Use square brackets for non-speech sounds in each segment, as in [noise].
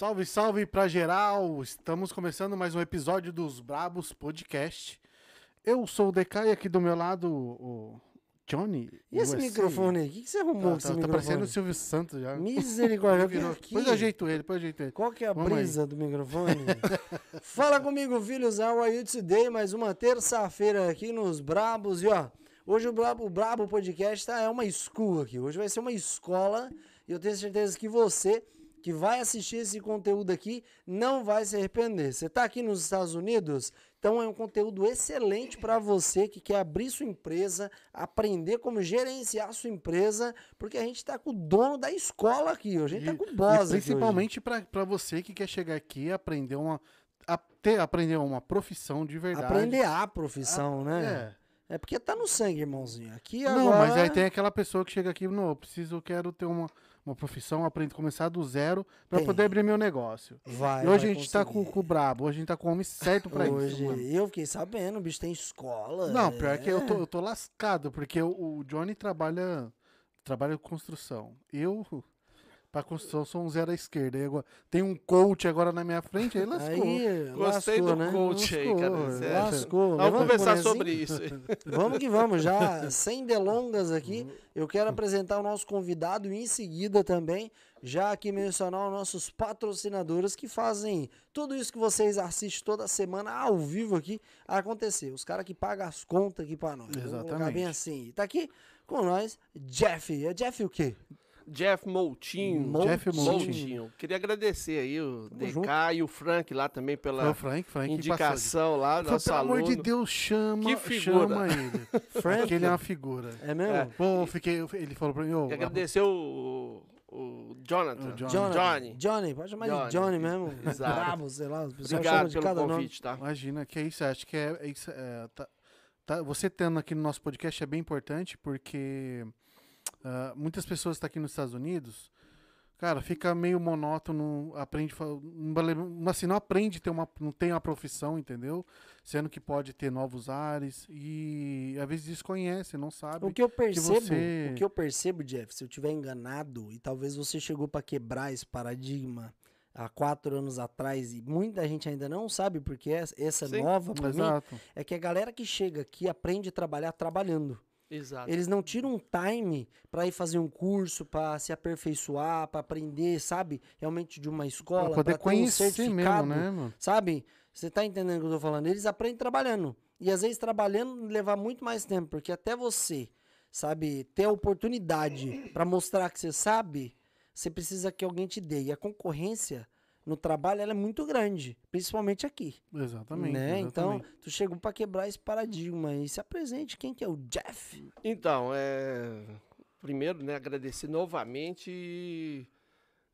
Salve, salve pra geral! Estamos começando mais um episódio dos Brabos Podcast. Eu sou o DK e aqui do meu lado o Johnny. E esse USA. microfone aí? O que, que você arrumou Tá, esse tá, tá parecendo o Silvio Santos já. Misericórdia. [laughs] Virou. aqui. Depois eu ajeito ele, depois eu ajeito ele. Qual que é a Vamos aí. brisa do microfone? [laughs] Fala comigo, filhos. How are you today? Mais uma terça-feira aqui nos Brabos. E ó, hoje o Brabo, o Brabo Podcast tá, é uma school aqui. Hoje vai ser uma escola. E eu tenho certeza que você que vai assistir esse conteúdo aqui não vai se arrepender. Você tá aqui nos Estados Unidos? Então é um conteúdo excelente para você que quer abrir sua empresa, aprender como gerenciar sua empresa, porque a gente está com o dono da escola aqui, hoje. a gente E- está com o e boss hoje. principalmente pra você que quer chegar aqui e aprender uma, a, ter, aprender uma profissão de verdade. Aprender a profissão, né? É. É porque tá no sangue, irmãozinho. Aqui Não, agora... mas aí tem aquela pessoa que chega aqui, não, eu preciso, eu quero ter uma, uma profissão, aprender, começar do zero pra Tem. poder abrir meu negócio. Vai, e hoje vai a gente tá com, com o brabo, hoje a gente tá com o homem certo pra Hoje, isso. mano. eu fiquei sabendo, o bicho tem escola. Não, pior que eu é. tô, eu tô lascado, porque o, o Johnny trabalha, trabalha com construção. Eu, pra construção, sou um zero à esquerda. Aí agora- tem um coach agora na minha frente, aí lascou. Aí, Gostei lascou, do né? coach aí, cara. Lascou, Sério. Lascou. Vamos conversar bonezinho. sobre isso. [laughs] Vamos que vamos, já [laughs] sem delongas aqui, eu quero apresentar o nosso convidado e em seguida também, já aqui mencionar os nossos patrocinadores que fazem tudo isso que vocês assistem toda semana ao vivo aqui acontecer. Os caras que pagam as contas aqui pra nós. Vamos Exatamente. bem assim. Tá aqui com nós, Jeff. É Jeff o quê? Jeff Moutinho. Moutinho. Jeff Moutinho. Queria agradecer aí o Tamo DK junto. e o Frank lá também Foi pela o Frank, Frank indicação lá, nosso pelo amor de aluno. Deus, chama, Que figura. chama ele. [laughs] Frank? Porque ele é uma figura. É mesmo? É. Pô, fiquei, ele falou pra mim, ô, E agradecer o, o Jonathan. O Johnny. Johnny. Johnny. Johnny, pode chamar de Johnny. Johnny mesmo. Exato. Bravo, sei lá, Obrigado de pelo cada nome. convite, tá? Imagina, que é isso, acho que é, é isso, é, tá- tá- você tendo aqui no nosso podcast é bem importante porque ah, muitas pessoas estão aqui nos Estados Unidos, cara, fica meio monótono, aprende, assim, não aprende, ter uma, não tem uma profissão, entendeu? Sendo que pode ter novos ares e às vezes desconhece, não sabe. O que eu percebo, você- o que eu percebo, Jeff, se eu tiver enganado e talvez você chegou para quebrar esse paradigma há quatro anos atrás e muita gente ainda não sabe porque é- essa Sim. nova para mim é que a galera que chega aqui aprende a trabalhar trabalhando. Exato. Eles não tiram um time para ir fazer um curso, para se aperfeiçoar, para aprender, sabe? Realmente de uma escola, pra ter um conhecer mesmo, certificado. né, mano? Sabe? Você tá entendendo o que eu tô falando? Eles aprendem trabalhando. E às vezes trabalhando levar muito mais tempo, porque até você, sabe, ter a oportunidade para mostrar que você sabe, você precisa que alguém te dê. E a concorrência no trabalho ela é muito grande, principalmente aqui. Exatamente. né? Então, exatamente. tu chegou para quebrar esse paradigma e se apresente quem que é o Jeff. Então, é... primeiro, né, agradecer novamente.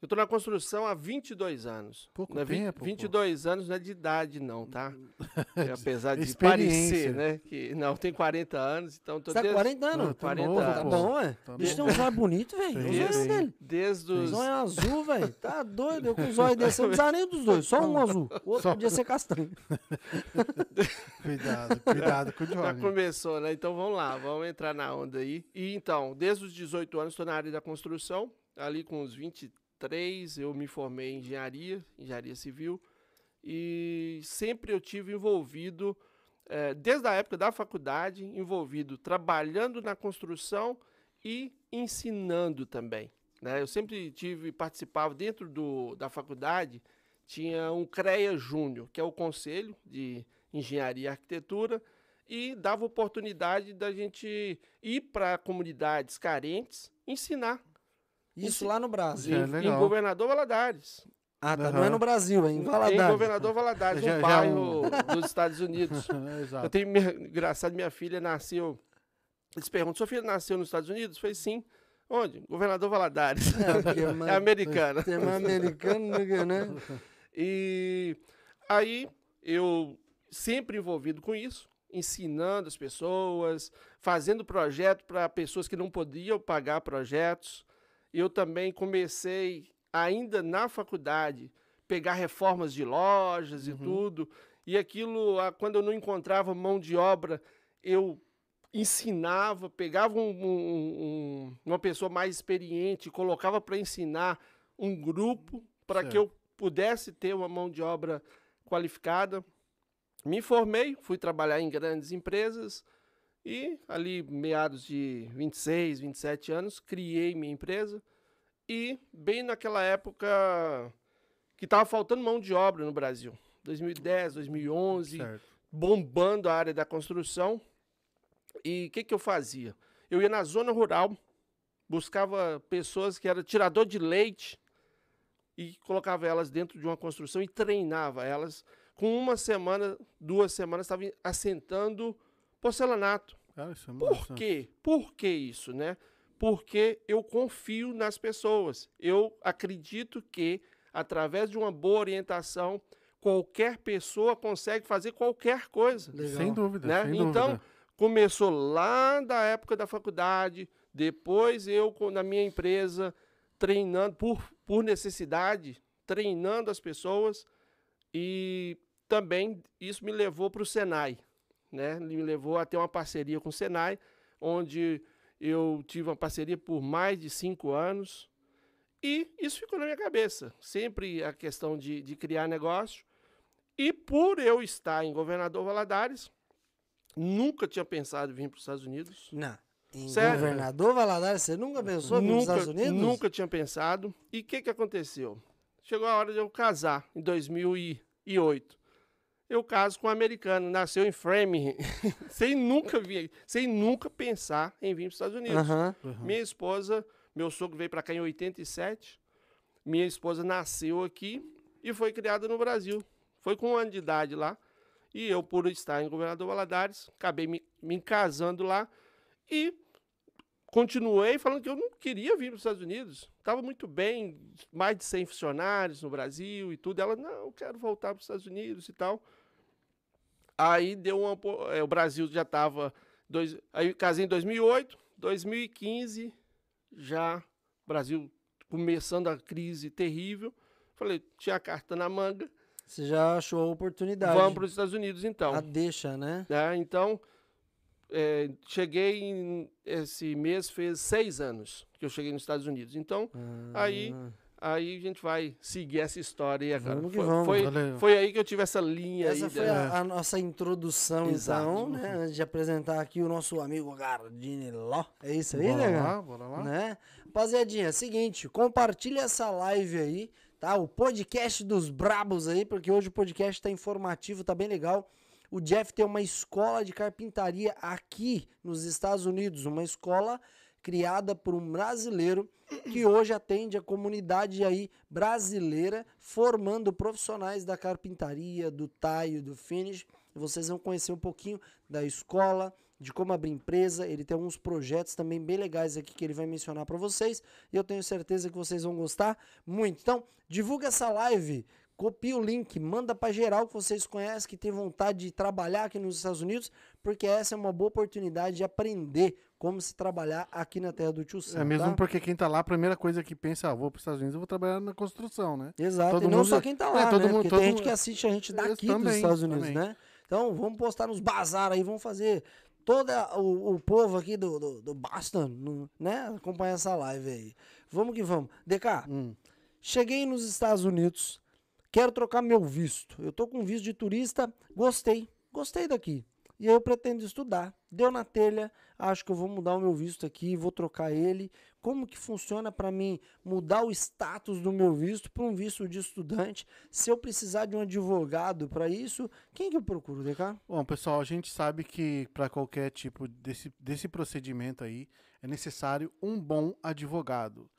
Eu tô na construção há 22 anos. Pouco Né, vi- tempo, pô. 22 anos não é de idade, não, tá? [laughs] É, apesar de parecer, né? Que, não, tem 40 anos, então tô Você tá com desde, 40 anos? Não, tá 40 novo, Tá anos. pô. bom, ué. Tá bicho bom. tem um zóio bonito, velho. Dele. desde os. Zóio azul, velho. Tá doido. Eu com o [laughs] zóio desse, eu não precisava nem dos dois. Só um azul. O outro Só- podia ser castanho. [laughs] Cuidado, cuidado com o Já Johnny. começou, né? Então vamos lá, vamos entrar na onda aí. E então, desde os 18 anos estou na área da construção. Ali com os 23 eu me formei em engenharia, engenharia civil. E sempre eu tive envolvido, eh, desde a época da faculdade, envolvido trabalhando na construção e ensinando também. Né? Eu sempre tive, participava dentro do, da faculdade, tinha um CREA Júnior, que é o Conselho de Engenharia e Arquitetura, e dava oportunidade da gente ir para comunidades carentes ensinar. Isso lá no Brasil. É em, em. Governador Valadares. Ah, tá. Aham. Não é no Brasil, é em Em Valadares. Governador Valadares, Já- um já bairro [laughs] dos Estados Unidos. [laughs] Exato. Eu tenho, minha, engraçado, minha filha nasceu. Eles perguntam: sua filha nasceu nos Estados Unidos? Eu falei, sim. Onde? Governador Valadares. É, é [laughs] É mais- americana. Tem mais americano, do que, né? E aí eu sempre envolvido com isso, ensinando as pessoas, fazendo projeto para pessoas que não podiam pagar projetos. Eu também comecei ainda na faculdade pegar reformas de lojas e tudo. E aquilo, quando eu não encontrava mão de obra, eu ensinava, pegava um- um- um- uma pessoa mais experiente, colocava para ensinar um grupo para que eu pudesse ter uma mão de obra qualificada. Me formei, fui trabalhar em grandes empresas e ali meados de 26, 27 anos, criei minha empresa e bem naquela época que estava faltando mão de obra no Brasil, 2010, 2011, Certo. bombando a área da construção. E o que, que eu fazia? Eu ia na zona rural, buscava pessoas que eram tirador de leite e colocava elas dentro de uma construção e treinava elas. Com uma semana, duas semanas, estava assentando porcelanato. Cara, isso é Por quê? Por que isso, né? Porque eu confio nas pessoas. Eu acredito que, através de uma boa orientação, qualquer pessoa consegue fazer qualquer coisa. Legal. Sem dúvida, Né? sem Então, dúvida. começou lá da época da faculdade, depois eu com- na minha empresa treinando por, por necessidade, treinando as pessoas e também isso me levou para o Senai, né? Me levou a ter uma parceria com o Senai, onde eu tive uma parceria por mais de cinco anos e isso ficou na minha cabeça, sempre a questão de, de criar negócio e por eu estar em Governador Valadares Nunca tinha pensado em vir para os Estados Unidos. Não. Em Sério? governador Valadares, você nunca pensou Nunca, Estados Unidos? nunca tinha pensado. E o que, que aconteceu? Chegou a hora de eu casar, em 2008. Eu caso com um americano, nasceu em Framingham, [laughs] sem nunca vir, sem nunca pensar em vir para os Estados Unidos. Aham. Uhum. Minha esposa, meu sogro veio para cá em 87. Minha esposa nasceu aqui e foi criada no Brasil. Foi com um ano de idade lá. E eu, por estar em Governador Valadares, acabei me, me casando lá e continuei falando que eu não queria vir para os Estados Unidos. Estava muito bem, mais de 100 funcionários no Brasil e tudo. Ela, não, eu quero voltar para os Estados Unidos e tal. Aí deu uma. é, o Brasil já estava. Aí casei em 2008, 2015, já o Brasil começando a crise terrível. Falei, tinha a carta na manga, Você já achou a oportunidade. vamos para os Estados Unidos então. A deixa, né? né? Então, é, cheguei em, esse mês, fez seis anos que eu cheguei nos Estados Unidos. Então, Ah. aí a gente vai seguir essa história aí agora. Vamos que foi, vamos. foi, foi aí que eu tive essa linha Essa aí. foi da- a, a nossa introdução, Exato. então, né? Antes de apresentar aqui o nosso amigo Gardini Ló. É isso aí, Bora né, lá, cara? bora lá. Né? Rapaziadinha, é o seguinte, compartilha essa live aí, tá? O podcast dos brabos aí, porque hoje o podcast tá informativo, tá bem legal. O Jeff tem uma escola de carpintaria aqui nos Estados Unidos, uma escola criada por um brasileiro que hoje atende a comunidade aí brasileira, formando profissionais da carpintaria, do taio, do finish. Vocês vão conhecer um pouquinho da escola, de como abrir empresa. Ele tem alguns projetos também bem legais aqui que ele vai mencionar para vocês. E eu tenho certeza que vocês vão gostar muito. Então, divulga essa live, copia o link, manda para geral que vocês conhecem, que tem vontade de trabalhar aqui nos Estados Unidos, porque essa é uma boa oportunidade de aprender como se trabalhar aqui na terra do tio Sam. É mesmo tá? porque quem tá lá, a primeira coisa que pensa, ah, vou para os Estados Unidos, eu vou trabalhar na construção, né? Exato, Todo e não mundo- só quem tá é, lá, todo né? mundo- Porque todo tem gente mundo- que assiste a gente daqui dos também, Estados Unidos, também. né? Então, vamos postar nos bazar aí, vamos fazer todo o, o povo aqui do, do, do Boston, né? Acompanhar essa live aí. Vamos que vamos. DK, Hum. cheguei nos Estados Unidos, quero trocar meu visto. Eu tô com visto de turista, gostei, gostei daqui. E aí eu pretendo estudar. Deu na telha, acho que eu vou mudar o meu visto aqui, vou trocar ele. Como que funciona para mim mudar o status do meu visto para um visto de estudante? Se eu precisar de um advogado para isso, quem que eu procuro, DK? Bom, pessoal, a gente sabe que para qualquer tipo desse, desse procedimento aí, é necessário um bom advogado.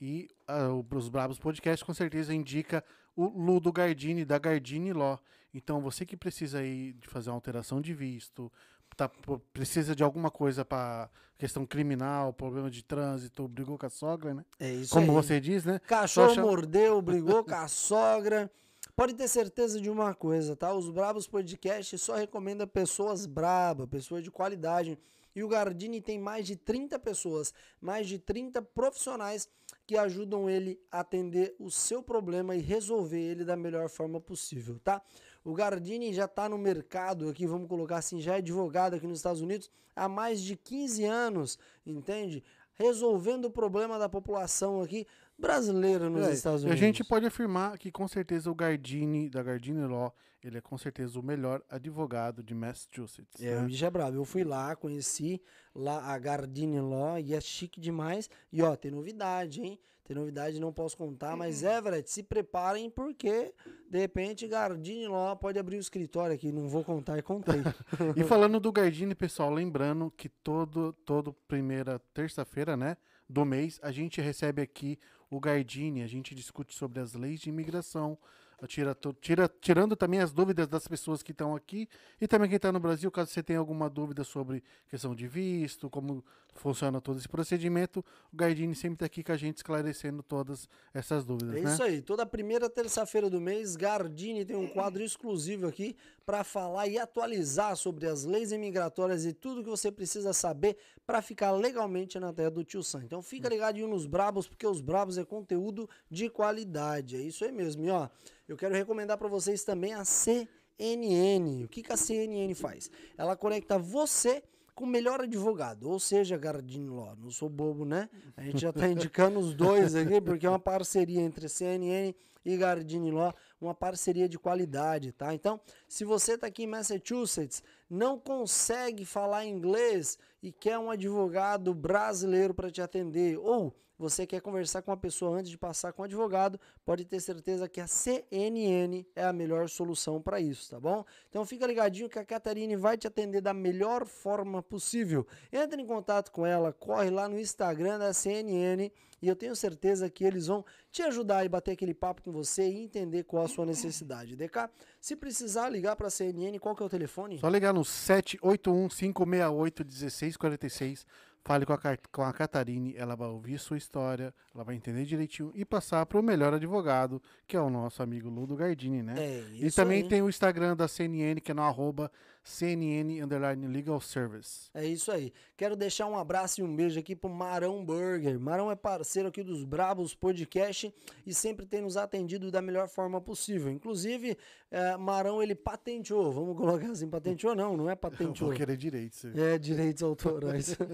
E ah, o os Brabos Podcast com certeza indica o Ludo Gardini, da Gardini Law. Então, você que precisa aí de fazer uma alteração de visto, tá, precisa de alguma coisa para questão criminal, problema de trânsito, brigou com a sogra, né? É isso Como aí. você diz, né? Cachorro mordeu, brigou [laughs] com a sogra. Pode ter certeza de uma coisa, tá? Os Brabos Podcast só recomenda pessoas brabas, pessoas de qualidade. E o Gardini tem mais de 30 pessoas, mais de 30 profissionais que ajudam ele a atender o seu problema e resolver ele da melhor forma possível, tá? O Gardini já está no mercado aqui, vamos colocar assim, já é advogado aqui nos Estados Unidos há mais de 15 anos, entende? Resolvendo o problema da população aqui brasileira nos É, Estados Unidos. a gente pode afirmar que com certeza o Gardini, da Gardini Law, ele é com certeza o melhor advogado de Massachusetts. É, né? o bicho é brabo. Eu fui lá, conheci lá a Gardini Law e é chique demais. E ó, tem novidade, hein? Tem novidade, não posso contar, mas Everett, se preparem porque de repente Gardini Law pode abrir o escritório aqui. Não vou contar e contei. [laughs] E falando do Gardini, pessoal, lembrando que todo, todo primeira terça-feira, né, do mês, a gente recebe aqui o Gardini, a gente discute sobre as leis de imigração, tira, tira, tirando também as dúvidas das pessoas que estão aqui e também quem está no Brasil, caso você tenha alguma dúvida sobre questão de visto, como funciona todo esse procedimento, o Gardini sempre está aqui com a gente esclarecendo todas essas dúvidas, É né? isso aí. Toda primeira terça-feira do mês, Gardini tem um quadro exclusivo aqui para falar e atualizar sobre as leis imigratórias e tudo que você precisa saber para ficar legalmente na terra do tio Sam. Então fica ligadinho nos Brabos, porque os Brabos é conteúdo de qualidade. É isso aí mesmo. E ó, eu quero recomendar para vocês também a CNN. O que, que a CNN faz? Ela conecta você com o melhor advogado, ou seja, Gardini Law. Não sou bobo, né? A gente já tá indicando os dois aqui, porque é uma parceria entre CNN e Gardini Law, uma parceria de qualidade, tá? Então, se você tá aqui em Massachusetts, não consegue falar inglês e quer um advogado brasileiro para te atender, ou você quer conversar com uma pessoa antes de passar com um advogado, pode ter certeza que a CNN é a melhor solução para isso, tá bom? Então fica ligadinho que a Catarine vai te atender da melhor forma possível. Entre em contato com ela, corre lá no Instagram da CNN e eu tenho certeza que eles vão te ajudar e bater aquele papo com você e entender qual a sua necessidade. DK, se precisar ligar para a CNN, qual que é o telefone? Só ligar no 781-568-1646. Fale com a, com a Catarine, ela vai ouvir sua história, ela vai entender direitinho e passar para o melhor advogado, que é o nosso amigo Ludo Gardini, né? É e isso também aí. tem o Instagram da CNN, que é no arroba CNN underline Legal Service. É isso aí. Quero deixar um abraço e um beijo aqui pro Marão Burger. Marão é parceiro aqui dos Brabos Podcast e sempre tem nos atendido da melhor forma possível. Inclusive, eh, Marão ele patenteou, vamos colocar assim, patenteou não, não é [laughs] patenteou. Vou querer direito. você- É, direitos autorais. [laughs]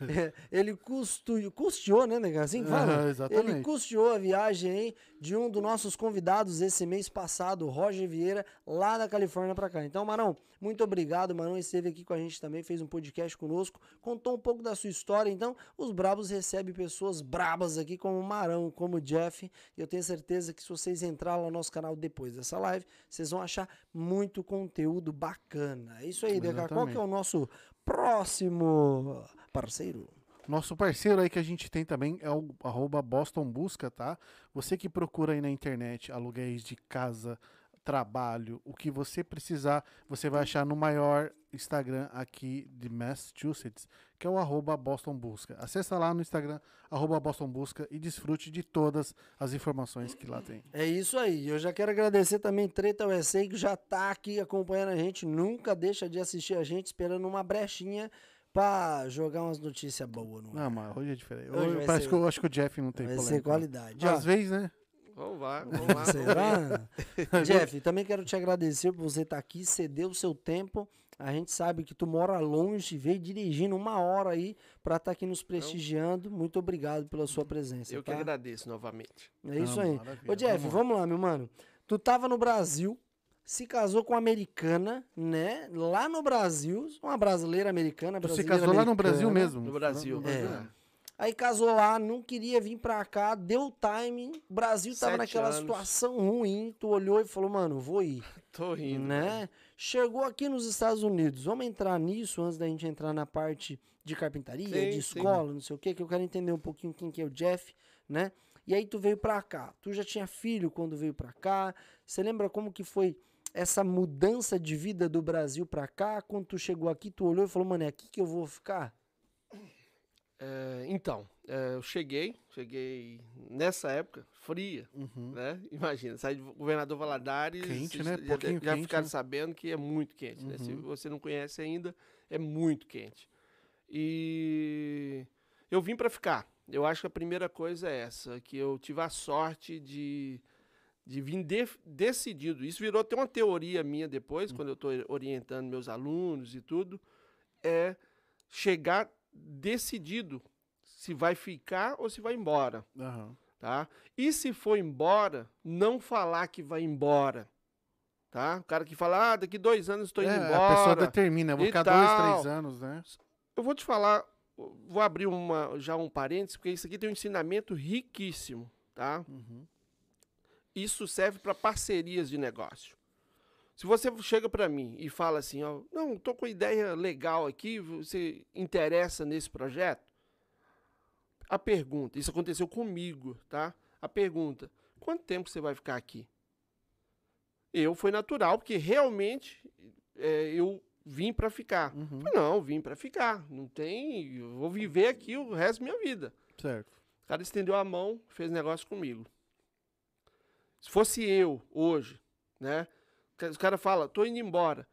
É, ele custo, custeou, né, nega? Assim que fala? Exatamente. Ele custeou a viagem aí de um dos nossos convidados esse mês passado, Roger Vieira, lá da Califórnia pra cá. Então, Marão, muito obrigado. Marão esteve aqui com a gente também, fez um podcast conosco, contou um pouco da sua história. Então, os Brabos recebem pessoas brabas aqui, como o Marão, como o Jeff. E eu tenho certeza que se vocês entrarem lá no nosso canal depois dessa live, vocês vão achar muito conteúdo bacana. É isso aí, Deca. Qual que é o nosso próximo parceiro? Nosso parceiro aí que a gente tem também é o arroba Boston Busca, tá? Você que procura aí na internet aluguéis de casa, trabalho, o que você precisar, você vai achar no maior Instagram aqui de Massachusetts, que é o arroba Boston Busca. Acessa lá no Instagram, arroba Boston Busca e desfrute de todas as informações que lá tem. É isso aí. Eu já quero agradecer também Treta USA, que já tá aqui acompanhando a gente. Nunca deixa de assistir a gente, esperando uma brechinha pra jogar umas notícias boas. No ar. Não, mas hoje é diferente. Hoje Hoje vai parece ser- que eu acho que o Jeff não tem Vai polêmica. ser qualidade. Às vezes, né? Vamos lá, [laughs] vamos lá. Será? [laughs] [laughs] Jeff, também quero te agradecer por você estar aqui, ceder o seu tempo. A gente sabe que tu mora longe, veio dirigindo uma hora aí pra estar aqui nos prestigiando. Muito obrigado pela sua presença. Eu que tá? agradeço novamente. É isso Ah, aí. maravilha. Ô, Jeff, Vamos vamos lá. meu mano. Tu tava no Brasil, se casou com uma americana, né? Lá no Brasil, uma brasileira americana. Tu se brasileira casou lá no Brasil americana. mesmo? No Brasil. É. né? Aí casou lá, não queria vir pra cá, deu timing. O Brasil tava Sete naquela anos. situação ruim. Tu olhou e falou, mano, vou ir. [laughs] Tô rindo. né? Chegou aqui nos Estados Unidos. Vamos entrar nisso antes da gente entrar na parte de carpintaria, Sim, de sim. escola, não sei o quê, que eu quero entender um pouquinho quem que é o Jeff, né? E aí tu veio pra cá. Tu já tinha filho quando veio pra cá. Você lembra como que foi essa mudança de vida do Brasil pra cá? Quando tu chegou aqui, tu olhou e falou, mano, é aqui que eu vou ficar? É, então, é, eu cheguei, cheguei nessa época, fria, Uhum. né? Imagina, sai de governador Valadares. Quente, né? Já, Pouquinho já quente, ficaram né? sabendo que é muito quente, né? Se Uhum. você não conhece ainda, é muito quente. E eu vim para ficar. Eu acho que a primeira coisa é essa, que eu tive a sorte de, de vir de- decidido. Isso virou até uma teoria minha depois, quando eu estou orientando meus alunos e tudo, é chegar decidido se vai ficar ou se vai embora. Aham. tá? E se for embora, não falar que vai embora, tá? O cara que fala, ah, daqui dois anos estou indo É, embora. a pessoa determina, vou ficar tal. dois, três anos, né? Eu vou te falar, vou abrir uma, já um parênteses, porque isso aqui tem um ensinamento riquíssimo, tá? Uhum. Isso serve para parcerias de negócio. Se você chega para mim e fala assim, ó, não, tô com ideia legal aqui, você interessa nesse projeto? A pergunta, isso aconteceu comigo, tá? A pergunta, quanto tempo você vai ficar aqui? Eu foi natural, porque realmente é, eu vim para ficar. Uhum. Não, vim para ficar. Não tem, eu vou viver aqui o resto da minha vida. Certo. O cara estendeu a mão, fez negócio comigo. Se fosse eu hoje, né? Os caras falam, tô indo embora.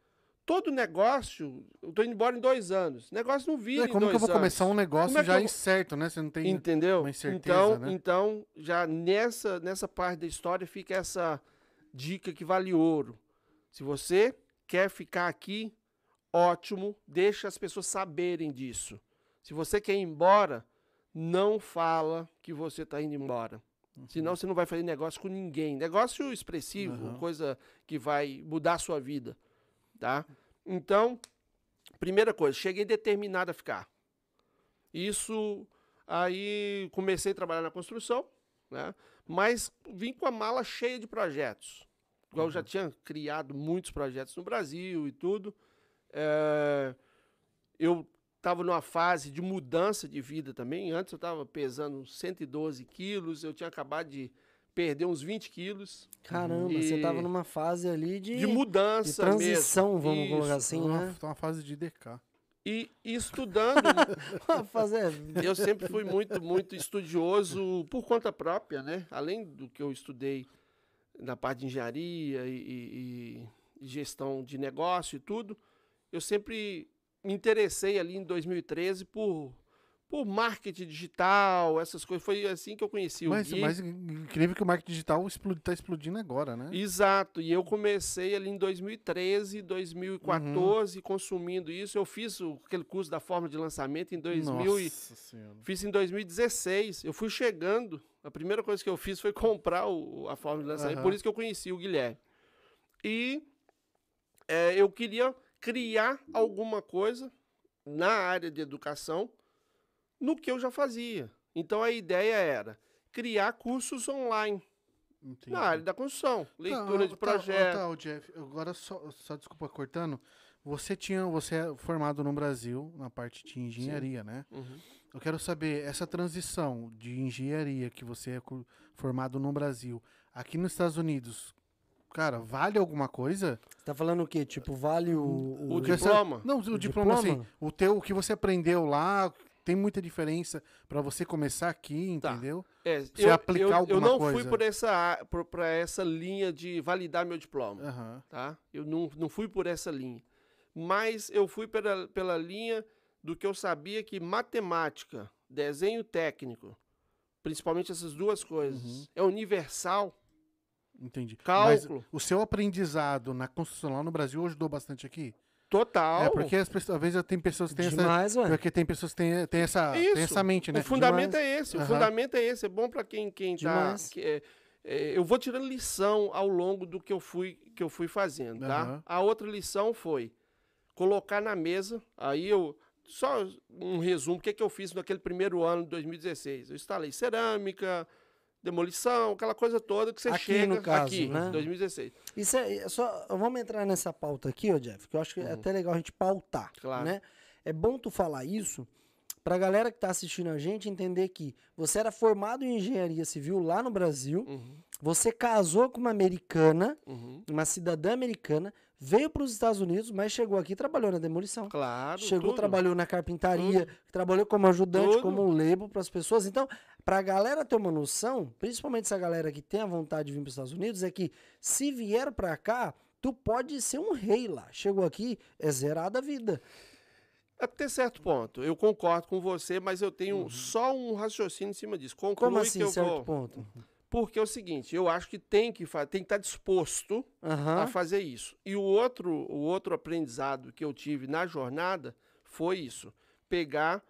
Todo negócio, eu tô indo embora em dois anos. Negócio não vira É, como que eu vou anos. começar um negócio é já eu incerto, né? Você não tem. Entendeu? uma incerteza, então, né? então, já nessa, nessa parte da história fica essa dica que vale ouro. Se você quer ficar aqui, ótimo, deixa as pessoas saberem disso. Se você quer ir embora, não fala que você está indo embora. Senão você não vai fazer negócio com ninguém. Negócio expressivo, Uhum. coisa que vai mudar a sua vida. Tá? Então, primeira coisa, cheguei determinado a ficar. Isso aí comecei a trabalhar na construção, né? Mas vim com a mala cheia de projetos. Igual eu já tinha criado muitos projetos no Brasil e tudo. É, eu estava numa fase de mudança de vida também. Antes eu estava pesando 112 quilos, eu tinha acabado de perder uns 20 quilos. Caramba, E- você tava numa fase ali de, De mudança de transição, mesmo. vamos Isso. colocar assim, uma, né? [laughs] uma fase de DK. E, e estudando, eu sempre fui muito, muito estudioso por conta própria, né? Além do que eu estudei na parte de engenharia e, e- e gestão de negócio e tudo, eu sempre me interessei ali em 2013 por, por marketing digital, essas coisas. Foi assim que eu conheci Mas, o Gui. mas incrível que o marketing digital explode, tá explodindo agora, né? Exato, e eu comecei ali em 2013, Uhum. 2014, consumindo isso. Eu fiz o- aquele curso da forma de lançamento em 2000 e. Fiz em 2016. Eu fui chegando. A primeira coisa que eu fiz foi [laughs] comprar o- a forma de lançamento. Aham. Por isso que eu conheci o Guilherme. E é, eu queria criar alguma coisa na área de educação no que eu já fazia. Então a ideia era criar cursos online Entendi. na área da construção, leitura Tá, de tá, projeto. Tá, ô, Jeff, agora só, só desculpa cortando. Você tinha, você é formado no Brasil na parte de engenharia, né? Uhum. Eu quero saber essa transição de engenharia que você é formado no Brasil, aqui nos Estados Unidos, cara, vale alguma coisa? Você tá falando o quê? Tipo, vale o. O o- diploma? Não, o, O diploma, assim, diploma? o teu, o que você aprendeu lá, tem muita diferença pra você começar aqui, Tá. entendeu? É, Você eu, aplicar eu, eu alguma não fui coisa? por essa, por, por essa linha de validar meu diploma. Aham. tá? Eu não, não fui por essa linha. Mas eu fui pela, pela linha do que eu sabia que matemática, desenho técnico, principalmente essas duas coisas, Uhum. é universal. Entendi. Cálculo. Mas o seu aprendizado na construção lá no Brasil ajudou bastante aqui? Total. É, porque as pessoas, às vezes tem pessoas que têm essa. Demais, ué. Porque tem pessoas que têm, têm essa, têm Isso. essa mente, né? O fundamento Demais. é esse. O Aham. fundamento é esse. É bom para quem, quem tá. Que é- é, eu vou tirando lição ao longo do que eu fui, que eu fui fazendo, tá? Aham. A outra lição foi colocar na mesa. Aí eu. Só um resumo: o que, que eu fiz naquele primeiro ano de 2016? Eu instalei cerâmica, demolição, aquela coisa toda que você Aqui, chega no caso, aqui, né? 2016. Isso é, é só, vamos entrar nessa pauta aqui, ó, Jeff, que eu acho que é até legal a gente pautar, Claro. né? É bom tu falar isso pra galera que tá assistindo a gente entender que você era formado em engenharia civil lá no Brasil, Uhum, você casou com uma americana, uhum. uma cidadã americana, veio para os Estados Unidos, mas chegou aqui e trabalhou na demolição. Claro. Chegou, tudo. trabalhou na carpintaria, trabalhou como ajudante, Tudo. como lebo para as pessoas. Então, para a galera ter uma noção, principalmente essa galera que tem a vontade de vir para os Estados Unidos, é que se vier para cá, tu pode ser um rei lá. Chegou aqui, é zerada a vida. Até certo ponto. Eu concordo com você, mas eu tenho só um raciocínio em cima disso. Conclui Como assim, certo vou. ponto? Porque é o seguinte, eu acho que tem que, tem que estar disposto a Aham. fazer isso. E o outro, o outro aprendizado que eu tive na jornada foi isso: pegar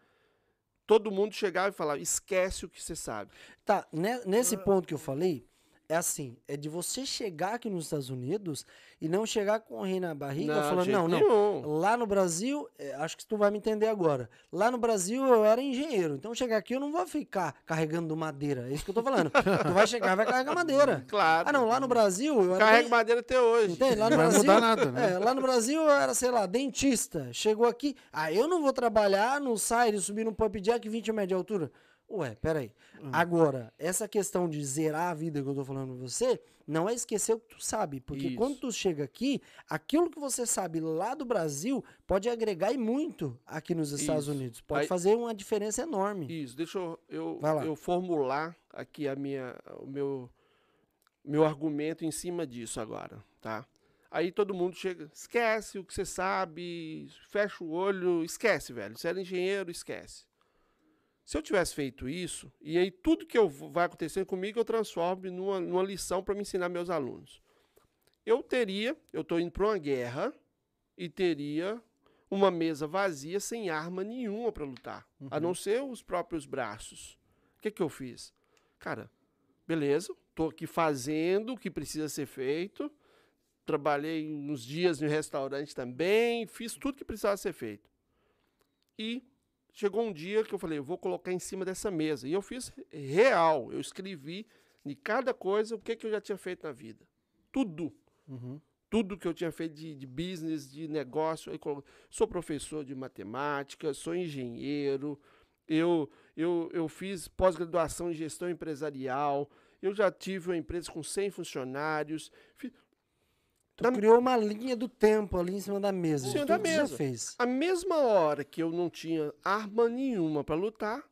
todo mundo chegava e falava, esquece o que você sabe. Tá, ne- nesse ponto que eu falei, é assim, é de você chegar aqui nos Estados Unidos e não chegar com o rei na barriga de falando, não, não, nenhum. Lá no Brasil, é, acho que tu vai me entender agora. Lá no Brasil eu era engenheiro, então chegar aqui eu não vou ficar carregando madeira. É isso que eu tô falando. tu vai chegar e vai carregar madeira. [laughs] Claro. Ah, não, lá no Brasil eu. Carrega den- madeira até hoje. Entende? Lá no Não vai Brasil, mudar nada, né? é, lá no Brasil eu era, sei lá, dentista. Chegou aqui, ah, eu não vou trabalhar no site, subir no pump jack 20 metros de altura. Ué, peraí. Hum. Agora, essa questão de zerar a vida que eu tô falando pra você, não é esquecer o que tu sabe. Porque Isso. quando tu chega aqui, aquilo que você sabe lá do Brasil pode agregar e muito aqui nos Estados Isso. Unidos. Pode Aí- fazer uma diferença enorme. Isso, deixa eu, eu, eu formular aqui a minha, o meu, meu argumento em cima disso agora, tá? Aí todo mundo chega, esquece o que você sabe, fecha o olho, esquece, velho. Você era engenheiro, esquece. Se eu tivesse feito isso, e aí tudo que eu, vai acontecer comigo eu transformo numa, numa lição para me ensinar meus alunos. Eu teria, eu estou indo para uma guerra e teria uma mesa vazia sem arma nenhuma para lutar, a não ser os próprios braços. O que, que eu fiz? Cara, beleza, estou aqui fazendo o que precisa ser feito, trabalhei uns dias no restaurante também, fiz tudo que precisava ser feito. E chegou um dia que eu falei, eu vou colocar em cima dessa mesa. E eu fiz real, eu escrevi de cada coisa o que, que eu já tinha feito na vida. Tudo Uhum. tudo que eu tinha feito de, de business, de negócio. colo- sou professor de matemática, sou engenheiro, eu, eu, eu fiz pós-graduação em gestão empresarial, eu já tive uma empresa com 100 funcionários. fi- Tu Da- criou uma linha do tempo ali em cima da mesa. Em cima da mesa. fez. A mesma hora que eu não tinha arma nenhuma para lutar,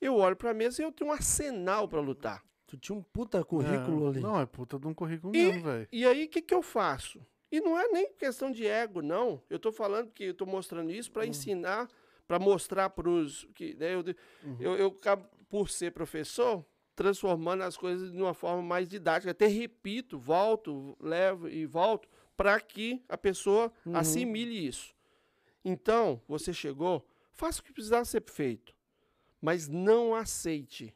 eu olho para a mesa e eu tenho um arsenal para lutar. Tu tinha um puta currículo É, ali. Não, é puta de um currículo E- mesmo, velho. E aí, o que, que eu faço? E não é nem questão de ego, não. Eu estou falando que eu estou mostrando isso para ensinar, para mostrar para os. que né, eu, eu, eu acabo, por ser professor, transformando as coisas de uma forma mais didática. Até repito, volto, levo e volto, para que a pessoa assimile isso. Então, você chegou, faça o que precisar ser feito, mas não aceite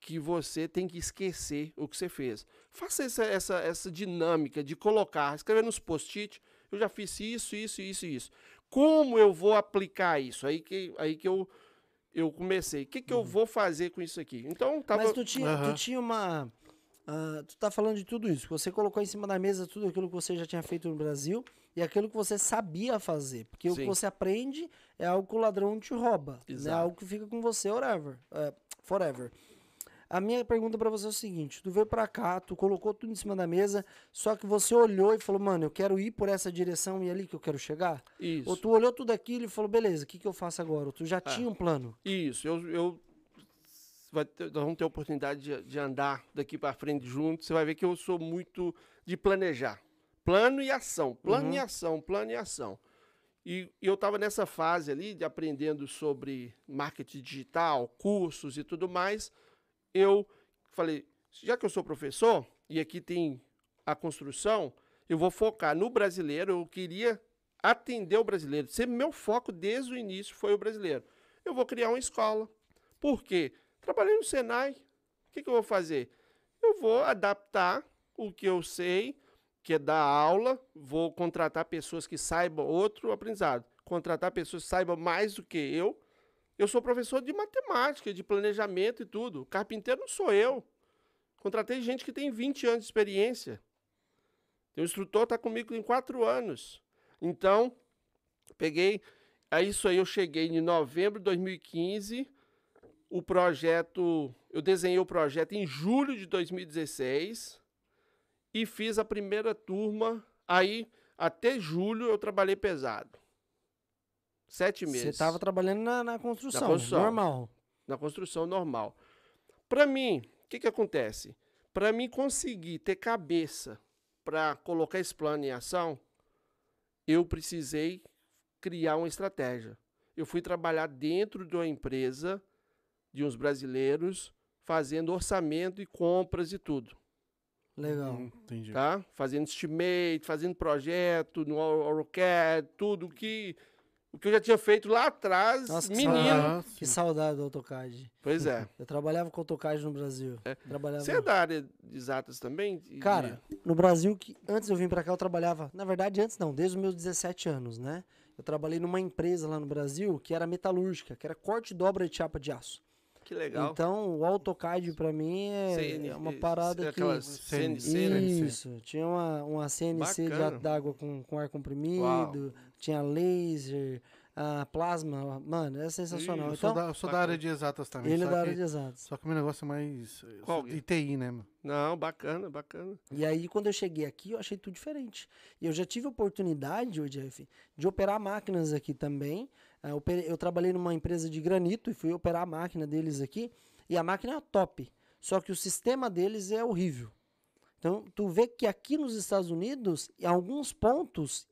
que você tem que esquecer o que você fez. Faça essa, essa, essa dinâmica de colocar, escrever nos post-it, eu já fiz isso, isso, isso isso. Como eu vou aplicar isso? Aí que, aí que eu, eu comecei. O que, que eu vou fazer com isso aqui? Então, tava... Mas tu tinha, Aham. tu tinha uma. ah, tu tá falando de tudo isso. Você colocou em cima da mesa tudo aquilo que você já tinha feito no Brasil e aquilo que você sabia fazer. Porque o que Sim. você aprende é algo que o ladrão te rouba. Né? Exato. Algo que fica com você forever. é, forever. A minha pergunta pra você é o seguinte: tu veio pra cá, tu colocou tudo em cima da mesa, só que você olhou e falou, mano, eu quero ir por essa direção e é ali que eu quero chegar? Isso. Ou tu olhou tudo aquilo e falou, beleza, o que, que eu faço agora? Ou tu já tinha um plano? Isso, eu, eu vai ter, nós vamos ter a oportunidade de, de andar daqui para frente juntos. Você vai ver que eu sou muito de planejar. Plano e ação, plano e ação, plano e ação. E, e eu estava nessa fase ali de aprendendo sobre marketing digital, cursos e tudo mais. Eu falei, já que eu sou professor e aqui tem a construção, eu vou focar no brasileiro. Eu queria atender o brasileiro. Sempre meu foco desde o início foi o brasileiro. Eu vou criar uma escola. Por quê? Trabalhei no Senai. O que, que eu vou fazer? Eu vou adaptar o que eu sei, que é dar aula, vou contratar pessoas que saibam outro aprendizado, contratar pessoas que saibam mais do que eu. Eu sou professor de matemática, de planejamento e tudo. Carpinteiro não sou eu. Contratei gente que tem 20 anos de experiência. O instrutor está comigo em quatro anos. Então, peguei. A isso aí eu cheguei em novembro de 2015. O projeto. Eu desenhei o projeto em julho de 2016 e fiz a primeira turma. Aí, até julho, eu trabalhei pesado. Sete Você meses estava trabalhando na, na construção, construção. normal. na construção normal. Para mim, o que, que acontece? Para mim conseguir ter cabeça para colocar esse plano em ação, eu precisei criar uma estratégia. Eu fui trabalhar dentro de uma empresa de uns brasileiros, fazendo orçamento e compras e tudo, Legal. Hum, entendi. tá? Fazendo estimate, fazendo projeto no AutoCAD, tudo que o que eu já tinha feito lá atrás, Nossa, que menino. saudade. Aham, Que saudade do AutoCAD. Pois é. [laughs] Eu trabalhava com AutoCAD no Brasil. Trabalhava... Você é da área de exatas também? De- Cara, no Brasil, que antes de eu vir pra cá, eu trabalhava. Na verdade, antes não, desde os meus 17 anos, né? Eu trabalhei numa empresa lá no Brasil que era metalúrgica, que era corte e dobra de chapa de aço. que legal. Então, o AutoCAD pra mim é, CN, é uma parada que. aquelas CNC, né? Isso, tinha uma, uma CNC de Bacana. jato d'água com, com ar comprimido, Uau. Tinha laser, a plasma, mano, é sensacional. Eu sou, Então, da, eu sou da área de exatas também. ele é da que, área de exatos. Só que o meu negócio é mais Qual? ITI, né? mano? Não, bacana, bacana. E aí, quando eu cheguei aqui, eu achei tudo diferente. E eu já tive oportunidade, ô Jeff, de operar máquinas aqui também. Ah, Eu, eu trabalhei numa empresa de granito e fui operar a máquina deles aqui. E a máquina é top. Só que o sistema deles é horrível. Então, tu vê que aqui nos Estados Unidos, em alguns pontos,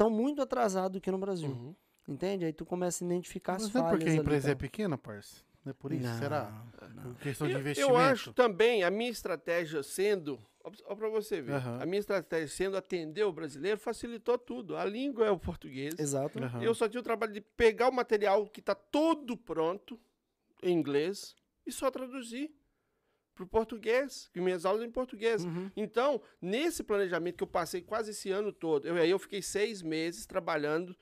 estão muito atrasados aqui no Brasil. Uhum. Entende? Aí tu começa a identificar as Mas não é falhas porque a ali, empresa é tá? pequena, parça? Não é por isso? Não, Será? não. Questão de Eu, investimento? eu acho também, a minha estratégia sendo, ó pra você ver, Aham. a minha estratégia sendo atender o brasileiro facilitou tudo. A língua é o português. Exato. Aham. Eu só tinha o trabalho de pegar o material que está todo pronto em inglês e só traduzir para o português, que minhas aulas em português. Uhum. Então, nesse planejamento que eu passei quase esse ano todo, eu, aí eu fiquei seis meses trabalhando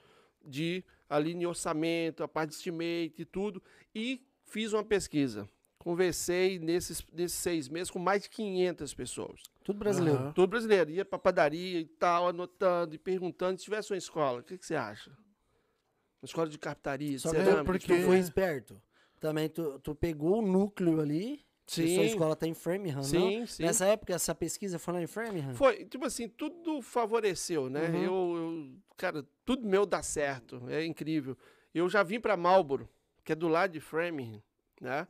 de ali em orçamento, a parte de estimate e tudo, e fiz uma pesquisa. Conversei nesses, nesses seis meses com mais de 500 pessoas. Tudo brasileiro. Aham. Todo brasileiro. Ia pra padaria e tal, anotando e perguntando. Se tivesse uma escola, o que, que você acha? Uma escola de carpintaria, Só cerâmica, porque- tu foi esperto. Também tu, tu pegou o núcleo ali. Sim. Sua escola tá em Framingham, não? Sim, sim. Nessa época, essa pesquisa foi lá em Framingham? Foi, tipo assim, tudo favoreceu, né? Uhum. Eu, eu- cara, tudo meu dá certo, é incrível. Eu já vim pra Marlboro, que é do lado de Framingham, né?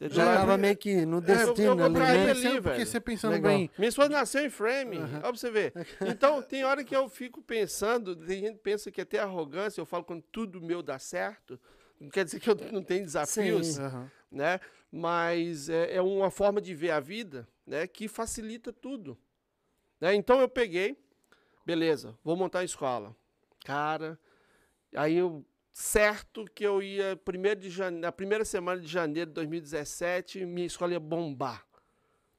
Eu Já já- tava meio que no eu- destino eu vou ali, pra né? Pensando- porque velho. você pensando Legal. bem. Minha esposa nasceu em Framingham, ó pra você ver. [laughs] Então, tem hora que eu fico pensando, tem gente que pensa que é até arrogância, eu falo quando tudo meu dá certo, não quer dizer que eu não tenho desafios, Sim. Aham. né? Mas é, é uma forma de ver a vida, né? Que facilita tudo. né? Então eu peguei, beleza, vou montar a escola. Cara, aí eu certo que eu ia primeiro de jane... na primeira semana de janeiro de 2017, minha escola ia bombar.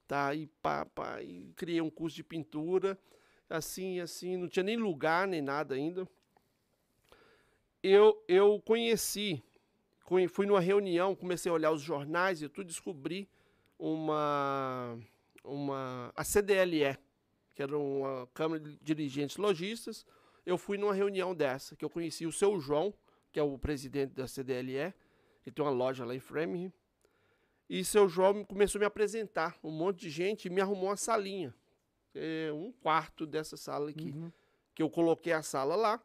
Tá? E pá, pá, e criei um curso de pintura, assim, assim, não tinha nem lugar nem nada ainda. Eu eu conheci conhe- fui numa reunião, comecei a olhar os jornais e tudo, descobri uma, uma a CDLE, que era uma Câmara de Dirigentes Logistas. Eu fui numa reunião dessa, que eu conheci o seu João, que é o presidente da CDLE, ele tem uma loja lá em Framingham. E seu João começou a me apresentar, um monte de gente, e me arrumou uma salinha, é, um quarto dessa sala aqui Uhum. que eu coloquei a sala lá,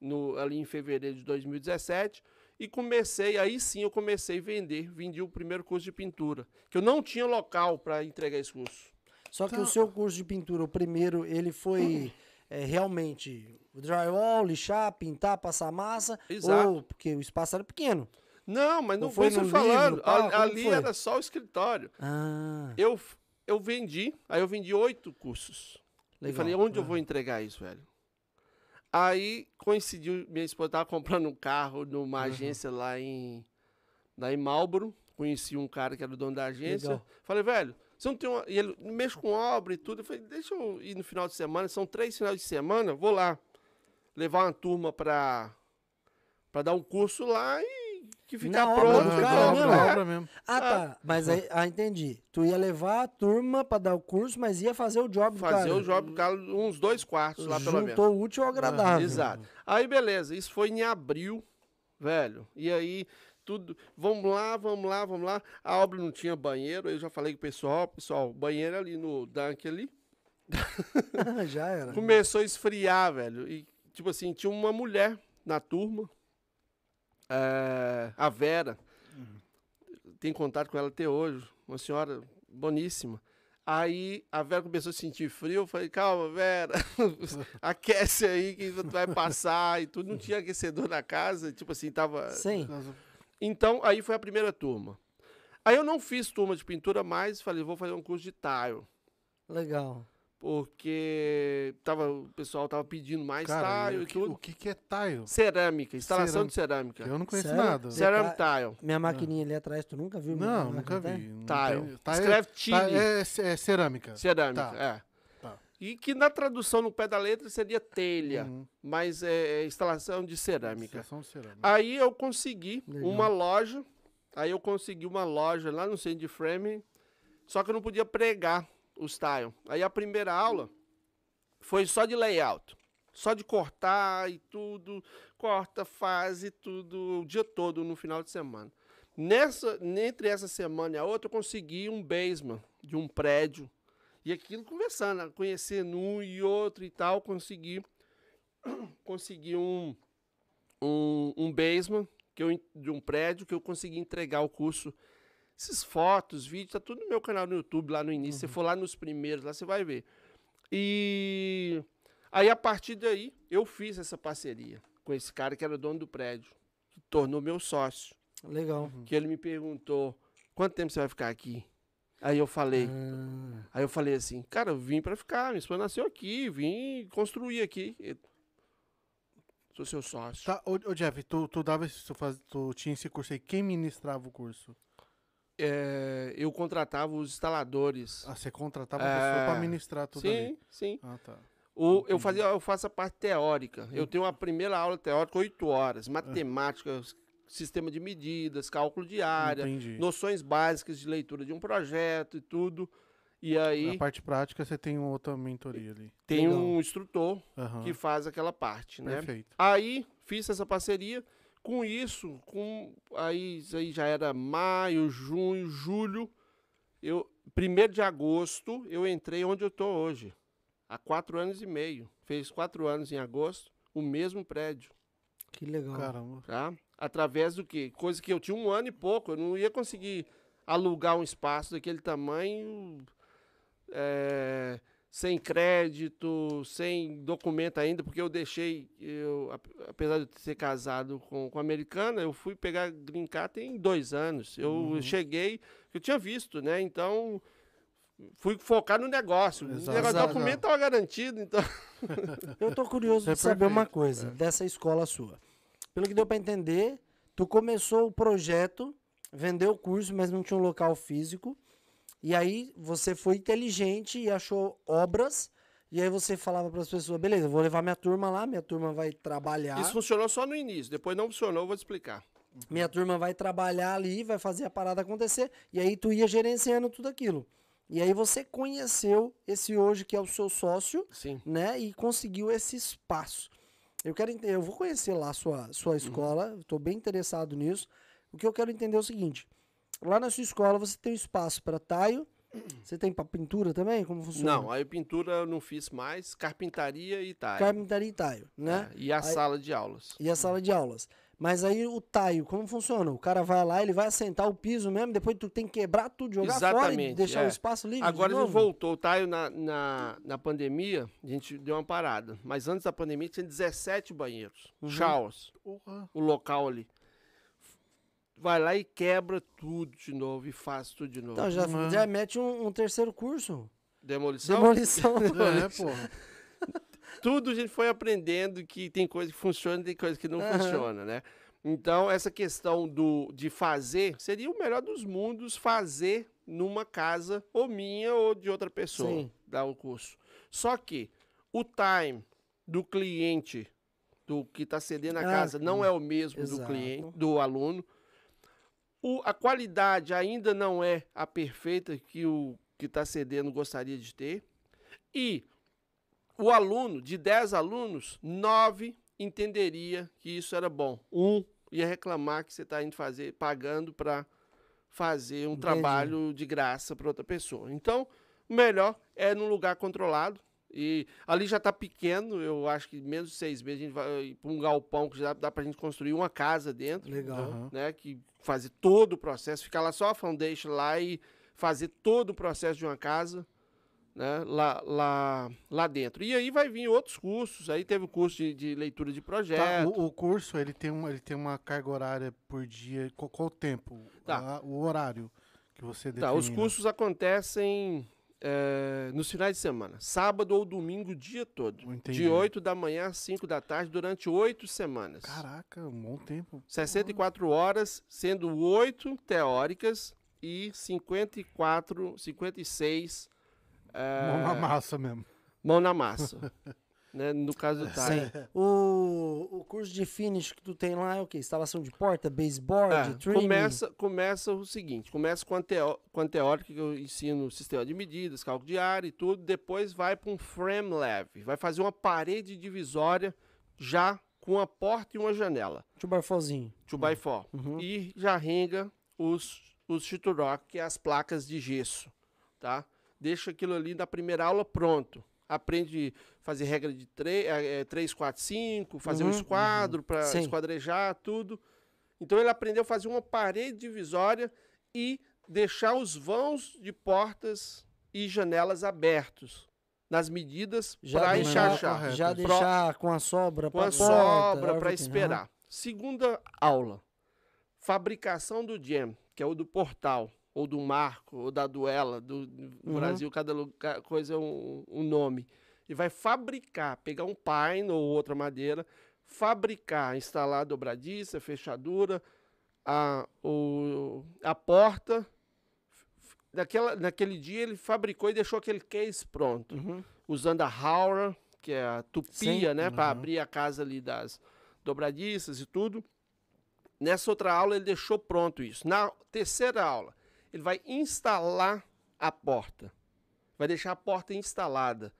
no, ali em fevereiro de 2017, e comecei, aí sim eu comecei a vender, vendi o primeiro curso de pintura, que eu não tinha local para entregar esse curso. Só que Tá. o seu curso de pintura, o primeiro, ele foi é, realmente drywall, lixar, pintar, passar massa? Exato. Ou porque o espaço era pequeno? Não, mas não foi isso no falando, livro, a- ali foi? era só o escritório. Ah, Eu, eu vendi, aí eu vendi oito cursos. Eu legal. falei, onde eu vou entregar isso, velho? Aí coincidiu, minha esposa estava comprando um carro numa agência lá em, lá em Marlboro. Conheci um cara que era o dono da agência. Legal. Falei, velho, você não tem uma. E ele mexe com obra e tudo. Eu falei, deixa eu ir no final de semana. São três finais de semana, vou lá levar uma turma pra, pra dar um curso lá e que ficar Na obra pronto. ficar cara pronto. mesmo? É. obra mesmo. Ah, tá. Mas aí, ah, entendi. Tu ia levar a turma pra dar o curso, mas ia fazer o job do Fazer cara. o job do cara uns dois quartos lá, pelo menos. Juntou o útil ao agradável. Exato. Aí, beleza, isso foi em abril, velho. E aí, tudo. Vamos lá, vamos lá, vamos lá. A obra não tinha banheiro, eu já falei com o pessoal, pessoal, banheiro ali no Dunk ali. [laughs] Já era. Começou a esfriar, velho. E, tipo assim, tinha uma mulher na turma, é, a Vera. Tem contato com ela até hoje. Uma senhora boníssima. Aí a Vera começou a sentir frio. Eu falei, calma, Vera, [laughs] aquece aí que tu vai passar e tudo. Não tinha aquecedor na casa, tipo assim, tava. Sim. Então, aí foi a primeira turma. Aí eu não fiz turma de pintura mais, falei, vou fazer um curso de tile. Legal. Porque tava, o pessoal tava pedindo mais Cara, tile o e que, tudo. o que que é tile? Cerâmica, instalação de Cerâmica. cerâmica. Eu não conheço Sério? nada. Você- Ceramic tile. Minha maquininha ali atrás, tu nunca viu? Não, nunca vi. Não Tile. tá- Escreve tá- Chile. é, é cerâmica. Cerâmica, Tá. é. Tá. E que na tradução no pé da letra seria telha, Uhum. mas é, é instalação de cerâmica. Instalação de cerâmica. Aí eu consegui Legal. uma loja, aí eu consegui uma loja lá no centro de frame, só que eu não podia pregar os tile. Aí a primeira aula foi só de layout, só de cortar e tudo, corta, faz e tudo, o dia todo no final de semana. Nessa, entre essa semana e a outra, eu consegui um basement de um prédio. E aquilo conversando, conhecendo um e outro e tal, consegui, [coughs] consegui um, um, um basement que eu, de um prédio que eu consegui entregar o curso. Esses fotos, vídeos, tá tudo no meu canal no YouTube lá no início. Se você for lá nos primeiros, lá você vai ver. E aí, a partir daí, eu fiz essa parceria com esse cara que era dono do prédio, que tornou meu sócio. Legal. Que ele me perguntou: quanto tempo você vai ficar aqui? Aí eu falei, Ah, Aí eu falei assim, cara, eu vim pra ficar, minha esposa nasceu aqui, vim construir aqui. Eu Sou seu sócio. Tá, ô, ô, Jeff, tu, tu dava esse, tu, faz, tu tinha esse curso aí. Quem ministrava o curso? É, eu contratava os instaladores. Ah, você contratava a pessoa É. pra ministrar tudo sim, ali. sim. Ah, tá. O, eu, fazia, eu faço a parte teórica. Eu tenho a primeira aula teórica, oito horas. É. Matemática, sistema de medidas, cálculo de área, Entendi. noções básicas de leitura de um projeto e tudo. E aí A parte prática você tem outra mentoria ali. tem Legal. um instrutor Aham. que faz aquela parte, né? Perfeito. Aí fiz essa parceria. Com isso, com aí, isso aí já era maio, junho, julho. Eu, primeiro de agosto, eu entrei onde eu tô hoje. Há quatro anos e meio. Fez quatro anos em agosto, o mesmo prédio, que legal. Caramba. tá? Através do quê? Coisa que eu tinha um ano e pouco. Eu não ia conseguir alugar um espaço daquele tamanho é, sem crédito, sem documento ainda, porque eu deixei, eu, ap- apesar de eu ser casado com, com americana, eu fui pegar green card tem dois anos. Eu Uhum. cheguei, eu tinha visto, né? Então fui focar no negócio. Exato. O negócio Exato. documento estava garantido, então. [laughs] Eu tô curioso É de saber uma coisa dessa escola sua. Pelo que deu pra entender, tu começou o projeto, vendeu o curso, mas não tinha um local físico. E aí você foi inteligente e achou obras. E aí você falava para as pessoas, beleza, vou levar minha turma lá, minha turma vai trabalhar. Isso funcionou só no início, depois não funcionou, vou te explicar. Minha turma vai trabalhar ali, vai fazer a parada acontecer, e aí tu ia gerenciando tudo aquilo. E aí você conheceu esse hoje que é o seu sócio, Sim. né, e conseguiu esse espaço. Eu quero eu vou conhecer lá a sua sua escola, estou bem interessado nisso. O que eu quero entender é o seguinte: lá na sua escola você tem um espaço para taio, você tem para pintura também, como funciona? Não, aí pintura eu não fiz mais, carpintaria e tal. Carpintaria e taio, né? e a Aí- sala de aulas. E a sala de aulas. Mas aí o taio, como funciona? O cara vai lá, ele vai assentar o piso mesmo, depois tu tem que quebrar tudo, jogar fora e Exatamente, deixar é. o espaço livre. Agora novo? voltou, o Taio na, na, na pandemia, a gente deu uma parada. Mas antes da pandemia tinha 17 banheiros, Uhum. showers, Porra. o local ali. Vai lá e quebra tudo de novo e faz tudo de novo. Então já, Uhum. já mete um, um terceiro curso. Demolição? Demolição. [laughs] É, porra. [laughs] tudo a gente foi aprendendo que tem coisa que funciona e tem coisa que não Aham. funciona, né? Então, essa questão do, de fazer, seria o melhor dos mundos fazer numa casa ou minha ou de outra pessoa, Sim. dar o curso. Só que o time do cliente, do que está cedendo a Ah, casa, não é o mesmo do Exato. cliente, do aluno. O- a qualidade ainda não é a perfeita que o que está cedendo gostaria de ter. E o aluno, de 10 alunos, 9 entenderia que isso era bom. Um ia reclamar que você está indo fazer, pagando para fazer um Entendi. trabalho de graça para outra pessoa. Então, o melhor é num lugar controlado. E ali já está pequeno, eu acho que menos de seis meses a gente vai para um galpão que já dá para a gente construir uma casa dentro Legal. Né, que fazer todo o processo, ficar lá só a foundation lá e fazer todo o processo de uma casa, né, lá, lá, lá dentro. E aí vai vir outros cursos, aí teve o curso de, de leitura de Tá, projeto. o, o curso, ele tem, uma, ele tem uma carga horária por dia. Qual, qual o tempo? Tá. A- o horário que você Tá, os cursos acontecem é, nos finais de semana, sábado ou domingo o dia todo. Entendi. De 8 da manhã às 5 da tarde, durante oito semanas. Caraca, um bom tempo. 64 horas, sendo 8 teóricas e 54, 56 é, Mão na massa mesmo. mão na massa. [laughs] né, no caso do Thay. Sim. O, o curso de finish que tu tem lá é o quê? Instalação de porta, baseboard, É, começa, começa o seguinte, começa com a, teó com a teórica que eu ensino sistema de medidas, cálculo de área e tudo, depois vai para um frame leve, vai fazer uma parede divisória já com uma porta e uma janela, Tubarfozinho. 2x4, Uhum. e já renga os, os rock, que é as placas de gesso, tá? Deixa aquilo ali na primeira aula pronto. Aprende a fazer regra de 3, 3 4, 5, fazer um Uhum, esquadro para Sim. esquadrejar tudo. Então ele aprendeu a fazer uma parede divisória e deixar os vãos de portas e janelas abertos nas medidas para enxachar. Já Pro- deixar com a sobra Com pra a sobra para esperar. Segunda aula. Fabricação do jam, que é o do portal, ou do marco, ou da duela. Do, Uhum. Brasil, cada lugar, coisa é um, um nome. E vai fabricar, pegar um pine ou outra madeira, fabricar, instalar a dobradiça, fechadura, a, o, a porta. Naquela, naquele dia ele fabricou e deixou aquele case pronto Uhum. usando a Haura, que é a tupia, Sim. né, para Uhum. abrir a casa ali das dobradiças e tudo. Nessa outra aula ele deixou pronto isso. Na terceira aula, ele vai instalar a porta. Vai deixar a porta instalada.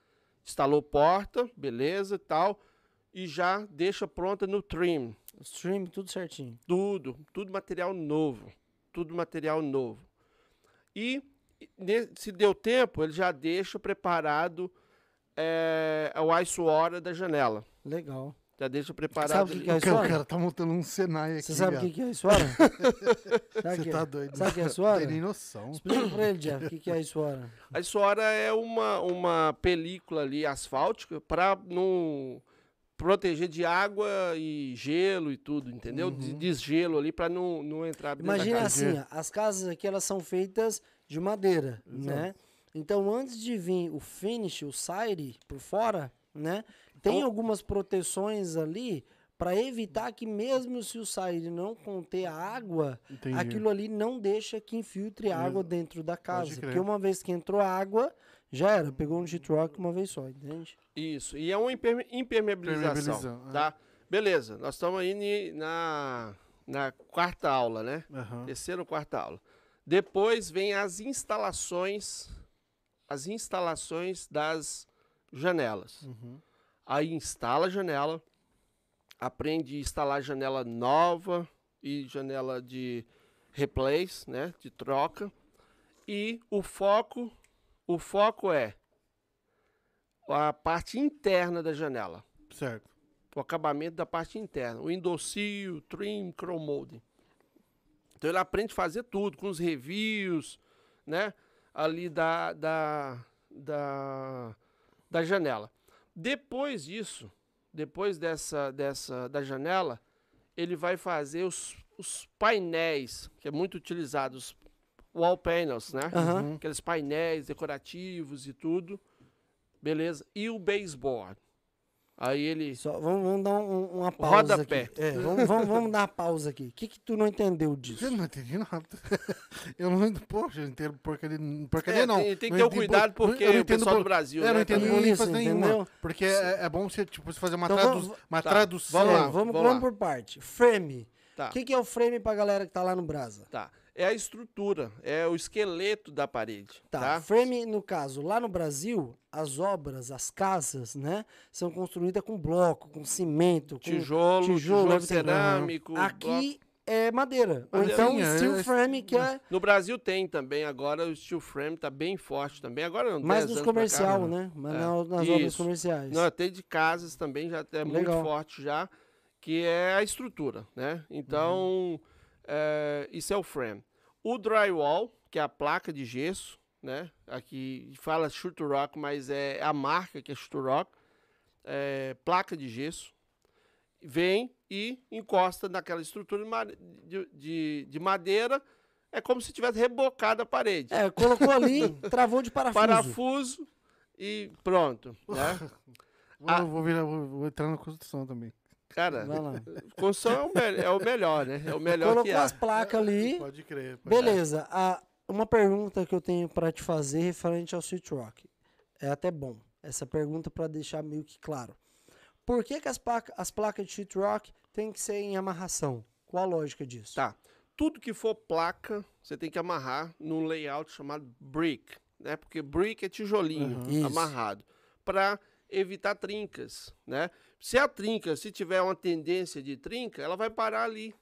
Instalou porta, beleza e tal, e já deixa pronta no trim. Stream, tudo certinho. Tudo, tudo material novo. Tudo material novo. E se deu tempo, ele já deixa preparado é, o ice water da janela. Legal. Já deixa preparado. Sabe o que é O cara, o cara tá montando um Senai aqui. Você sabe o que, que é suora? [laughs] Sabe Você que tá é? doido. Sabe o que é Não suora? tem nem noção. Explica pra ele, Jeff, o que, que é. A ice water é uma, uma película ali asfáltica para não proteger de água e gelo e tudo, entendeu? De desgelo ali para não, não entrar dentro Imagina casa. assim, as casas aqui elas são feitas de madeira, né? Então antes de vir o finish, o side por fora, né? Tem Então- algumas proteções ali para evitar que mesmo se o side não conter a água, Entendi. aquilo ali não deixa que infiltre água dentro da casa, porque uma vez que entrou água, já era, pegou um G-Rock uma vez só, entende? Isso, e é uma imperme- impermeabilização, Impermeabilização, é. tá? Beleza, nós estamos aí na, na quarta aula, né? Aham. Terceira ou quarta aula. Depois vem as instalações, as instalações das janelas. Uhum. Aí instala a janela, aprende a instalar janela nova e janela de replace, né, de troca. E o foco, o foco é a parte interna da janela, Certo. o acabamento da parte interna, o endossil, trim, chrome molding. Então ele aprende a fazer tudo, com os reviews, né, ali da, da, da, da janela. Depois disso, depois dessa, dessa da janela, ele vai fazer os, os painéis, que é muito utilizado, os wall panels, né? Uhum. Aqueles painéis decorativos e tudo. Beleza? E o baseboard. Aí ele. Só, vamos, vamos dar um- uma pausa Rodapé. aqui. É, vamos, vamos, vamos dar uma pausa aqui. O que, que tu não entendeu disso? Eu não entendi nada. [laughs] Eu não entendo. Poxa, eu entendo porcaria. Porcaria É, não. tem, tem que Não ter o entendo cuidado por- porque eu não o entendo pessoal por- do Brasil. É, eu não né, entendo também. Isso, nenhuma. entendeu? Porque é, é bom você, tipo, você fazer uma, Então tradu vamos- uma tá, tradução. vamos lá. É, vamos, vamos por parte. Frame. Tá. O que, que é o frame pra galera que tá lá no Brasa? Tá. É a estrutura, é o esqueleto da parede. Tá. Tá. Frame, no caso, lá no Brasil, as obras, as casas, né, são construídas com bloco, com cimento, com Tijolo, tijolo, everything. cerâmico. bloco. Aqui é madeira. Ou então Sim, é- steel é- frame, que é No Brasil tem também, agora o steel frame tá bem forte também. Agora não mais 10 nos cá, comercial, não. né? Mas É, na- nas obras isso. comerciais. Não, tem de casas também, já é muito Legal. forte já, que é a estrutura, né? Então, é, isso é o frame. O drywall, que é a placa de gesso, né? Aqui fala Rock, mas é a marca que é Rock, é, placa de gesso, vem e encosta naquela estrutura de de, de- de madeira é como se tivesse rebocado a parede. É, colocou ali, travou de parafuso. Parafuso e pronto, né? [laughs] Vou, Ah. vou, virar, vou, vou entrar na construção também. Cara, [laughs] construção é o, me- é o melhor, né? É o melhor Colocou que há. as placas ali. Pode crer. pode Beleza. A, uma pergunta que eu tenho pra te fazer referente ao Sweet Rock. É até bom. Essa pergunta pra deixar meio que claro. Por que, que as, placa- as placas de Sweet Rock tem que ser em amarração? Qual a lógica disso? Tá. Tudo que for placa, você tem que amarrar num layout chamado brick, né? Porque brick é tijolinho Uhum. Isso. amarrado para evitar trincas, né? Se a trinca, se tiver uma tendência de trinca, ela vai parar ali.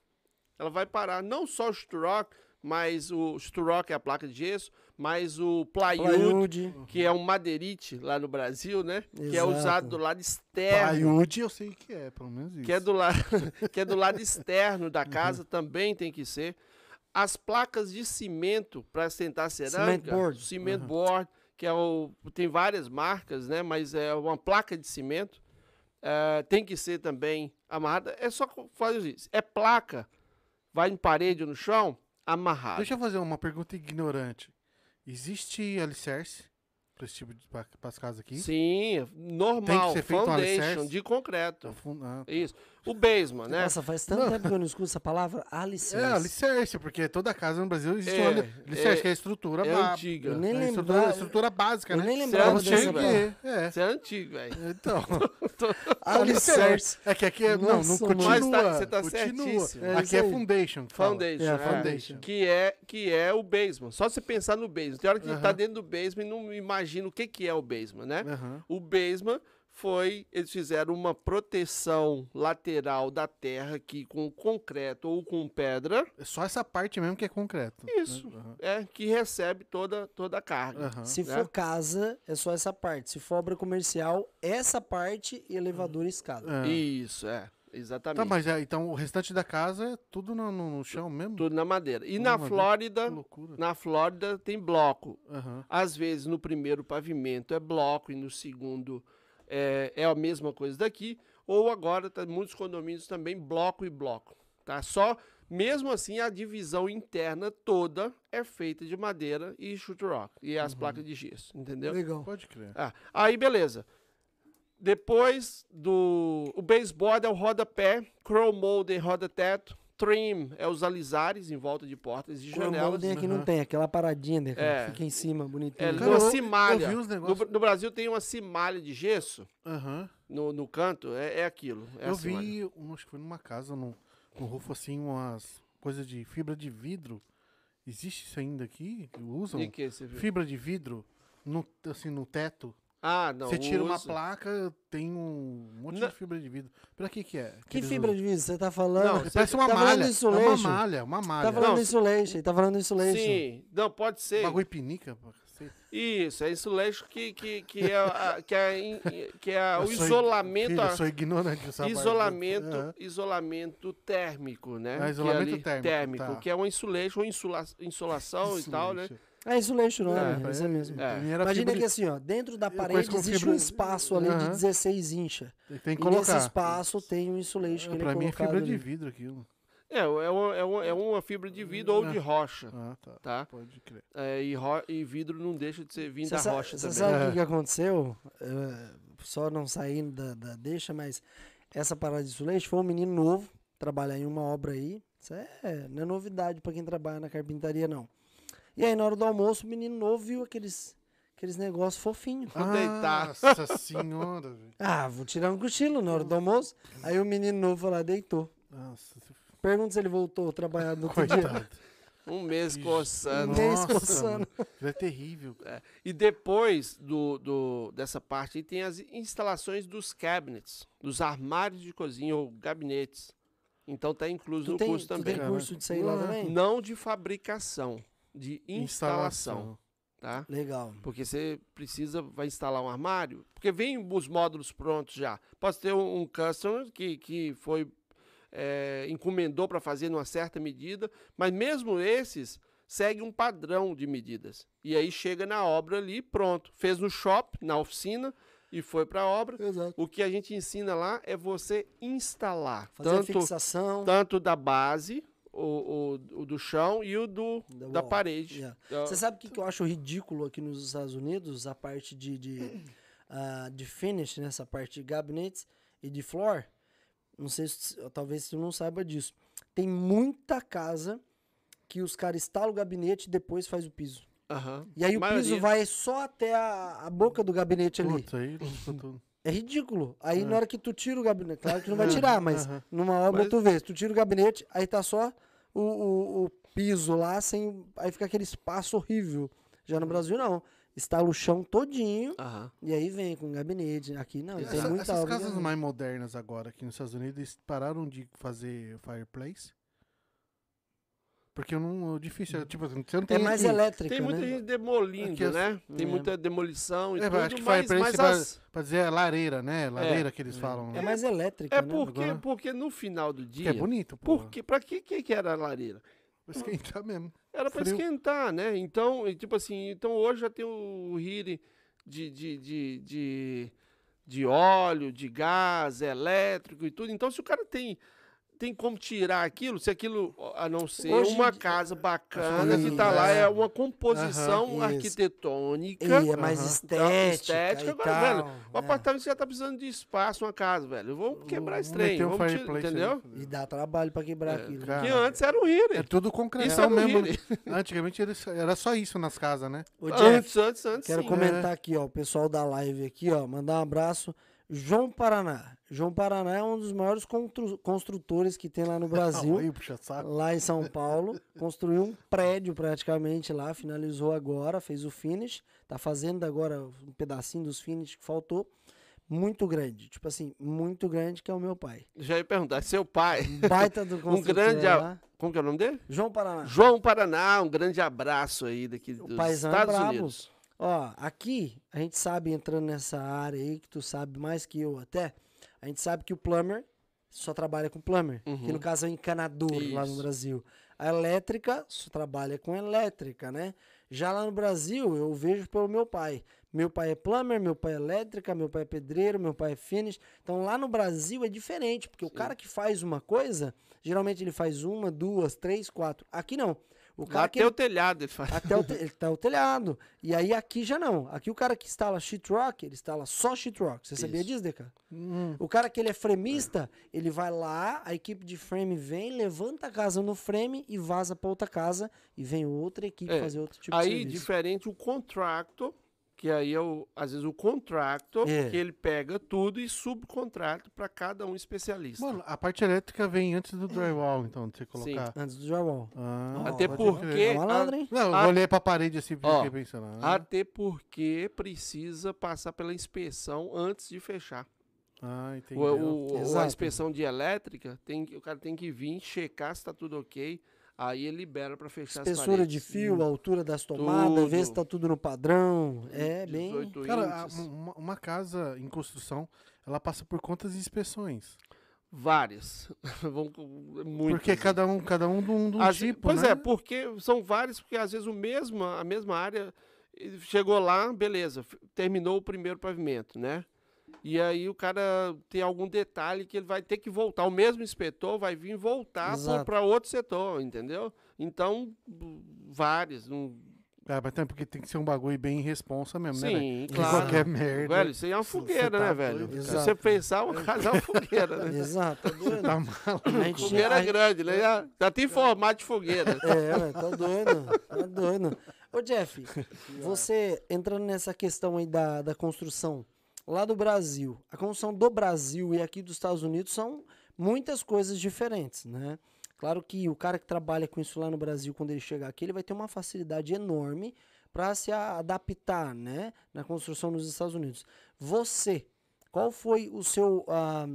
Ela vai parar não só o Sturrock, mas o Sturrock é a placa de gesso, mas o plywood, que é um madeirite lá no Brasil, né? Que é Exato. usado do lado externo Plywood eu sei que é, pelo menos isso. que é do, la... [laughs] que é do lado externo da casa, também tem que ser. As placas de cimento para assentar cerâmica, Cement board. cement board, que é o tem várias marcas, né? Mas é uma placa de cimento, eh, tem que ser também amarrada. É só fazer isso. É placa, vai em parede ou no chão, amarrado. Deixa eu fazer uma pergunta ignorante. Existe alicerce para esse tipo de para as casas aqui? Sim, é Tem normal, que ser feito um foundation, alicerce? de concreto. Tá fun- ah, Isso. O basement, né? Nossa, faz tanto tempo que eu não escuto essa palavra alicerce. É, alicerce, porque toda casa no Brasil existe É, um ali- alicerce, é- que é a estrutura é ba- antiga. Eu nem é estrutura, estrutura básica, eu né? nem Pra lembrava você dessa Chega palavra. e- é. Isso é antigo, velho. Então, [laughs] Alicerce. É que aqui é, não, não Nossa, continua. Tá- você tá continua. certíssimo. É aqui é aí. foundation. que. Foundation, É, é, foundation. Que, é, que é o basement. Só você pensar no basement. Tem hora que Aham. tá dentro do basement e não imagina o que, que é o basement, né? Aham. O basement foi, eles fizeram uma proteção lateral da terra aqui com concreto ou com pedra, É só essa parte mesmo que é concreto. Isso. né? Aham. é, que recebe toda, toda a carga. Aham. Se né? for casa, é só essa parte. Se for obra comercial, essa parte e elevador e escada. É. Isso, é. Exatamente. Tá, mas é, então o restante da casa é tudo no, no- no chão mesmo? Tudo na madeira. E Tudo na. Flórida, na Flórida tem bloco. Aham. Às vezes no primeiro pavimento é bloco e no segundo é, é a mesma coisa daqui. Ou agora tá, muitos condomínios também bloco e bloco. Tá? Só mesmo assim a divisão interna toda é feita de madeira e chute rock e as placas de gesso, entendeu? Legal. Pode crer. Ah, aí beleza. Depois do o baseboard é o rodapé, chrome molding roda-teto, trim é os alisares em volta de portas e Chrome janelas. molding aqui não tem, aquela paradinha né, É. fica em cima, bonitinho. É, Cara, uma eu- eu cimalha. No, negócios- no Brasil tem uma cimalha de gesso Aham. no, no canto, é, é aquilo. é Eu vi, um, acho que foi numa casa, no, no roof, assim, umas coisas de fibra de vidro. Existe isso ainda aqui? Usam? E que você viu? Fibra de vidro, no, assim, no teto. Ah, não. Você tira uma usa. placa, tem um monte Não. de fibra de vidro. Pra que que é? Que eles fibra de vidro você tá falando? Não, É, Parece uma tá falando malha. É uma insulation? malha, uma malha. Tá falando Não, insulation, tá falando insulation. Sim, não, pode ser. Bagulho pinica. cacete. Isso, é insulation que, que, que é, a- que é, in- que é o Eu sou- isolamento. Filho, a- eu sou ignorante. isolamento, Aham. isolamento térmico, né? Ah, Que isolamento ali- térmico, tá. que é uma insulation, insula, insolação e tal, né? Insulation. É insulation, não é? É, É, isso mesmo. É. Pra era Imagina que de- assim, ó, dentro da Eu parede existe fibra- um espaço ali de Aham. 16 incha. Tem que E nesse colocar. espaço tem um insulation que ele pra é mim é fibra de vidro aquilo. É, é uma, é uma, é uma fibra de vidro ou de rocha, Ah, tá. tá? Pode crer. É, e, ro- e vidro não deixa de ser vindo Você da rocha você também. sabe o É. que, aconteceu? É, só não saindo da, da deixa, mas essa parada de insulation foi um menino novo trabalhar em uma obra aí. Isso é, não é novidade pra quem trabalha na carpintaria, não. E aí, na hora do almoço, o menino novo viu aqueles, aqueles negócios fofinhos. Vou deitar. Nossa senhora, velho. Ah, vou tirar um cochilo na hora do almoço. Aí o menino novo foi lá, deitou. Nossa, Pergunta se ele voltou a trabalhar no outro dia. Um mês coçando. Um mês Nossa, coçando. é terrível. E depois do, do- dessa parte aí tem as instalações dos cabinets, dos armários de cozinha ou gabinetes. Então tá incluso Tu no tem, curso tu também. tem curso de sair lá Ah. também? Não de fabricação, de instalação, tá? Legal. Porque você precisa, vai instalar um armário, porque vem os módulos prontos já. Pode ter um, um customer que, que foi, é, encomendou para fazer numa certa medida, mas mesmo esses seguem um padrão de medidas. E aí chega na obra ali, pronto. Fez no shop, na oficina, e foi para a obra. Exato. O que a gente ensina lá é você instalar, Fazer a tanto, fixação. tanto da base, o, o, o do chão e o do, Da da wall. parede. Yeah. Então, Você sabe o que, que eu acho ridículo aqui nos Estados Unidos? A parte de, de, [coughs] ah, de finish, né? Essa parte de gabinetes e de floor. Não sei se talvez você não saiba disso. Tem muita casa que os caras instalam o gabinete e depois faz o piso. aham. E aí o Maioria. piso vai só até a, a boca do gabinete ali. Putz, aí tudo. É ridículo. Aí É. na hora que tu tira o gabinete, claro que não vai tirar, mas Aham. numa obra Mas- tu vê, tu tira o gabinete, aí tá só o, o, o piso lá, sem, aí fica aquele espaço horrível. Já no Brasil não. Instala o chão todinho Aham. e aí vem com gabinete. Aqui não, e tem Essa- muita essas obra. casas que- mais modernas agora aqui nos Estados Unidos eles pararam de fazer fireplace. Porque eu não. Difícil. Tipo, você não É tem. mais aqui- elétrica, Tem muita né? gente demolindo, as- né? Tem É. muita demolição e É, tudo, acho que mas, mas vai- as- Pra dizer é lareira, né? Lareira que eles falam. É né? mais elétrica, é né? porque, Agora- porque no final do Que dia... é bonito, pô. Por quê? Pra que, que que era a lareira? Pra esquentar mesmo. Era pra Frio. esquentar, né? Então, tipo assim, então hoje já tem o heating de, de, de, de, de óleo, de gás, elétrico e tudo. Então, se o cara tem, tem como tirar aquilo, se aquilo, a não ser Hoje uma casa bacana que tá Sim, lá, é. é uma composição isso. arquitetônica. E é mais Aham. estética. estética, e agora, tal, velho, O é. apartamento já tá precisando de espaço, uma casa, velho. Vamos quebrar esse trem, um vamos tirar, aí. entendeu? E dá trabalho pra quebrar É, aquilo. cara. Que antes era o heating. É tudo concreto Isso o mesmo. [laughs] Antigamente era, era só isso nas casas, né? Jeff, Antes, antes, antes. Quero sim. comentar aqui, ó, o pessoal da live aqui, ó, mandar um abraço. João Paraná. João Paraná é um dos maiores constru- construtores que tem lá no [laughs] Brasil. Aí, puxa saco. lá em São Paulo, [laughs] construiu um prédio praticamente lá, finalizou agora, fez o finish, tá fazendo agora um pedacinho dos finish que faltou. Muito grande, tipo assim, muito grande, que é o meu pai. Já ia perguntar, seu pai. Um baita do [laughs] construtor grande a- lá. Como que é o nome dele? João Paraná. João Paraná, um grande abraço aí daqui dos paizão é Estados brabo. Unidos. Ó, aqui, a gente sabe, entrando nessa área aí, que tu sabe mais que eu até, a gente sabe que o plumber só trabalha com plumber, que Uhum. no caso é o encanador lá no Isso. Brasil. A elétrica só trabalha com elétrica, né? Já lá no Brasil, eu vejo pelo meu pai. Meu pai é plumber, meu pai é elétrica, meu pai é pedreiro, meu pai é finish. Então lá no Brasil é diferente, porque o cara que faz uma coisa, geralmente ele faz uma, duas, três, quatro. Aqui não. O cara que até ele o telhado ele faz. até o, te, [laughs] ele tá o telhado. E aí aqui já não. Aqui o cara que instala sheetrock, ele instala só sheetrock. Você sabia Isso. disso, Deca? Hum, O cara que ele é fremista, ele vai lá, a equipe de frame vem, levanta a casa no frame e vaza pra outra casa e vem outra equipe É, fazer outro tipo de Aí, serviço. diferente o contractor, que aí é o, às vezes o contractor, É. que ele pega tudo e subcontrata para cada um especialista. Mano, a parte elétrica vem antes do drywall, então, de você colocar. Antes do drywall. Ah, Até pode porque-. Tá malandro, hein? Não, eu a- olhei pra parede assim e Ó, fiquei pensando. Ah, Até porque precisa passar pela inspeção antes de fechar. ah entendeu. o- o- a inspeção de elétrica, tem, o cara tem que vir, checar se tá tudo ok, aí ele libera para fechar as Espessura paredes. de fio, a altura das tomadas, ver se Tudo. tá tudo no padrão. É bem. 18 Cara, uma, uma casa em construção, ela passa por quantas inspeções? Várias. [laughs] Muitas. Porque cada um, cada um de um, de um tipo, pois né? é, porque são várias, porque às vezes o mesmo, a mesma área chegou lá, beleza, terminou o primeiro pavimento, né? E aí o cara tem algum detalhe que ele vai ter que voltar. O mesmo inspetor vai vir voltar para outro setor, entendeu? Então, várias. Não... Ah, mas tem- porque tem que ser um bagulho bem responsa mesmo, né? velho? Sim, Que claro. qualquer merda. Velho, isso aí é uma fogueira, tá né, velho? doido, Se você pensar, uma casa é uma fogueira, né? Exato, tá doido? Tá maluco. A gente tinha- Fogueira a- grande, né? Já, já tem formato de fogueira. É, tá doido, tá doido. Ô, Jeff, [laughs] você entrando nessa questão aí da, da construção lá do Brasil, a construção do Brasil e aqui dos Estados Unidos são muitas coisas diferentes, né? Claro que o cara que trabalha com isso lá no Brasil, quando ele chegar aqui, ele vai ter uma facilidade enorme para se adaptar, né, na construção nos Estados Unidos. Você, qual foi o seu ah,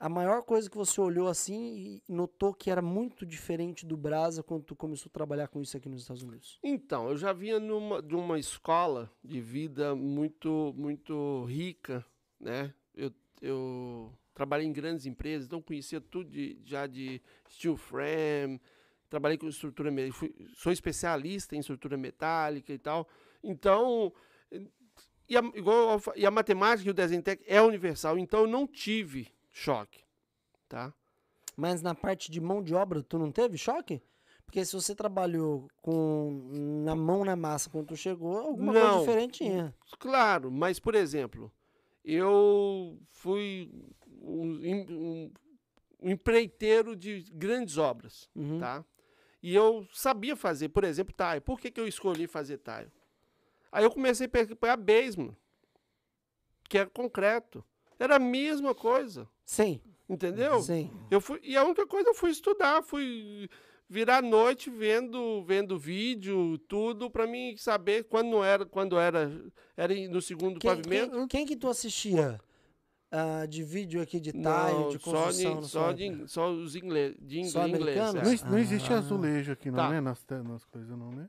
a maior coisa que você olhou assim e notou que era muito diferente do Brasa quando tu começou a trabalhar com isso aqui nos Estados Unidos? Então, eu já vinha numa, de uma escola de vida muito, muito rica, né? Eu, eu trabalhei em grandes empresas, então conhecia tudo de, já de steel frame, trabalhei com estrutura, me- fui- sou especialista em estrutura metálica e tal. Então, e a, igual e a matemática e o desenho técnico é universal, então eu não tive choque, tá? Mas na parte de mão de obra, tu não teve choque? Porque se você trabalhou com na mão na massa quando tu chegou, alguma coisa Não. diferente tinha. Claro, mas, por exemplo, eu fui um, um- um empreiteiro de grandes obras, Uhum. tá? E eu sabia fazer, por exemplo, tile. Por que, que eu escolhi fazer tile? Aí eu comecei a pe- pegar basement, que era concreto. Era a mesma coisa, Sim. entendeu? Sim. Eu fui, e a única coisa eu fui estudar, fui virar a noite vendo, vendo vídeo, tudo, para mim saber quando não era, quando era, era no segundo Quem, pavimento. quem, quem que tu assistia ah, de vídeo aqui de Não, de só, construção? de, na só, de, só os inglês, de Só inglês. é. Não, não existe Ah. azulejo aqui, não, Tá. né? Nas, nas coisas, não, né?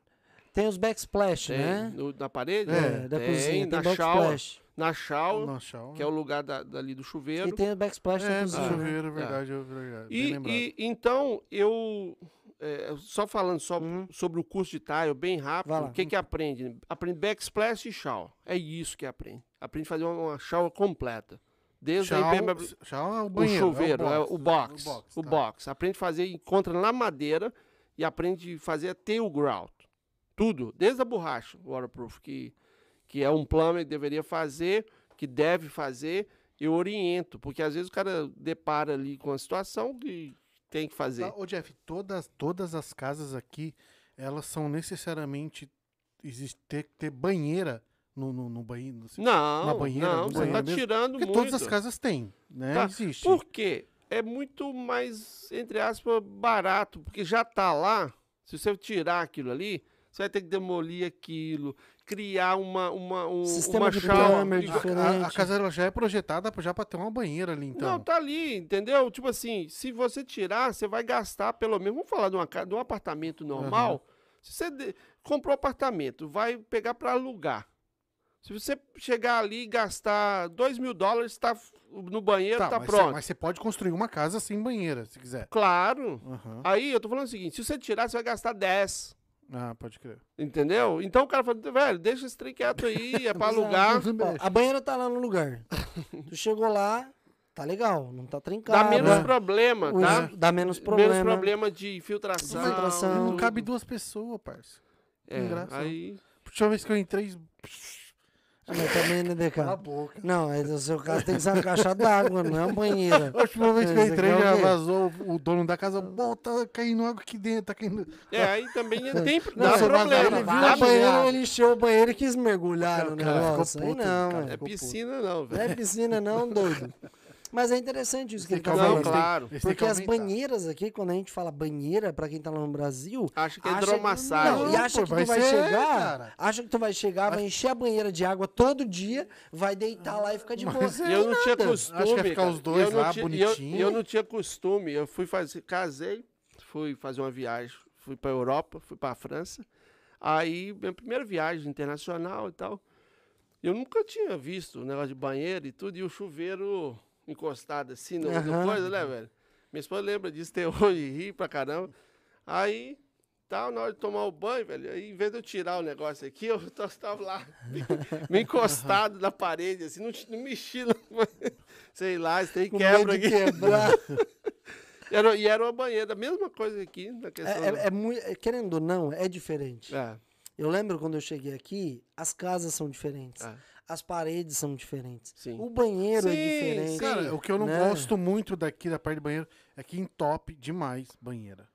Tem os backsplash, Tem, né? no- na parede? É, da tem, cozinha. Tem na shower, backsplash. na shower, Na chão. que é o lugar da, dali do chuveiro. E tem o backsplash É, do cozinha. né? chuveiro, É. verdade, é verdade. E, e então eu é, só falando só Uhum. sobre o curso de tile bem rápido, o que que aprende? Aprende backsplash e shower. É isso que aprende. Aprende a fazer uma, uma completa. Desde Chau, aí bem- chau é o o banheiro. chuveiro, é o box, O box, o tá. box. Aprende a fazer, encontra na madeira e aprende a fazer até o grout. Tudo, desde a borracha waterproof que que é um plumber que deveria fazer, que deve fazer, eu oriento, porque às vezes o cara depara ali com a situação que tem que fazer. Ô, Jeff, todas, todas as casas aqui, elas são necessariamente. Existe ter, ter banheira no, no, no banheiro. no- Não, Na banheira, não, você tá mesmo? tirando Porque muito. todas as casas têm, né? Tá. Existe. Por quê? É muito mais, entre aspas, barato, porque já tá lá. Se você tirar aquilo ali, você vai ter que demolir aquilo, criar uma, uma, um, Sistema uma de chave. plumber de- A- diferente. A, a casa ela já é projetada já para ter uma banheira ali, então. Não, tá ali, entendeu? Tipo assim, se você tirar, você vai gastar pelo menos. Vamos falar de, uma, de um apartamento normal. Se você de- comprou apartamento, vai pegar para alugar. Se você chegar ali e gastar 2 mil dólares, tá no banheiro, tá, mas, pronto. Você, mas você pode construir uma casa sem banheira, se quiser. Claro. Aham. Aí eu tô falando o seguinte: se você tirar, você vai gastar 10. Ah, pode crer. Entendeu? Então o cara fala, velho, deixa esse trem quieto aí, é pra alugar. Ó, a banheira tá lá no lugar. tu chegou lá, tá legal, não tá trincado. Dá menos né? problema, tá? Dá menos problema. Menos problema de infiltração. Infiltração. Não cabe duas pessoas, parça. É, engraçado. aí. A última vez que eu entrei. Mas também, né, DK? Cala a boca. Não, mas o seu caso tem que ser uma caixa d'água, não é uma banheira. [laughs] A última vez que eu entrei, é já vazou o dono da casa. Pô, tá caindo água aqui dentro, tá caindo. É, aí também tem, Não, dá você problema. Ele viu o banheiro, ele encheu o banheiro e quis mergulhar no negócio. Aí puto, não, cara. mano. É piscina, não, Não velho. é piscina não, doido. [laughs] Mas é interessante isso que ele tá que Não, falando. claro. Porque que as banheiras aqui, quando a gente fala banheira, pra quem tá lá no Brasil, Acha que é acha hidromassagem. Não, e acha pô, que vai tu vai ser, chegar, cara. acha que tu vai chegar, vai encher a banheira de água todo dia, vai deitar lá e ficar de boa. E eu não tinha nada. costume. Acho que ia ficar cara. os dois eu lá, tinha- bonitinho. Eu, eu não tinha costume. Eu fui fazer. Casei, fui fazer uma viagem. Fui pra Europa, fui pra França. Aí, minha primeira viagem internacional e tal. Eu nunca tinha visto o negócio de banheiro e tudo, e o chuveiro encostado assim no, no Aham. coisa, né, velho? Minha esposa lembra disso, tem [laughs] hoje, ri pra caramba. Aí, tal, na hora de tomar o banho, velho, aí em vez de eu tirar o negócio aqui, eu [laughs] estava lá, [laughs] meio encostado na parede, assim, não, não mexi, não. sei lá, isso tem quebra aqui. quebrar. Era, e era uma banheira, a mesma coisa aqui, na É, questão. é- é é- querendo ou não, é diferente. É, Eu lembro quando eu cheguei aqui, as casas são diferentes. É. As paredes são diferentes. sim. O banheiro é Sim, diferente. sim. Cara, o que eu não né? gosto muito daqui da parte de banheiro é que entope demais banheira.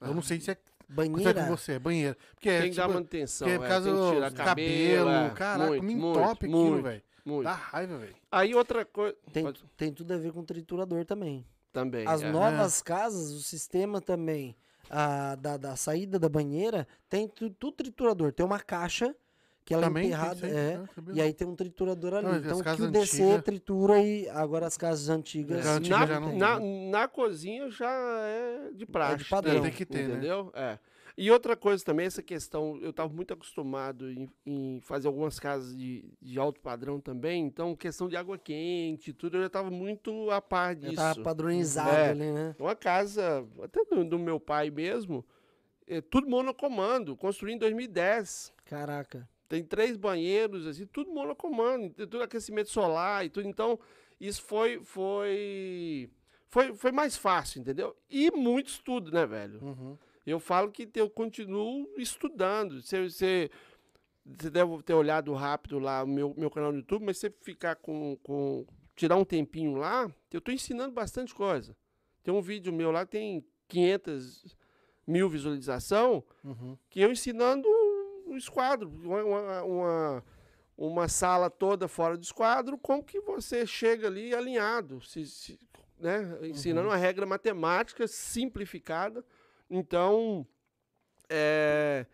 Eu não sei se é Banheira. Com você, banheiro. Porque é tem que dar tipo, manutenção, porque é por é, causa tem que tirar do cabelo, cabelo, é, caraca, muito, me muito, entope aquilo, muito, velho. muito. Dá raiva, velho. Aí outra coisa... Tem, Pode- tem tudo a ver com triturador também. Também, As é. novas casas, o sistema também a, da, da saída da banheira, tem tu- tudo triturador. Tem uma caixa que ela Também é aí, É, né? Sabia e aí tem um triturador ali. Não, então que o DC antigas- tritura e agora as casas antigas. Já antiga na, na, na cozinha já é de praxe. padrão. Tem que ter, né? entendeu? É. E outra coisa também, essa questão, eu estava muito acostumado em, em fazer algumas casas de, de alto padrão também, então questão de água quente, tudo, eu já estava muito a par disso. tá padronizado É. ali, né? Uma casa, até do, do meu pai mesmo, é tudo monocomando, construí em 2010. Caraca. Tem três banheiros, assim, tudo monocomando, tudo aquecimento solar e tudo. Então, isso foi, foi, foi, foi mais fácil, entendeu? E muito estudo, né, velho? Uhum. Eu falo que eu continuo estudando. Você, você, você deve ter olhado rápido lá o meu, meu canal no YouTube, mas se você ficar com, com. tirar um tempinho lá, eu estou ensinando bastante coisa. Tem um vídeo meu lá que tem 500 mil visualização, Uhum. que eu ensinando um esquadro, uma, uma, uma, sala toda fora do esquadro, como que você chega ali alinhado, se, se- né? ensinando uma regra matemática simplificada. Então, é,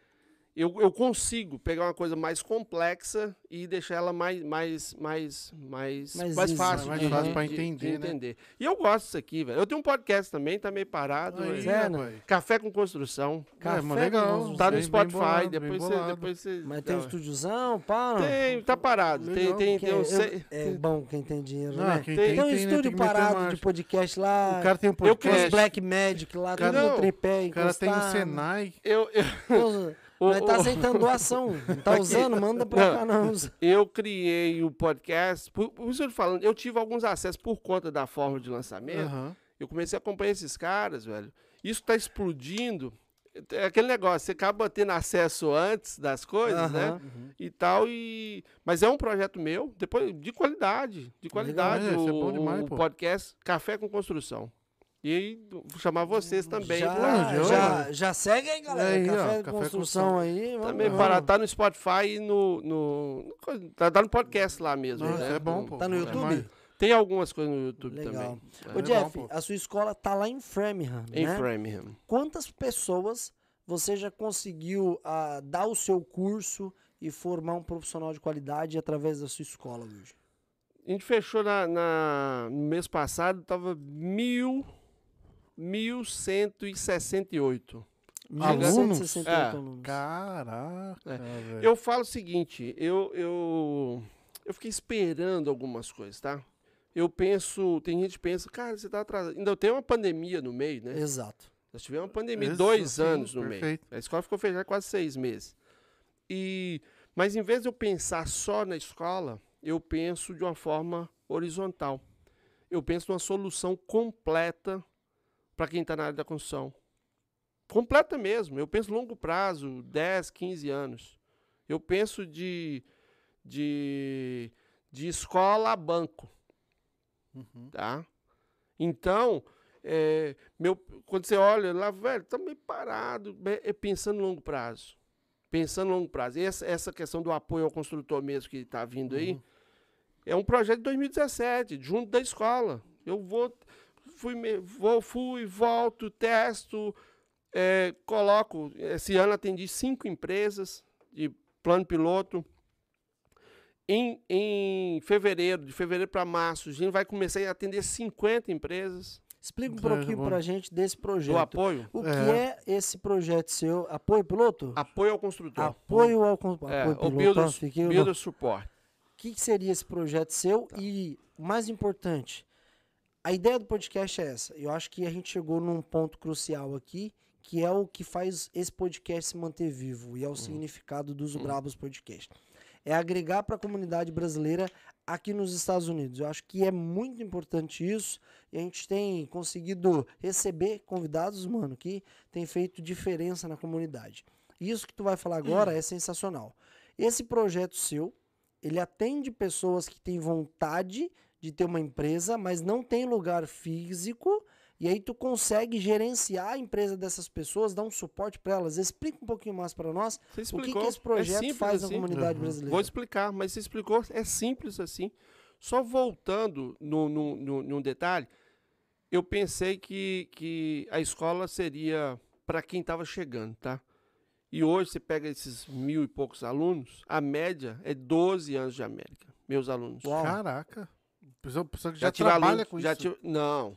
eu, eu consigo pegar uma coisa mais complexa e deixar ela mais, mais, mais, mais, Mais mais, fácil, mais de, fácil de- pra de- entender, de né? entender. E eu gosto disso aqui, velho. Eu tenho um podcast também, tá meio parado. Aí, é, né? Café com construção. Café é, mano, legal. Tá no Bem- bem Spotify, bolado, depois, você, depois você. Mas tem um estúdiozão, pá? Tem, tá parado. Tem, Legal. tem, Que tem um eu- se- é bom quem tem dinheiro, Não, né? quem Tem- tem, Tem um tem, né? estúdio Tem meter parado de podcast lá. O cara tem um Eu Tem podcast. Black Magic lá, Não. no tripé, O cara tem encostado. Senai. eu, eu, Então, O- Nós tá o- aceitando doação. Não [laughs] tá Aqui. usando, manda Não. cá, não. eu criei o podcast. Por, por isso eu tô falando, eu tive alguns acessos por conta da forma de lançamento. Aham. Eu comecei a acompanhar esses caras, velho. Isso tá explodindo. É aquele negócio, você acaba tendo acesso antes das coisas, né? Aham. E tal, e. Mas é um projeto meu, depois de qualidade. De qualidade. Legal, é, o, isso é bom demais, o podcast Café com Construção. E aí, vou chamar vocês também. Já, pra- Pô, já, já segue aí, galera. Aí, ó, café de Café construção aí. Também para tá no Spotify e no, no, tá, tá no podcast lá mesmo. Nossa, né? é bom, pô. Tá no É YouTube? Tem algumas coisas no YouTube Legal. também. Ô, É Jeff, bom, a sua escola tá lá em Framingham, Em né? Framingham. Quantas pessoas você já conseguiu ah, dar o seu curso e formar um profissional de qualidade através da sua escola hoje? A gente fechou na, na- no mês passado, tava mil, 1168. Alunos? 1168 É. alunos. Caraca, velho. Eu falo o seguinte, eu, eu, eu fiquei esperando algumas coisas, tá? Eu penso, tem gente que pensa, cara, você tá atrasado. Ainda tem uma pandemia no meio, né? Exato. Nós tivemos uma pandemia, Isso, dois sim, anos no perfeito. meio. A escola ficou fechada quase seis meses. E, mas em vez de eu pensar só na escola, eu penso de uma forma horizontal. Eu penso numa solução completa para quem está na área da construção. Completa mesmo. Eu penso longo prazo, 10, 15 anos. Eu penso de, de, de escola a banco Uhum. tá? Então, é, meu, quando você olha lá, velho, tá meio parado, be- é pensando longo prazo. Pensando longo prazo. E essa, essa questão do apoio ao construtor mesmo que está vindo aí, Uhum. é um projeto de 2017, junto da escola. Eu vou, fui, vou, fui, volto, testo, é, coloco. Esse ano atendi cinco empresas de plano piloto. Em, em fevereiro, de fevereiro para março, a gente vai começar a atender 50 empresas Explica um Tá, pouquinho bom. pra gente desse do projeto. apoio. O que É. é esse projeto seu? Apoio piloto? Apoio ao construtor. Apoio ao con- É, apoio o piloto. Builder, builder Support. O que, que seria esse projeto seu? E, o mais importante, a ideia do podcast é essa. Eu acho que a gente chegou num ponto crucial aqui, que é o que faz esse podcast se manter vivo e é o significado dos Brabos Podcast. É agregar para a comunidade brasileira aqui nos Estados Unidos. Eu acho que é muito importante isso e a gente tem conseguido receber convidados, mano, que tem feito diferença na comunidade. Isso que tu vai falar agora é sensacional. Esse projeto seu, ele atende pessoas que têm vontade de ter uma empresa, mas não tem lugar físico. E aí tu consegue gerenciar a empresa dessas pessoas, dar um suporte para elas. Explica um pouquinho mais para nós Você o que, que esse é projeto simples faz assim. na comunidade Uhum. brasileira. Vou explicar, mas você explicou, é simples assim. Só voltando no, no, no, num detalhe, eu pensei que, que a escola seria para quem estava chegando, tá? E hoje você pega esses mil e poucos alunos, a média é 12 anos de América, meus alunos. Uau. Caraca. Pessoa, pessoa que já, tive trabalha alunos- com já isso. tive- não.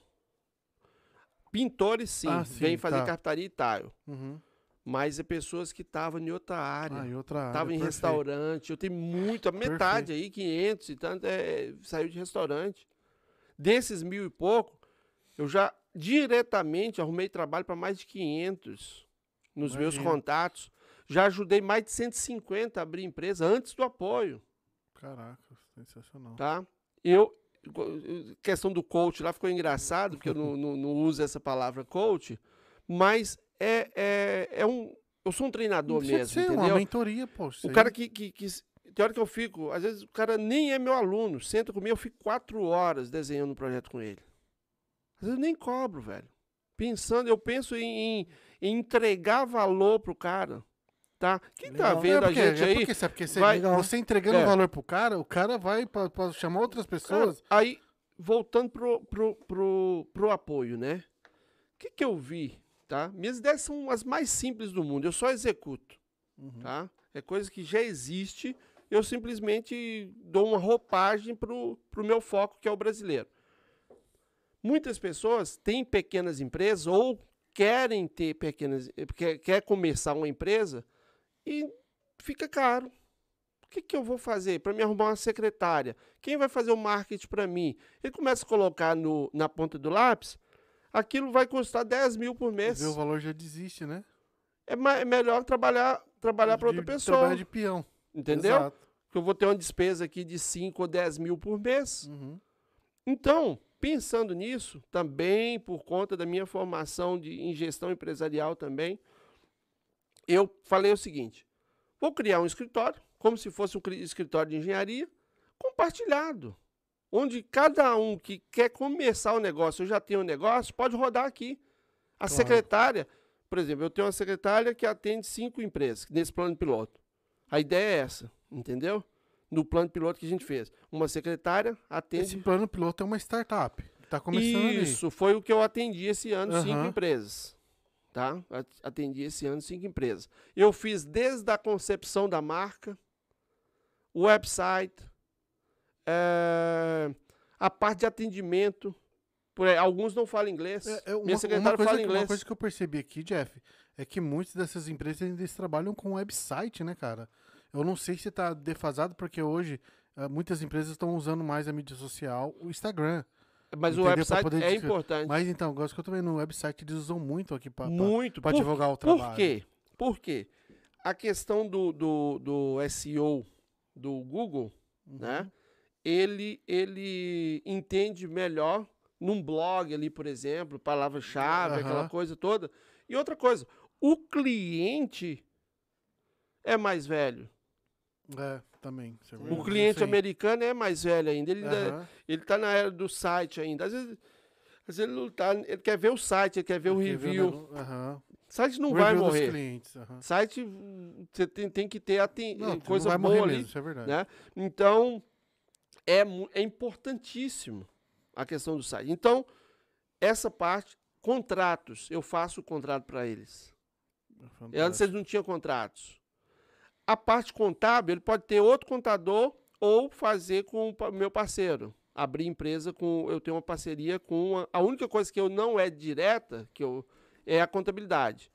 Pintores sim, Ah, sim, vêm fazer tá. carpintaria e tile. Uhum. Mas é pessoas que estavam em outra área. Ah, e outra área. Tava em perfeito. restaurante, eu tenho muito, a metade aí, 500 e tanto, é, saiu de restaurante. Desses mil e pouco, eu já diretamente arrumei trabalho para mais de 500 nos meus Imagina. contatos. Já ajudei mais de 150 a abrir empresa antes do apoio, Caraca, sensacional. tá? Eu, questão do coach lá ficou engraçado, porque eu não, não, não uso essa palavra coach, mas é, é, é um. Eu sou um treinador mesmo, ser entendeu? uma mentoria, pô. O cara que, que, que. Tem hora que eu fico, às vezes o cara nem é meu aluno, senta comigo, eu fico quatro horas desenhando um projeto com ele. Às vezes eu nem cobro, velho. Pensando, eu penso em, em- em entregar valor pro cara. Tá? Quem tá Legal. vendo é a porque, gente é aí? porque, sabe, porque você, vai- você entregando É. valor pro cara, o cara vai pra, pra chamar outras Cara, pessoas. aí, voltando pro, pro, pro, pro apoio, né? O que, que eu vi, tá? Minhas ideias são as mais simples do mundo, eu só executo, Uhum. tá? É coisa que já existe, eu simplesmente dou uma roupagem pro, pro meu foco, que é o brasileiro. Muitas pessoas têm pequenas empresas ou querem ter pequenas, quer, quer começar uma empresa e fica caro. O que, que eu vou fazer para me arrumar uma secretária? Quem vai fazer o marketing para mim? Ele começa a colocar no, na ponta do lápis, aquilo vai custar 10 mil por mês. Vê o valor já desiste, né? É, é melhor trabalhar, trabalhar para outra pessoa. Trabalhar de peão. Entendeu? Exato. Que eu vou ter uma despesa aqui de 5 ou 10 mil por mês. Uhum. Então, pensando nisso, também por conta da minha formação de, em gestão empresarial também, eu falei o seguinte: vou criar um escritório, como se fosse um cri- escritório de engenharia, compartilhado. Onde cada um que quer começar o negócio, ou já tem um negócio, pode rodar aqui. A Claro. secretária, por exemplo, eu tenho uma secretária que atende cinco empresas nesse plano piloto. A ideia é essa, entendeu? No plano piloto que a gente fez. Uma secretária atende Esse plano piloto é uma startup. que Tá começando isso, foi o que eu atendi esse ano, cinco Aham. empresas. Tá? At- Atendi esse ano cinco empresas. Eu fiz desde a concepção da marca, o website, eh, a parte de atendimento. Por aí, alguns não falam inglês. É, é uma, Minha secretária coisa fala inglês. uma coisa que eu percebi aqui, Jeff, é que muitas dessas empresas ainda trabalham com website, né, cara? Eu não sei se tá defasado, porque hoje ah, muitas empresas estão usando mais a mídia social, o Instagram. Mas o entendeu? Pra website é importante. Mas então, eu gosto que eu vendo no website, eles usam muito aqui para Muito. Por- divulgar o Por trabalho. quê? Por quê? A questão do, do, do SEO do Google, Uhum. né? Ele, ele entende melhor num blog ali, por exemplo, palavra-chave, aquela Aham. coisa toda. E outra coisa, o cliente é mais velho. É, também. é O cliente Sim. americano é mais velho ainda. Ele, ainda- ele tá na era do site ainda. Às vezes, às vezes ele não tá. Ele quer ver o site, ele quer ver o Quer ver review. Aham. O site não O vai morrer. clientes. aham. Site, você tem, tem que ter aten- Não, coisa não vai boa morrer ali. mesmo, isso é verdade. né? Então, é, é importantíssimo a questão do site. Então, essa parte, contratos, eu faço o contrato para eles. É Antes eles não tinham contratos. A parte contábil, ele pode ter outro contador ou fazer com o meu parceiro. Abrir empresa com. Eu tenho uma parceria com. uma- a única coisa que eu não é direta que eu, é a contabilidade.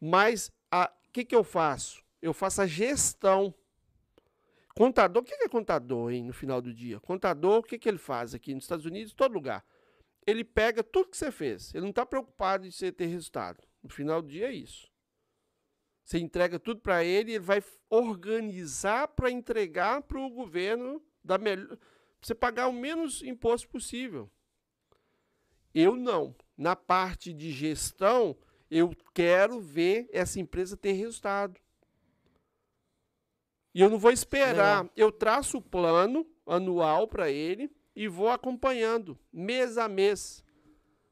Mas o que, que eu faço? Eu faço a gestão. Contador, o que, que é contador, hein, no final do dia? Contador, o que, que ele faz aqui nos Estados Unidos, em todo lugar? Ele pega tudo que você fez. Ele não está preocupado em você ter resultado. No final do dia é isso. Você entrega tudo para ele, ele vai organizar para entregar para o governo da melhor, você pagar o menos imposto possível. Eu não. Na parte de gestão, eu quero ver essa empresa ter resultado. E eu não vou esperar. Legal. Eu traço o plano anual para ele e vou acompanhando mês a mês.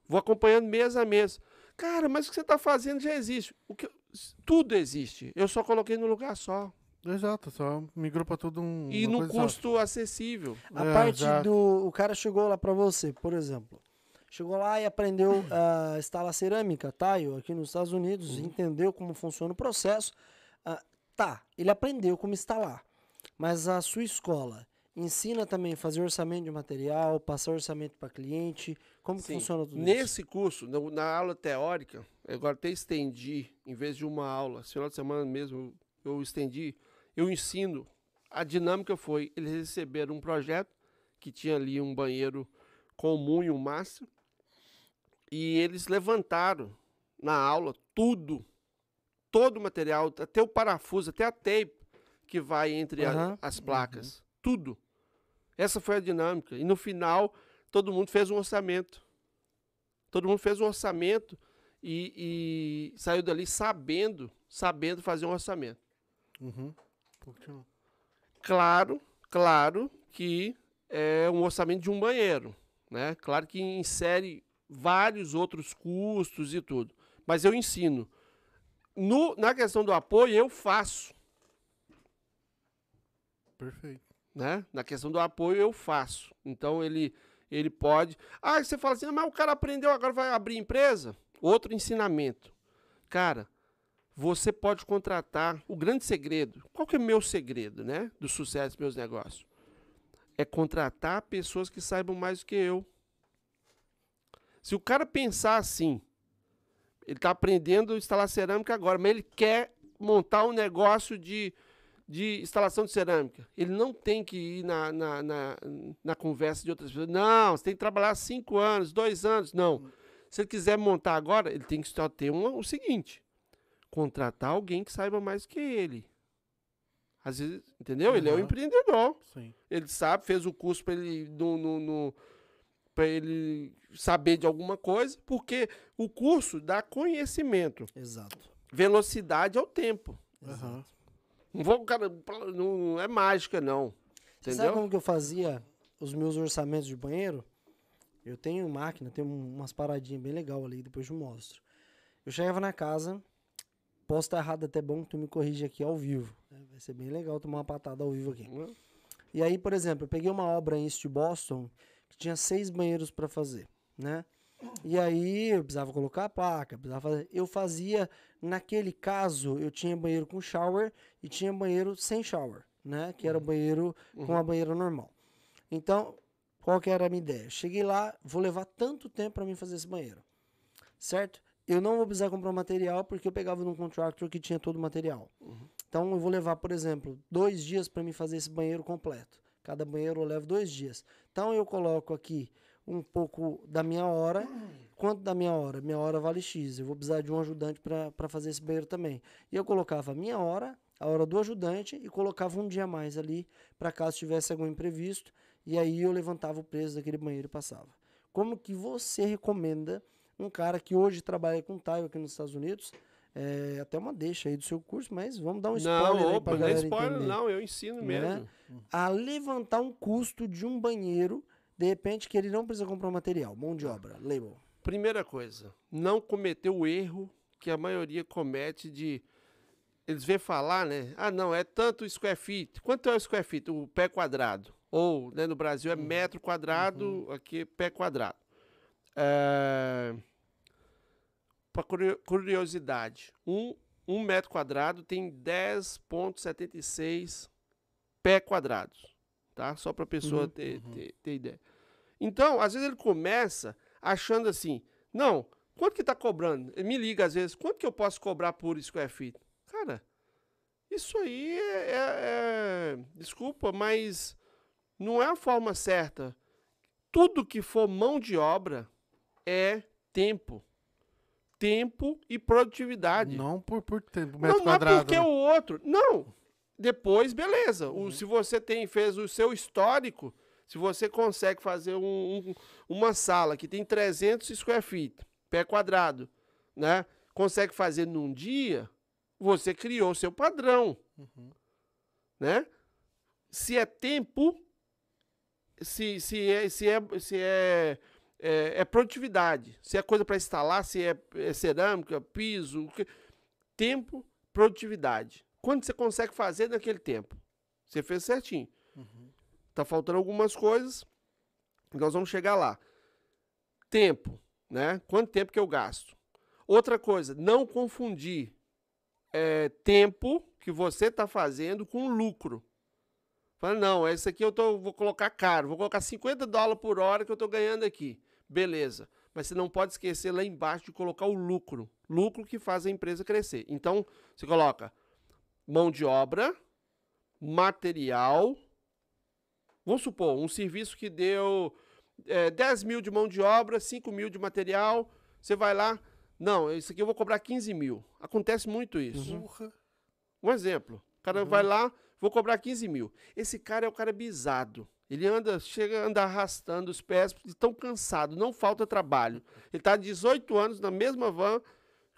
Vou acompanhando mês a mês. Cara, mas o que você está fazendo já existe. O que, tudo existe. Eu só coloquei no lugar só. Exato, só migrou pra tudo um. E no coisa só. custo acessível. A É, parte exato. do. O cara chegou lá pra você, por exemplo. Chegou lá e aprendeu a instalar cerâmica, tile, aqui nos Estados Unidos, Uhum. entendeu como funciona o processo. Ah, tá, ele aprendeu como instalar. Mas a sua escola ensina também a fazer orçamento de material, passar orçamento para cliente, como que Sim. funciona tudo isso? Nesse curso, no- na aula teórica, agora até estendi, em vez de uma aula, esse final de semana mesmo eu estendi, eu ensino. A dinâmica foi, eles receberam um projeto que tinha ali um banheiro comum e um master, e eles levantaram na aula tudo, todo o material, até o parafuso, até a tape que vai entre a- Aham. as placas, tudo. Essa foi a dinâmica. E no final, todo mundo fez um orçamento. Todo mundo fez um orçamento e, e saiu dali sabendo, sabendo fazer um orçamento. Uhum. Claro, claro que é um orçamento de um banheiro, né? Claro que insere vários outros custos e tudo, mas eu ensino. No, na questão do apoio, eu faço, Perfeito. né? Na questão do apoio, eu faço. Então, ele, ele pode... Ah, você fala assim, "Ah, mas o cara aprendeu, agora vai abrir empresa? Outro ensinamento. Cara, você pode contratar... O grande segredo, qual que é o meu segredo, né? Do sucesso dos meus negócios? É contratar pessoas que saibam mais do que eu. Se o cara pensar assim, ele está aprendendo a instalar cerâmica agora, mas ele quer montar um negócio de, de instalação de cerâmica. Ele não tem que ir na, na, na, na conversa de outras pessoas. Não, você tem que trabalhar cinco anos, dois anos. Não. Se ele quiser montar agora, ele tem que só ter um, o seguinte: contratar alguém que saiba mais que ele. Às vezes, entendeu? Ele é um Uhum. empreendedor. Sim. Ele sabe, fez o curso para ele no, no, no para ele saber de alguma coisa, porque o curso dá conhecimento. Exato. Velocidade ao tempo. Aham. Não vou, cara, não, é mágica, não. Você Entendeu? sabe como que eu fazia os meus orçamentos de banheiro? Eu tenho máquina, tenho um- umas paradinhas bem legal ali, depois eu mostro. Eu chegava na casa, posso estar errado até bom que tu me corrige aqui ao vivo. né? Vai ser bem legal tomar uma patada ao vivo aqui. E aí, por exemplo, eu peguei uma obra em East Boston que tinha seis banheiros para fazer, né? E aí eu precisava colocar a placa, precisava fazer. Eu fazia, naquele caso, eu tinha banheiro com shower e tinha banheiro sem shower, né? Que era banheiro com a banheira normal. Então, qual que era a minha ideia? Cheguei lá, vou levar tanto tempo para mim fazer esse banheiro, certo? Eu não vou precisar comprar material porque eu pegava num contractor que tinha todo o material. Então eu vou levar, por exemplo, dois dias para me fazer esse banheiro completo. Cada banheiro eu levo dois dias. Então eu coloco aqui um pouco da minha hora. Quanto da minha hora? Minha hora vale X. Eu vou precisar de um ajudante para fazer esse banheiro também. E eu colocava a minha hora, a hora do ajudante e colocava um dia a mais ali para caso tivesse algum imprevisto. E aí eu levantava o preço daquele banheiro e passava. Como que você recomenda um cara que hoje trabalha com tile aqui nos Estados Unidos? É, até uma deixa aí do seu curso, mas vamos dar um spoiler Não, aí opa, não é spoiler, entender. não, eu ensino Né? mesmo. A levantar um custo de um banheiro, de repente que ele não precisa comprar material, mão de obra, label. Primeira coisa, não cometer o erro que a maioria comete de. Eles vêm falar, né? Ah, não, é tanto square feet. Quanto é o square feet? O pé quadrado. Ou, né, no Brasil é metro quadrado, aqui é pé quadrado. É... Para curiosidade, um, um metro quadrado tem 10,76 pé quadrados. Tá? Só para a pessoa Uhum, ter, ter, ter ideia. Então, às vezes ele começa achando assim, não, quanto que tá cobrando? Ele me liga às vezes, quanto que eu posso cobrar por square feet? Cara, isso aí é, é- é- desculpa, mas não é a forma certa. Tudo que for mão de obra é tempo. Tempo e produtividade. Não por, por tempo, metro Não, não é quadrado. porque né? o outro. Não. Depois, beleza. Uhum. O, se você tem, fez o seu histórico, se você consegue fazer um- um- uma sala que tem 300 square feet, pé quadrado, né? Consegue fazer num dia, você criou seu padrão, Uhum. né? Se é tempo, se, se, é, se, é, se é, é, é produtividade, se é coisa para instalar, se é, é cerâmica, piso, tempo, produtividade. Quanto você consegue fazer naquele tempo? Você fez certinho. Tá faltando algumas coisas. Nós vamos chegar lá. Tempo, né? Quanto tempo que eu gasto? Outra coisa, não confundir é, tempo que você está fazendo com lucro. Fala, não, esse aqui eu tô, vou colocar caro, vou colocar 50 dólares por hora que eu estou ganhando aqui. Beleza. Mas você não pode esquecer lá embaixo de colocar o lucro. Lucro que faz a empresa crescer. Então, você coloca mão de obra, material. Vamos supor, um serviço que deu é, 10 mil de mão de obra, 5 mil de material. Você vai lá, não, isso aqui eu vou cobrar 15 mil. Acontece muito isso. Porra. Um exemplo. O cara vai lá, vou cobrar 15 mil. Esse cara é o cara bisado. Ele anda, chega a andar arrastando os pés, tão cansado, não falta trabalho. Ele está 18 anos na mesma van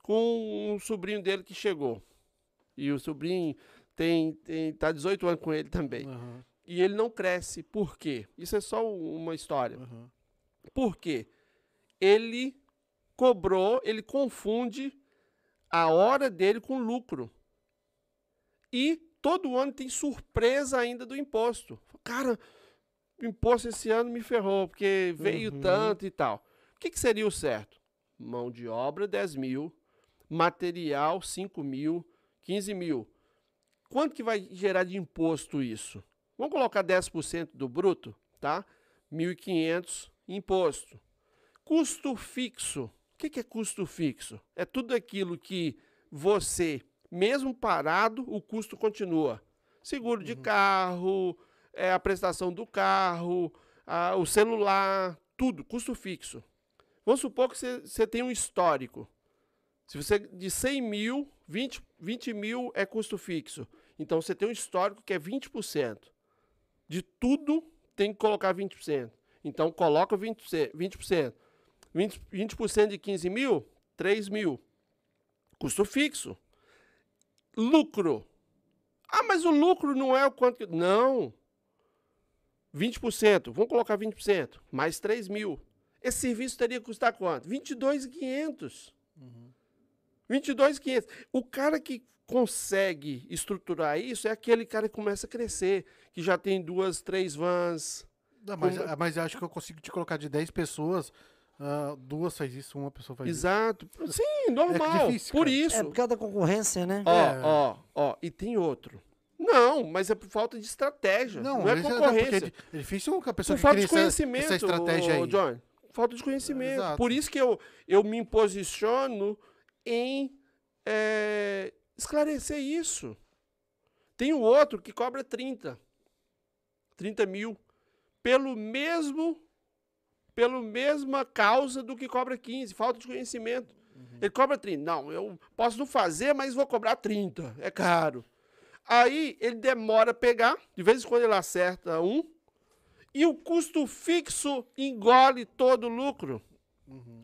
com um sobrinho dele que chegou. E o sobrinho tem, tem tá 18 anos com ele também. Aham, E ele não cresce. Por quê? Isso é só uma história. aham. Por quê? Ele cobrou, ele confunde a hora dele com lucro. E todo ano tem surpresa ainda do imposto. Cara, o imposto esse ano me ferrou, porque veio Uhum. tanto e tal. O que, que seria o certo? Mão de obra, 10 mil. Material, 5 mil. 15 mil. Quanto que vai gerar de imposto isso? Vamos colocar 10% do bruto, tá? 1.500 imposto. Custo fixo. O que, é custo fixo? É tudo aquilo que você, mesmo parado, o custo continua. Seguro de carro, é, a prestação do carro, a- o celular, tudo, custo fixo. Vamos supor que você, você tem um histórico. Se você de 100 mil, 20, 20 mil é custo fixo. Então você tem um histórico que é 20%. De tudo tem que colocar 20%. Então coloca 20%. 20%. 20%, 20 de 15 mil, 3 mil. Custo fixo. Lucro. Ah, mas o lucro não é o quanto que. Não. 20%. Vamos colocar 20%. Mais 3 mil. Esse serviço teria que custar quanto? 22,500. 22,500. O cara que consegue estruturar isso é aquele cara que começa a crescer, que já tem duas, três vans. Não, mas, Como- mas eu acho que eu consigo te colocar de 10 pessoas, ah, duas faz isso, uma pessoa faz isso. Exato. Sim, normal. difícil, por isso. É por causa da concorrência, né? Ó, É. ó, ó. E tem outro. Não, mas é por falta de estratégia. Não, é isso porque concorrência. É, é difícil que a pessoa Por que falta de essa, conhecimento, essa estratégia ô, aí. John. Falta de conhecimento. Exato. Por isso que eu, eu me posiciono em é, esclarecer isso. Tem o outro que cobra 30. 30 mil. Pelo mesmo. Pelo mesma causa do que cobra 15. Falta de conhecimento. Ele cobra 30. Não, eu posso não fazer, mas vou cobrar 30. É caro. Aí ele demora a pegar, de vez em quando ele acerta um, e o custo fixo engole todo o lucro.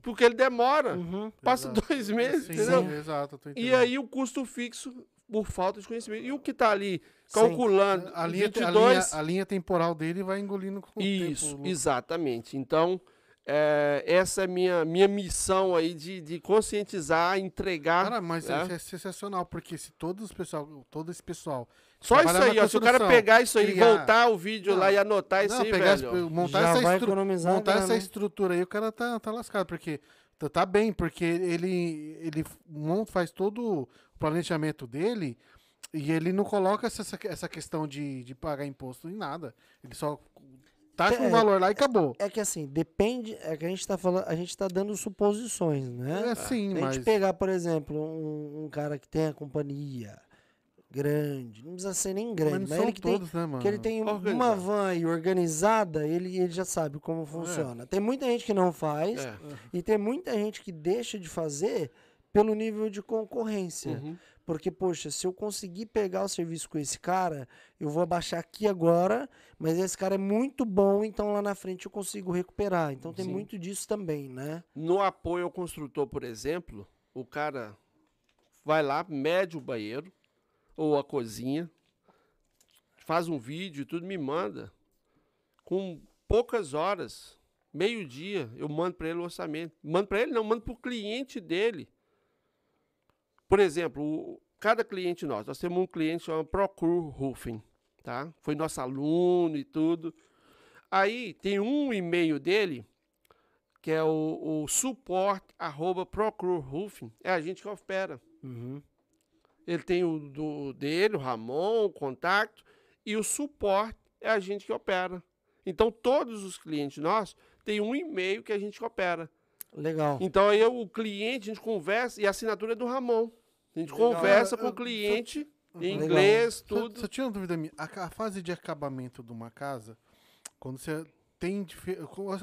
Porque ele demora. Uhum. Passa Exato. dois meses, Sim, entendeu? sim, exato, E aí o custo fixo por falta de conhecimento. E o que está ali calculando a linha, a, 22... linha, a linha temporal dele vai engolindo com o Isso, tempo. exatamente. Então, é, essa é a minha, minha missão aí de, de conscientizar, entregar. Cara, mas é. isso é sensacional, porque se todos os pessoal, todo esse pessoal. Só isso aí, ó. Se o cara pegar isso aí, criar- voltar o vídeo Não, lá e anotar isso Não, aí, pegar velho. esse- montar Já essa, estru- economizar montar grana, essa estrutura aí, o cara tá, tá lascado, porque tá, tá bem, porque ele, ele monta, faz todo o planejamento dele e ele não coloca essa, essa questão de, de pagar imposto em nada. Ele só taxa um É. valor lá e acabou. É que assim, depende. É que a gente tá falando, a gente tá dando suposições, né? É sim, Se a mas. gente pegar, por exemplo, um, um cara que tem a companhia grande, não precisa ser nem mas grande, mas, são ele que tem, todos, né, mano? que ele tem uma Organizado. van aí organizada, ele, ele já sabe como funciona. Tem muita gente que não faz É. e tem muita gente que deixa de fazer pelo nível de concorrência. Uhum. Porque, poxa, se eu conseguir pegar o serviço com esse cara, eu vou abaixar aqui agora, mas esse cara é muito bom, então lá na frente eu consigo recuperar. Então tem Sim. muito disso também, né? No apoio ao construtor, por exemplo, o cara vai lá, mede o banheiro ou a cozinha, faz um vídeo e tudo, me manda. Com poucas horas, meio-dia, eu mando para ele o orçamento. Mando para ele, não, mando para o cliente dele. Por exemplo, o- cada cliente nosso, nós temos um cliente chamado Procure Roofing, tá? Foi nosso aluno e tudo. Aí tem um e-mail dele que é o, o support arroba Procure Roofing, é a gente que opera. Uhum. Ele tem o do, dele, o Ramon, o contato, e o suporte é a gente que opera. Então, todos os clientes nossos têm um e-mail que a gente opera. Legal. Então, aí o cliente, a gente conversa, e a assinatura é do Ramon. A gente Legal. conversa Eu- com o eu- cliente em Legal. inglês, tudo. só tinha uma dúvida minha. A, a fase de acabamento de uma casa, quando você tem,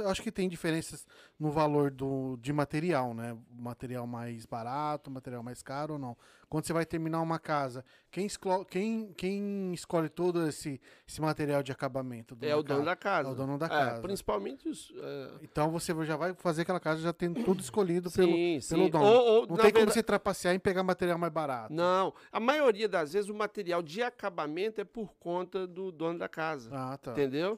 acho que tem diferenças no valor do, de material, né? Material mais barato, material mais caro ou não. Quando você vai terminar uma casa, quem, esclo- quem, quem escolhe todo esse, esse material de acabamento? É o dono da casa. É o dono da É, casa. principalmente os. é, Então você já vai fazer aquela casa já tendo tudo escolhido pelo, sim, sim. pelo dono. Ou, ou, Não tem como verdade- você trapacear em pegar material mais barato. Não, a maioria das vezes o material de acabamento é por conta do dono da casa. Ah, tá. Entendeu?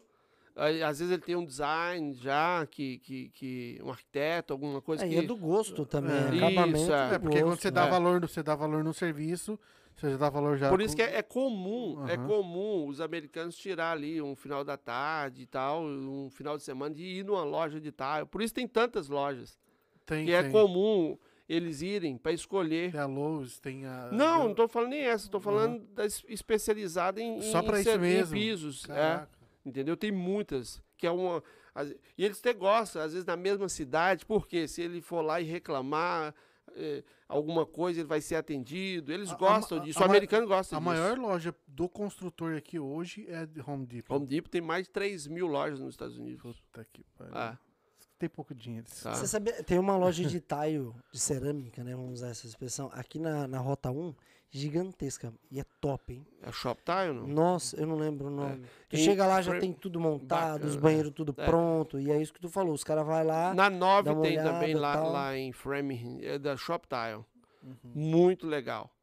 Às vezes ele tem um design já, que, que, que um arquiteto, alguma coisa É, que. e é do gosto também. É. Acabamento. Isso, é. É, porque quando gosto. você dá é. valor, no- você dá valor no serviço, você já dá valor já. Por isso com- que é, é comum, é Aham. comum os americanos tirar ali um final da tarde e tal, um final de semana de ir numa loja de tal. Por isso tem tantas lojas. tem, que é tem, comum eles irem para escolher. tem a Lowe's, tem a. Não, não estou falando nem essa, estou falando da es- especializada em, Só em isso ser- em mesmo. pisos. É, Caraca. Entendeu? Tem muitas. Que é uma. as- e eles até gostam, às vezes, na mesma cidade, porque se ele for lá e reclamar eh, alguma coisa, ele vai ser atendido. Eles A- a gostam ma- disso. a o americano gosta A disso. maior loja do construtor aqui hoje é de Home Depot. Home Depot tem mais de 3 mil lojas nos Estados Unidos. Puta que pariu. Ah, Tem pouco dinheiro. Tá. Você sabia, tem uma loja de taio de cerâmica, né? Vamos usar essa expressão. Aqui na, na Rota 1, gigantesca. E é top, hein? é Shoptime, não? Nossa, eu não lembro o nome. Tu Tem chega lá, já tem tudo montado, os Bacana. banheiros tudo É. pronto. E é isso que tu falou. Os caras vão lá. Na 9 dá uma tem olhada, também lá, tal. lá em Framingham, é da Shoptile. Uhum. Muito legal.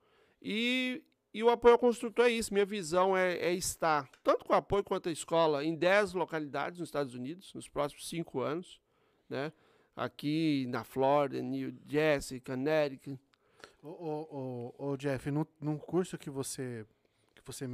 E, e o apoio ao construtor é isso. Minha visão é, é estar, tanto com o apoio quanto a escola, em 10 localidades nos Estados Unidos, nos próximos 5 anos. Né? Aqui na Flórida, New Jersey, Connecticut. Ô, Jeff, no, num curso que você, que você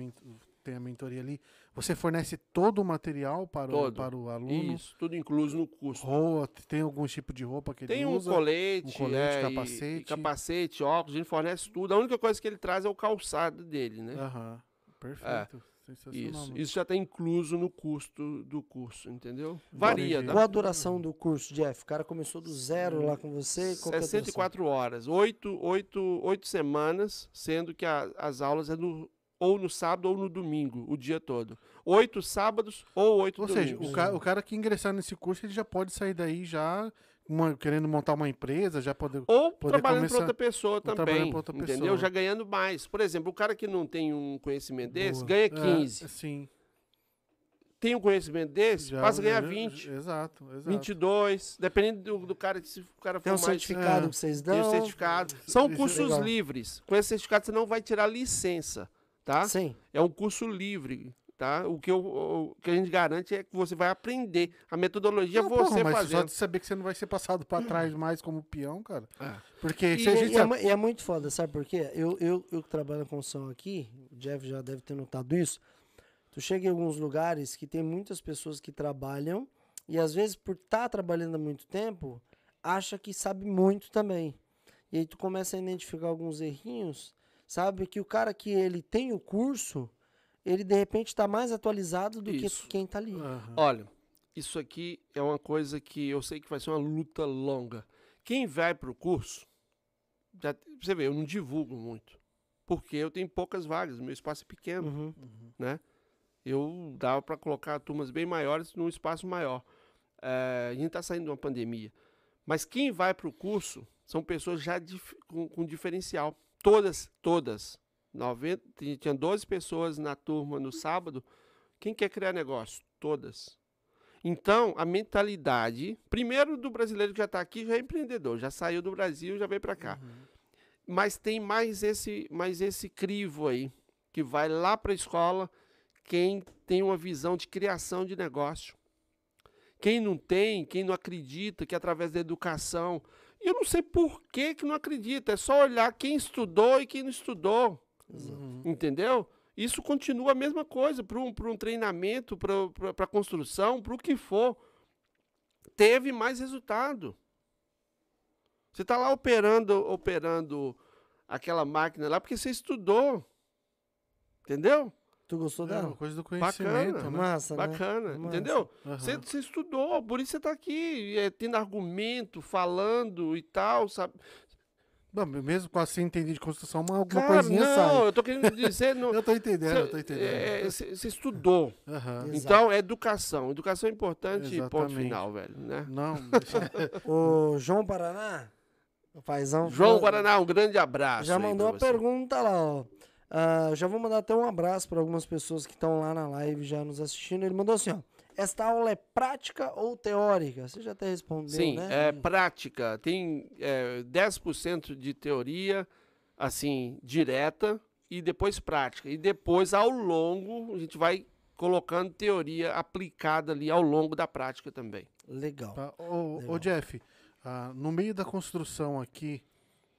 tem a mentoria ali, você fornece todo o material para, O, Todo. para o aluno? Isso, tudo incluso no custo. Roupa, tem algum tipo de roupa que Tem ele um usa? colete, um colete, é, e- capacete. E, capacete, óculos, a gente fornece tudo. A única coisa que ele traz é o calçado dele, né? Aham, perfeito. Sensacional. Isso, isso já está incluso no custo do curso, entendeu? Varia, tá? Qual a duração do curso, Jeff? O cara começou do zero lá com você. Qual é a duração? 64 horas, 8, oito, oito semanas, sendo que a- as aulas é no, ou no sábado ou no domingo, o dia todo. Oito sábados ou oito Ou seja, domingos. o, ca- o cara que ingressar nesse curso, ele já pode sair daí já uma- querendo montar uma empresa, já poder... Ou poder trabalhando começar- para outra pessoa também, outra entendeu? pessoa. Já ganhando mais. Por exemplo, o cara que não tem um conhecimento desse, Boa. ganha É, 15. sim. Tem um conhecimento desse, já- passa a ganhar já- 20, Exato, exato. 22, dependendo do, do cara, se o cara for Tem um mais... certificado É. que vocês Tem dão. o certificado. São Isso é cursos legal. livres. Com esse certificado você não vai tirar licença, tá? Sim. É um curso livre, tá? O que, eu, o que a gente garante é que você vai aprender. A metodologia Não, é você porra, mas só fazendo. de saber que você não vai ser passado pra trás mais como peão, cara. É. Porque E, se a e gente é, sabe- e é muito foda, sabe por quê? Eu, eu, eu que trabalho na construção aqui, o Jeff já deve ter notado isso. Tu chega em alguns lugares que tem muitas pessoas que trabalham e às vezes por estar trabalhando há muito tempo, acha que sabe muito também. E aí tu começa a identificar alguns errinhos, sabe? Que o cara que ele tem o curso, ele de repente está mais atualizado do Isso. que quem tá ali. Aham. Olha, isso aqui é uma coisa que eu sei que vai ser uma luta longa. Quem vai para o curso, já, você vê, eu não divulgo muito. Porque eu tenho poucas vagas, meu espaço é pequeno. Uhum. né? Eu dava para colocar turmas bem maiores num espaço maior. É, a gente está saindo de uma pandemia. Mas quem vai para o curso são pessoas já dif- com, com diferencial. Todas, todas. 90, tinha- tinha 12 pessoas na turma no sábado. Quem quer criar negócio? Todas. Então, a mentalidade, primeiro do brasileiro que já está aqui, já é empreendedor, já saiu do Brasil, já veio para cá. Mas tem mais esse, mais esse crivo aí, que vai lá para a escola, quem tem uma visão de criação de negócio. Quem não tem, quem não acredita que através da educação. E eu não sei por que, que não acredita, é só olhar quem estudou e quem não estudou. Uhum. Entendeu? Isso continua a mesma coisa para um, pra um treinamento, para a construção, para o que for. Teve mais resultado. Você está lá operando, operando aquela máquina lá porque você estudou. Entendeu? Tu gostou É dela? uma coisa do Bacana, conhecimento, né? Massa, né? Bacana, Massa. entendeu? Você, você estudou, por isso você está aqui, é, tendo argumento, falando e tal, sabe? Não, mesmo com assim entender de construção, mas alguma Cara, coisinha não, sai. eu tô querendo dizer. [laughs] Não, Eu tô entendendo, eu tô entendendo. Você estudou. Aham. Exato. Então, é educação. Educação é importante, ponto Exatamente. final, velho. Né? Não, [laughs] [laughs] O João Paraná, o paizão. João Guaraná, um grande abraço. Já mandou a pergunta lá, ó. Ah, já vou mandar até um abraço para algumas pessoas que estão lá na live já nos assistindo. Ele mandou assim, ó. Esta aula é prática ou teórica? Você já até respondeu, Sim, né? é prática. Tem é, 10% de teoria, assim, direta, e depois prática. E depois, ao longo, a gente vai colocando teoria aplicada ali ao longo da prática também. Legal. Tá. Ô, Legal. ô, Jeff, ah, no meio da construção aqui,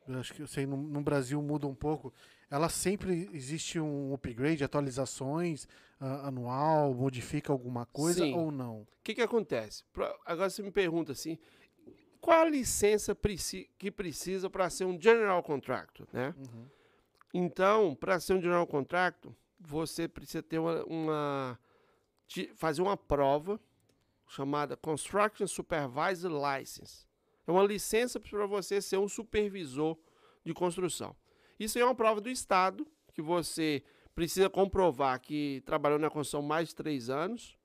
eu acho que eu sei, no, no Brasil muda um pouco. Ela sempre existe um upgrade, atualizações ah, anual, modifica alguma coisa Sim. ou não? O que, que acontece? Agora você me pergunta assim, qual a licença que precisa para ser um general contractor, né? Então, para ser um general contractor, você precisa ter uma, uma- fazer uma prova chamada Construction Supervisor License. É uma licença para você ser um supervisor de construção. Isso é uma prova do Estado, que você precisa comprovar que trabalhou na construção mais de três anos,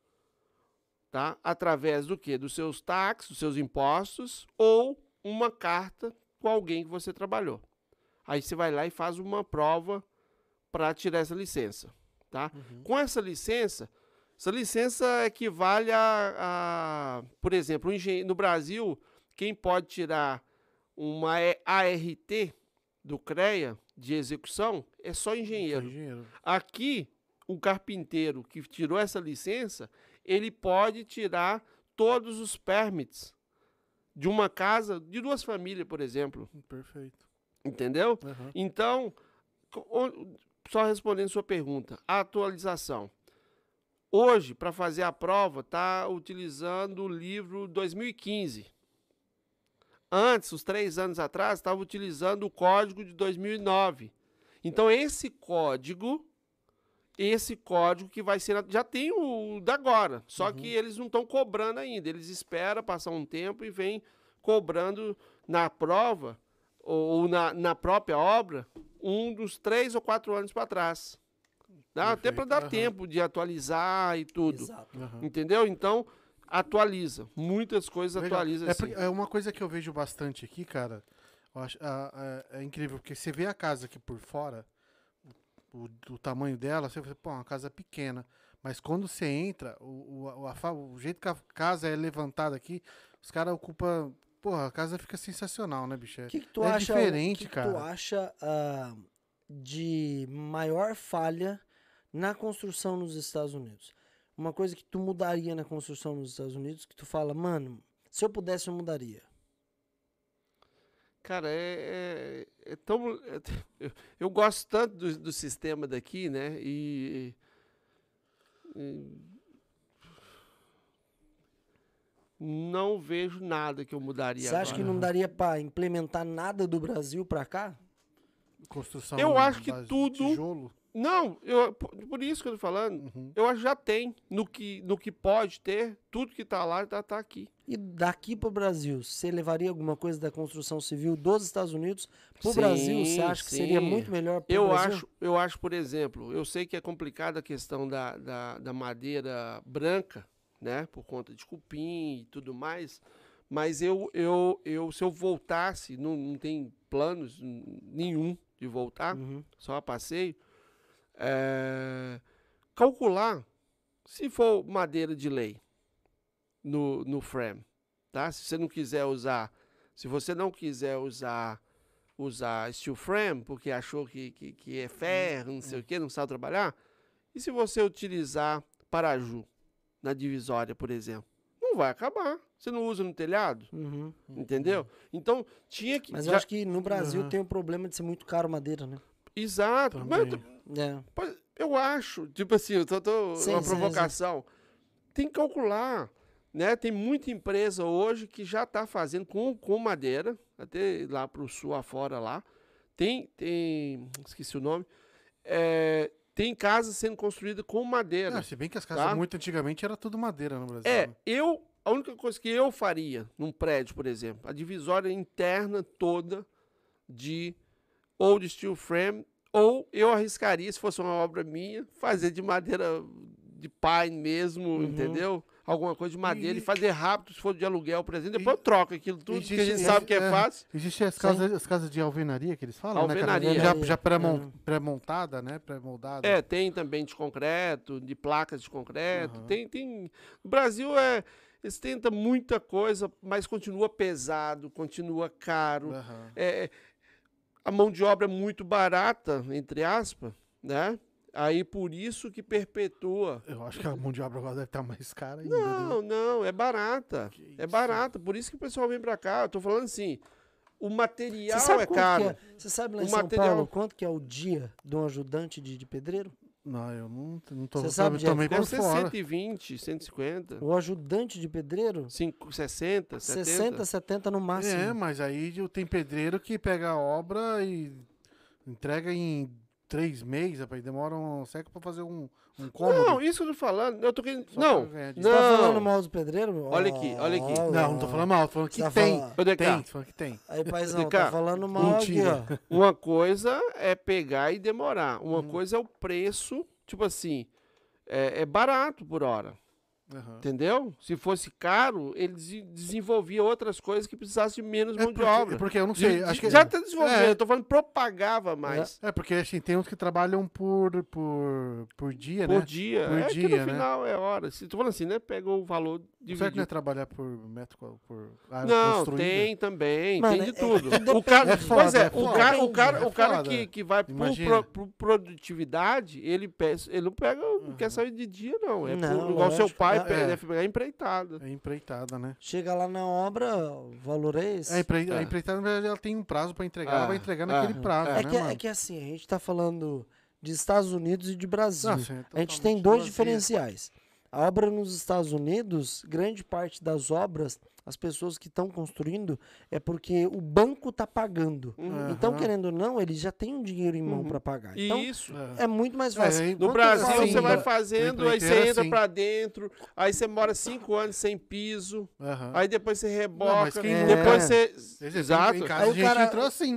tá? Através do quê? Dos seus taxas, dos seus impostos ou uma carta com alguém que você trabalhou. Aí você vai lá e faz uma prova para tirar essa licença, tá? Com essa licença, essa licença equivale a, a por exemplo, um no Brasil, quem pode tirar uma E- ART do CREA de execução é só engenheiro. Engenheiro. Aqui, o carpinteiro que tirou essa licença, ele pode tirar todos os permits de uma casa de duas famílias, por exemplo. Perfeito. Entendeu? Aham. Então, só respondendo sua pergunta, a atualização. Hoje, para fazer a prova, está utilizando o livro 2015. Antes, os três anos atrás, estava utilizando o código de 2009. Então, esse código, esse código que vai ser. Já tem o da agora, só que eles não estão cobrando ainda. Eles esperam passar um tempo e vêm cobrando na prova ou na, na própria obra um dos três ou quatro anos para trás. Dá até para Perfeito, dar aham. tempo de atualizar e tudo. Exato. Aham. Entendeu? Então, atualiza. Muitas coisas Legal. atualiza É, assim. é uma coisa que eu vejo bastante aqui, cara. eu acho- é, é incrível, porque você vê a casa aqui por fora, o, o tamanho dela, você fala, pô, é uma casa pequena. Mas quando você entra, o, o, a o jeito que a casa é levantada aqui, os caras ocupam. Porra, a casa fica sensacional, né, bicho? É- O que, que tu é acha? diferente, o que cara. que tu acha ah, de maior falha na construção nos Estados Unidos? Uma coisa que tu mudaria na construção nos Estados Unidos, que tu fala, mano, se eu pudesse eu mudaria. Cara, é, é- é tão. é eu, eu gosto tanto do, do sistema daqui, né? E. e não vejo nada que eu mudaria Você acha que agora. não daria pra implementar nada do Brasil pra cá? Construção Eu acho que tudo- Tijolo. Não, eu, por, isso que eu tô falando. Uhum. Eu acho que já tem. No que, no que pode ter, tudo que tá lá tá, tá aqui. E daqui pro Brasil, você levaria alguma coisa da construção civil dos Estados Unidos pro Sim, Brasil? Você acha que seria sim. muito melhor pro Eu Brasil? acho, eu acho, por exemplo, eu sei que é complicada a questão da, da, da madeira branca, né? Por conta de cupim e tudo mais. Mas eu, eu, eu se eu voltasse, não, não tem planos nenhum de voltar, Uhum. só a passeio. É, calcular se for madeira de lei no, no frame, tá? Se você não quiser usar, se você não quiser usar usar steel frame porque achou que, que, que é ferro, não sei o que, não sabe trabalhar, e se você utilizar paraju na divisória, por exemplo, não vai acabar. Você não usa no telhado, Uhum. entendeu? Então tinha que Mas eu já- acho que no Brasil Aham. tem o problema de ser muito caro madeira, né? exato. Mas. É. Pois, eu acho, tipo assim, eu tô, tô- Sim, uma sim, provocação. Tem que calcular, né? Tem muita empresa hoje que já está fazendo com, com madeira, até lá para o sul afora lá. Tem, tem, esqueci o nome. É, tem casa sendo construída com madeira. Ah, se bem que as casas Tá. muito antigamente era tudo madeira no Brasil. É, né? eu. A única coisa que eu faria num prédio, por exemplo, a divisória interna toda de ou de steel frame, ou eu arriscaria, se fosse uma obra minha, fazer de madeira de pine mesmo, Uhum. entendeu? Alguma coisa de madeira e, E- fazer rápido, se for de aluguel, por exemplo. E- Depois eu troco aquilo tudo, porque a Existe- gente sabe que é é, fácil. Existem as casas, as casas de alvenaria que eles falam, né, cara? Alvenaria. Já, já pré-mon- Uhum. pré-montada, né? Pré-moldada. É, tem também de concreto, de placas de concreto. Aham. Tem, tem. O Brasil é. Eles tentam muita coisa, mas continua pesado, continua caro. Aham. É, a mão de obra é muito barata, entre aspas, né? Aí por isso que perpetua. Eu acho que a mão de obra agora deve estar mais cara ainda. né? Não, não, é barata. Que É isso. barata, por isso que o pessoal vem pra cá. Eu tô falando assim, o material é caro. é? Você sabe lá em O São material- Paulo quanto que é o dia de um ajudante de, de pedreiro? Não, eu não, não tô, Você sabe, meio Deve por ser fora. 120, 150, O ajudante de pedreiro? 5, 60, 70. 60, 70 no máximo. É, mas aí tem pedreiro que pega a obra e entrega em três meses, rapaz. Demora um século pra fazer um, um cômodo. Não, isso que eu tô falando. Eu tô querendo. Só não, pra ganhar Você tá Não. falando mal do pedreiro? meu? Olha aqui, olha aqui. Olha Não, não tô falando mal, tô falando que Tá tem. falando- Tem, tô falando que tem. Aí, paizão, tá falando mal mentira. aqui, Uma coisa é pegar e demorar. Uma Uhum. coisa é o preço, tipo assim, é, é barato por hora. Aham. Entendeu? Se fosse caro, ele desenvolvia outras coisas que precisassem de menos É mão de porque, obra. é porque eu não De- sei. de- acho que, já até desenvolvia, é. eu tô falando propagava mais. É porque assim, tem uns que trabalham por, por, por dia, Por né? dia. Por é que dia, no né? final é hora. Se tô falando assim, né? Pega o valor Certo dividido. não é trabalhar por metro, por área Não, construída? tem também, Mano, tem de é- tudo. é que o cara, É foda, pois é, é o cara, o cara, É o cara que, que vai por, pro- por produtividade, ele, peça, ele não pega, não quer sair de dia, não. É Não, por- igual seu lógico. Pai É, é. deve pegar empreitada. É empreitada, né? Chega lá na obra, o valor é esse. A, empre... É. a empreitada, na verdade, ela tem um prazo pra entregar, ela É, vai entregar é, naquele prazo, É né, que, é mano? que assim, a gente tá falando de Estados Unidos e de Brasil. Não, sim, a gente tem dois diferenciais. A obra nos Estados Unidos, grande parte das obras, as pessoas que estão construindo, é porque o banco está pagando. Uhum. Então, querendo ou não, eles já têm um dinheiro em mão Uhum. para pagar. Então, Isso. É. é muito mais É, fácil. aí- No Brasil, você vai fazendo, aí você entra sim. pra dentro, aí você mora cinco anos sem piso, Aham. aí depois você reboca, quem não depois é? você... Exato. Em casa Aí a o gente cara- entrou assim.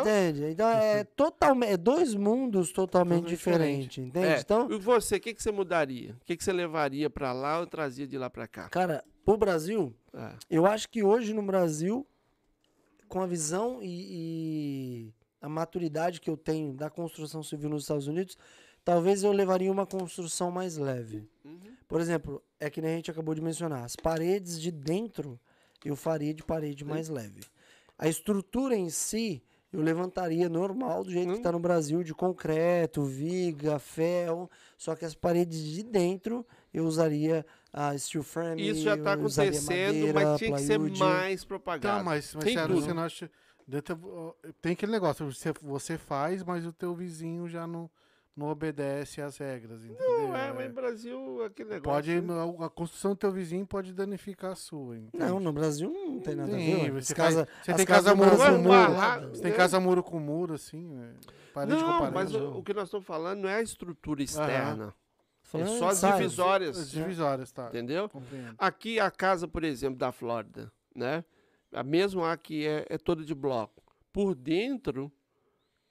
Entende? Então é totalmente, é dois mundos totalmente diferentes, entende? É, Então, E você, o que, que você mudaria? O que, que você levaria pra lá ou trazia de lá pra cá? cara, pro Brasil, É. eu acho que hoje no Brasil, com a visão e, e a maturidade que eu tenho da construção civil nos Estados Unidos, talvez eu levaria uma construção mais leve. Uhum. Por exemplo, é que nem a gente acabou de mencionar, as paredes de dentro eu faria de parede mais leve. A estrutura em si eu levantaria normal, do jeito que Hum. está no Brasil, de concreto, viga, ferro, só que as paredes de dentro eu usaria a steel frame, Isso já tá usaria acontecendo, madeira, mas tinha que ser mais propagado. Tá, mas, mas Tem sério, tudo. você não acha. Tem aquele negócio, você, você faz, mas o teu vizinho já não, não obedece às regras, entendeu? Não, é, mas É. no Brasil, aquele negócio... Pode, né? a construção do teu vizinho pode danificar a sua. entende? Não, no Brasil não tem nada Tem, a ver. você As casa, faz- você tem casa muro com muro. Você tem É. casa muro com muro, assim, né? parede com Não, parede. mas o, o que nós estamos falando não é a estrutura externa. É Falando só as divisórias, As divisórias, tá. entendeu? Compreendo. Aqui a casa, por exemplo, da Flórida, né? A mesma aqui é, é toda de bloco. Por dentro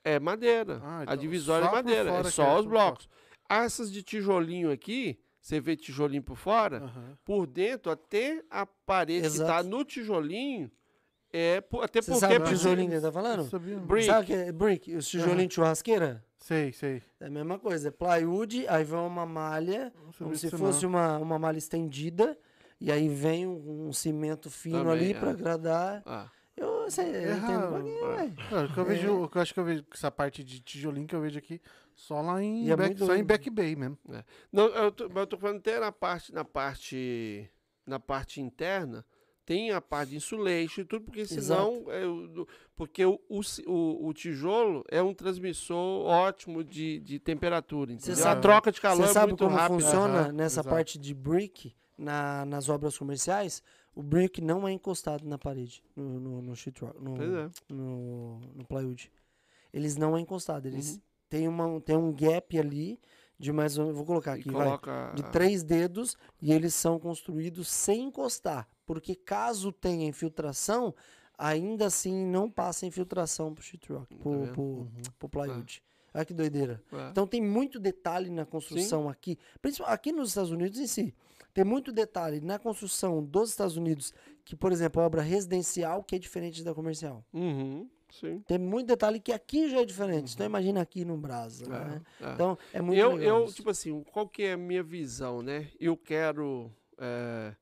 é madeira. Ah, a então divisória só é madeira, é que só é os blocos. Essas de tijolinho aqui, você vê tijolinho por fora, Aham. por dentro, até a parede que Exato. está no tijolinho, é por- até Você porque sabe o porque- tijolinho que ele tá falando? Brick. Sabe o que é brick? Os tijolinhos de churrasqueira? Sei, sei. É a mesma coisa. É plywood, aí vem uma malha, Não sabia como se fosse não. uma, uma malha estendida, e aí vem um, um cimento fino Também, ali é. pra agradar. Ah, Eu, sei, eu entendo É. velho. Cara, o que eu vejo, o que eu acho que eu vejo essa parte de tijolinho que eu vejo aqui só lá em E é back, só em. Back Bay mesmo. Não, eu tô, mas eu tô falando até na parte, na parte, na parte interna, tem a parte de insulation e tudo, porque senão, é, porque o, o, o- tijolo é um transmissor ótimo de, de temperatura, entendeu? A sabe- troca de calor Você é sabe muito como rápida. funciona Aham, nessa exato. parte de brick na- nas obras comerciais? O brick não é encostado na parede, no, no, no no, é. no, no plywood. Eles não é encostado, eles Uhum. têm, uma, tem um gap ali de mais ou menos, vou colocar aqui, vai, coloca de a- três dedos e eles são construídos sem encostar, porque caso tenha infiltração, ainda assim não passa infiltração pro sheetrock, pro, vendo? pro, pro plywood. Olha que doideira. É. Então tem muito detalhe na construção aqui, principalmente aqui nos Estados Unidos em si. Tem muito detalhe na construção dos Estados Unidos, que, por exemplo, a obra residencial, que é diferente da comercial. Uhum, sim. Tem muito detalhe que aqui já é diferente. Então imagina aqui no Brasa, né? é. Então é muito eu, eu tipo assim, qual que é a minha visão, né? Eu quero é, é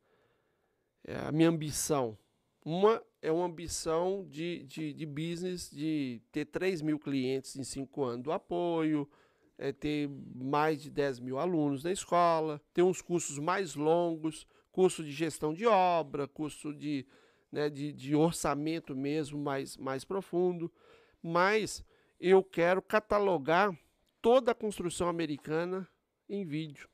a minha ambição. Uma é uma ambição de, de, de business, de ter 3 mil clientes em 5 anos do apoio, é ter mais de 10 mil alunos na escola, ter uns cursos mais longos, curso de gestão de obra, curso de, né, de, de orçamento mesmo mais, mais profundo. Mas eu quero catalogar toda a construção americana em vídeo.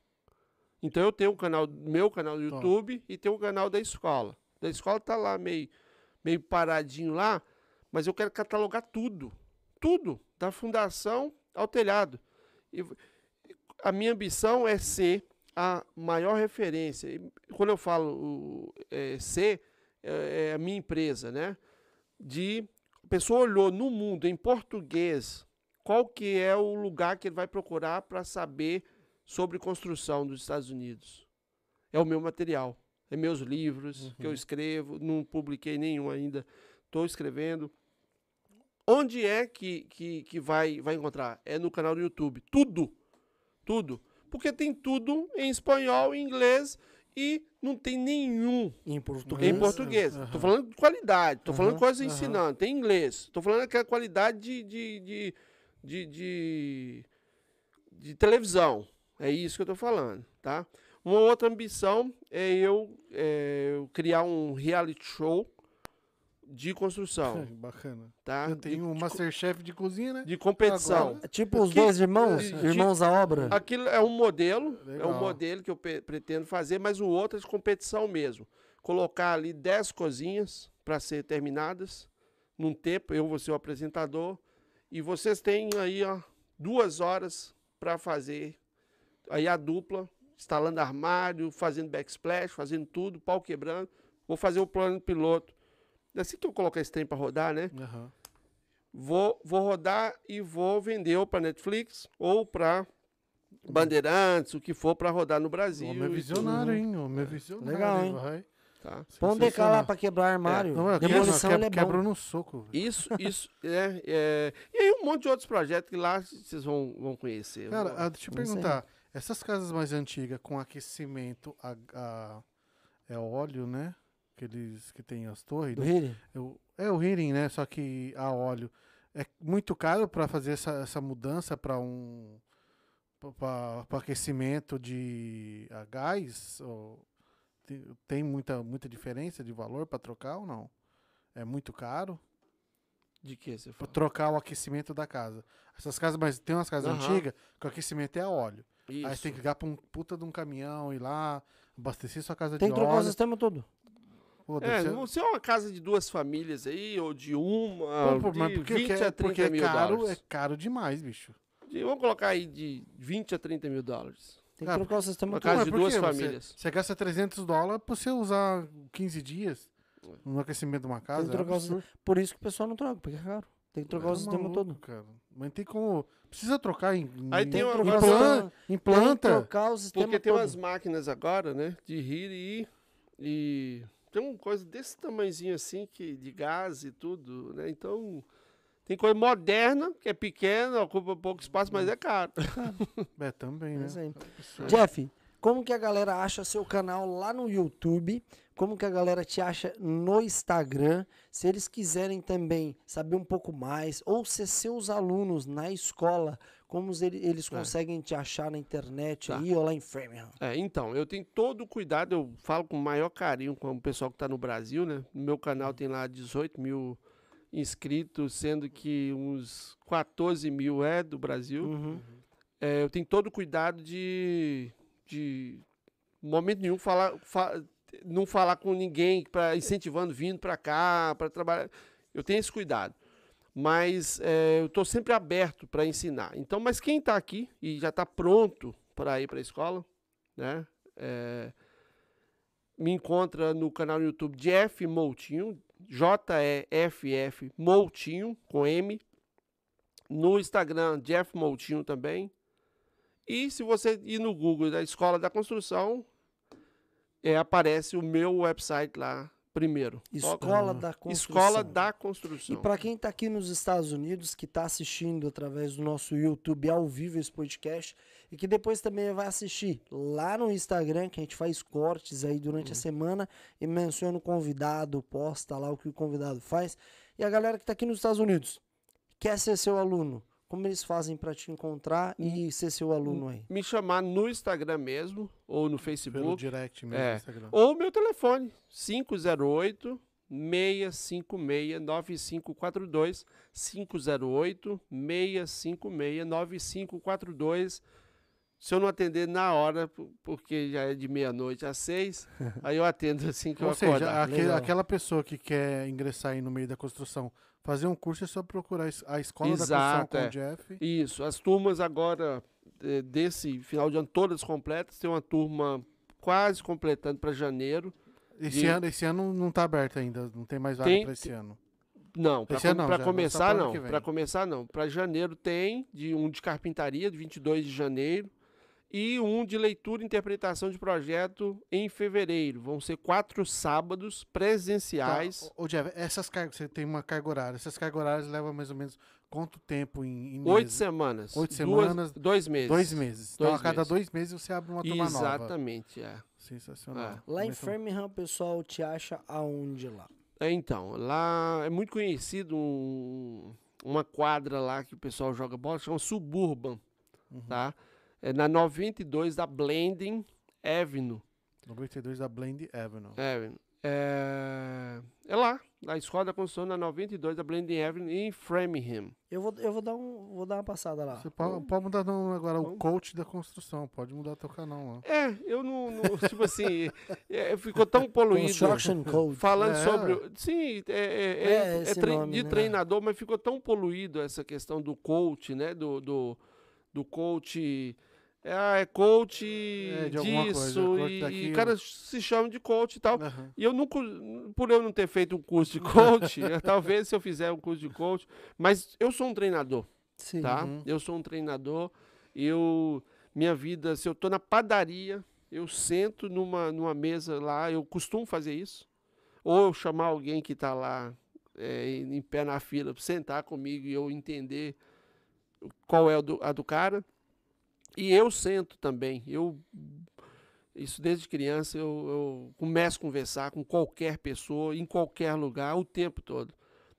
Então eu tenho um canal, meu canal do. YouTube e tenho o canal da escola. Da escola tá lá meio, meio paradinho lá, mas eu quero catalogar tudo. Tudo, da fundação ao telhado. E a minha ambição é ser a maior referência. E quando eu falo é, ser, é, é a minha empresa, né? De a pessoa olhou no mundo em português qual que é o lugar que ele vai procurar para saber sobre construção dos Estados Unidos. É o meu material, é meus livros que eu escrevo, não publiquei nenhum ainda, estou escrevendo. Onde é que, que, que vai, vai encontrar? É no canal do YouTube. Tudo. Tudo. Porque tem tudo em espanhol, em inglês e não tem nenhum Em português. em português. Aham. Tô falando de qualidade, tô falando Aham, coisa aham. ensinando. Tem inglês. Tô falando aquela qualidade de, de, de, de, de, de televisão. É isso que eu tô falando, tá? Uma outra ambição é eu, é, eu criar um reality show de construção, [laughs] Bacana. tá? Eu De- tenho um de, Masterchef de cozinha, né? de competição. Agora- É Tipo os Que- dois irmãos, de- irmãos à obra. Aquilo é um modelo, é Legal. um modelo que eu pretendo fazer, mas o outro é de competição mesmo. Colocar ali 10 cozinhas para ser terminadas num tempo, eu vou ser o apresentador, e vocês têm aí ó, duas horas para fazer aí a dupla, instalando armário, fazendo backsplash, fazendo tudo, pau quebrando. Vou fazer o plano piloto. Assim que eu colocar esse trem para rodar, né? Aham. vou, vou rodar e vou vender ou para Netflix ou para Bandeirantes, o que for para rodar no Brasil. Homem é tudo, visionário, hein? Homem é visionário. Legal, hein? Vai. tá? Põe um DK lá pra quebrar armário. Não, é, Demolição quebra, é quebra no soco. Isso, [laughs] isso, é, é. E aí um monte de outros projetos que lá vocês vão, vão conhecer. Cara, Vou- ah, deixa eu Não sei. perguntar. Essas casas mais antigas com aquecimento a, a- é óleo, né? Aqueles que tem as torres. Do né? Eu- é o heating, né? Só que a óleo. É muito caro para fazer essa, essa mudança para um para aquecimento de a gás? Ou tem, tem muita, muita diferença de valor para trocar ou não? É muito caro? De que você Pra fala? trocar o aquecimento da casa. Essas casas, mas tem umas casas Aham. antigas que o aquecimento é a óleo. Isso. Aí você tem que ligar pra um puta de um caminhão, ir lá, abastecer sua casa Tem de que trocar o óleo. sistema todo. Pô, É, ser- não se é uma casa de duas famílias aí, ou de uma, Pô, pô, mas de porque, 20 que é, a 30 porque é mil caro, dólares. é caro demais, bicho. De- vamos colocar aí de 20 a 30 mil dólares. Tem que Ah, trocar o sistema uma todo. casa de duas quê? Você- famílias. Você, gasta 300 dólares pra você usar 15 dias no aquecimento de uma casa. Tem que trocar é o sistema. absurdo. Por isso que o pessoal não troca, porque é caro. Tem que trocar o Tá sistema maluco, todo. Cara. Mas tem como. Precisa trocar em. Aí em- tem uma- Tem que agora trocar o implan- sistema- Tem que implanta. trocar o sistema Porque tem todo. umas máquinas agora, né? De rir e, e tem uma coisa desse tamanhozinho assim, que, de gás e tudo, né? Então, tem coisa moderna, que é pequena, ocupa pouco espaço, mas é caro. É, [laughs] também, É né? isso aí. Absurdo. Jeff, como que a galera acha seu canal lá no YouTube? Como que a galera te acha no Instagram? Se eles quiserem também saber um pouco mais, ou se seus alunos na escola, como eles É. conseguem te achar na internet Tá. aí ou lá em Framingham? É, então, eu tenho todo o cuidado, eu falo com o maior carinho com o pessoal que está no Brasil, né? No meu canal tem lá 18 mil inscritos, sendo que uns 14 mil é do Brasil. Uhum. É, eu tenho todo o cuidado de, de em momento nenhum falar, fa- não falar com ninguém para incentivando vindo para cá para trabalhar. Eu tenho esse cuidado, mas é, eu estou sempre aberto para ensinar. Então, mas quem está aqui e já está pronto para ir para a escola, né? é, me encontra no canal YouTube Jeff Moutinho, J-E-F-F Moutinho, com M. No Instagram, Jeff Moutinho também. E se você ir no Google da Escola da Construção, é, aparece o meu website lá primeiro. Escola da Construção. Escola da E Construção. para quem está aqui nos Estados Unidos, que está assistindo através do nosso YouTube ao vivo esse podcast, e que depois também vai assistir lá no Instagram, que a gente faz cortes aí durante Uhum. a semana e menciona o convidado, posta lá o que o convidado faz. E a galera que está aqui nos Estados Unidos, quer ser seu aluno, como eles fazem para te encontrar e ser seu aluno aí? Me chamar no Instagram mesmo, ou no Pelo Facebook. direct mesmo, É. Instagram. Ou meu telefone, 508 656 9542 508 656 9542 Se eu não atender na hora, porque já é de meia-noite às seis, [laughs] aí eu atendo assim que eu Ou seja, acordar. aquele- aquela pessoa que quer ingressar aí no meio da construção, fazer um curso é só procurar a escola da Exato, construção com é. o Jeff. Isso, as turmas agora desse final de ano todas completas, tem uma turma quase completando para janeiro. Esse, de- ano, esse ano não está aberto ainda, não tem mais vaga para esse ano. Não, para só começar não. Para começar não. Para janeiro tem de um de carpintaria, de 22 de janeiro, e um de leitura e interpretação de projeto em fevereiro. Vão ser quatro sábados presenciais. Tá, ô, Jeff, essas cargas, você tem uma carga horária, essas cargas horárias levam mais ou menos quanto tempo em, em Oito meses? semanas. Oito duas- semanas, Dois meses. Dois meses. Então Dois a cada meses. dois meses você abre uma turma nova. Exatamente, é. Sensacional. Lá em Framingham, o pessoal te acha aonde lá? É, então, lá é muito conhecido um- uma quadra lá que o pessoal joga bola, chama Suburban, Uhum. tá? É na 92 da Blending Avenue. 92 da Blend Avenue. Avenue. É, é lá, na Escola da Construção, na 92 da Blending Avenue, em Framingham. Eu vou, eu vou, dar, um, vou dar uma passada lá. Você pode, pode mudar não, agora o coach da construção, pode mudar teu canal lá. É, eu não, não- [laughs] tipo assim, é, ficou tão poluído. Construction Code. Falando É. sobre. Sim, é, é- É, é- é nome, de né? treinador, mas ficou tão poluído essa questão do coach, né? Do, do, do coach. É, ah, é coach É, alguma coisa, disso. coach e, e cara se chama de coach e tal. Aham. E eu nunca, por eu não ter feito um curso de coach, [laughs] talvez se eu fizer um curso de coach, mas eu sou um treinador, Sim. tá? Uhum. Eu sou um treinador. Eu, minha vida, se eu tô na padaria, eu sento numa, numa mesa lá, eu costumo fazer isso. Ou eu chamar alguém que tá lá eh, em pé na fila sentar comigo e eu entender qual é a do, a do cara. E eu sento também. Eu isso desde criança eu, eu começo a conversar com qualquer pessoa, em qualquer lugar, o tempo todo.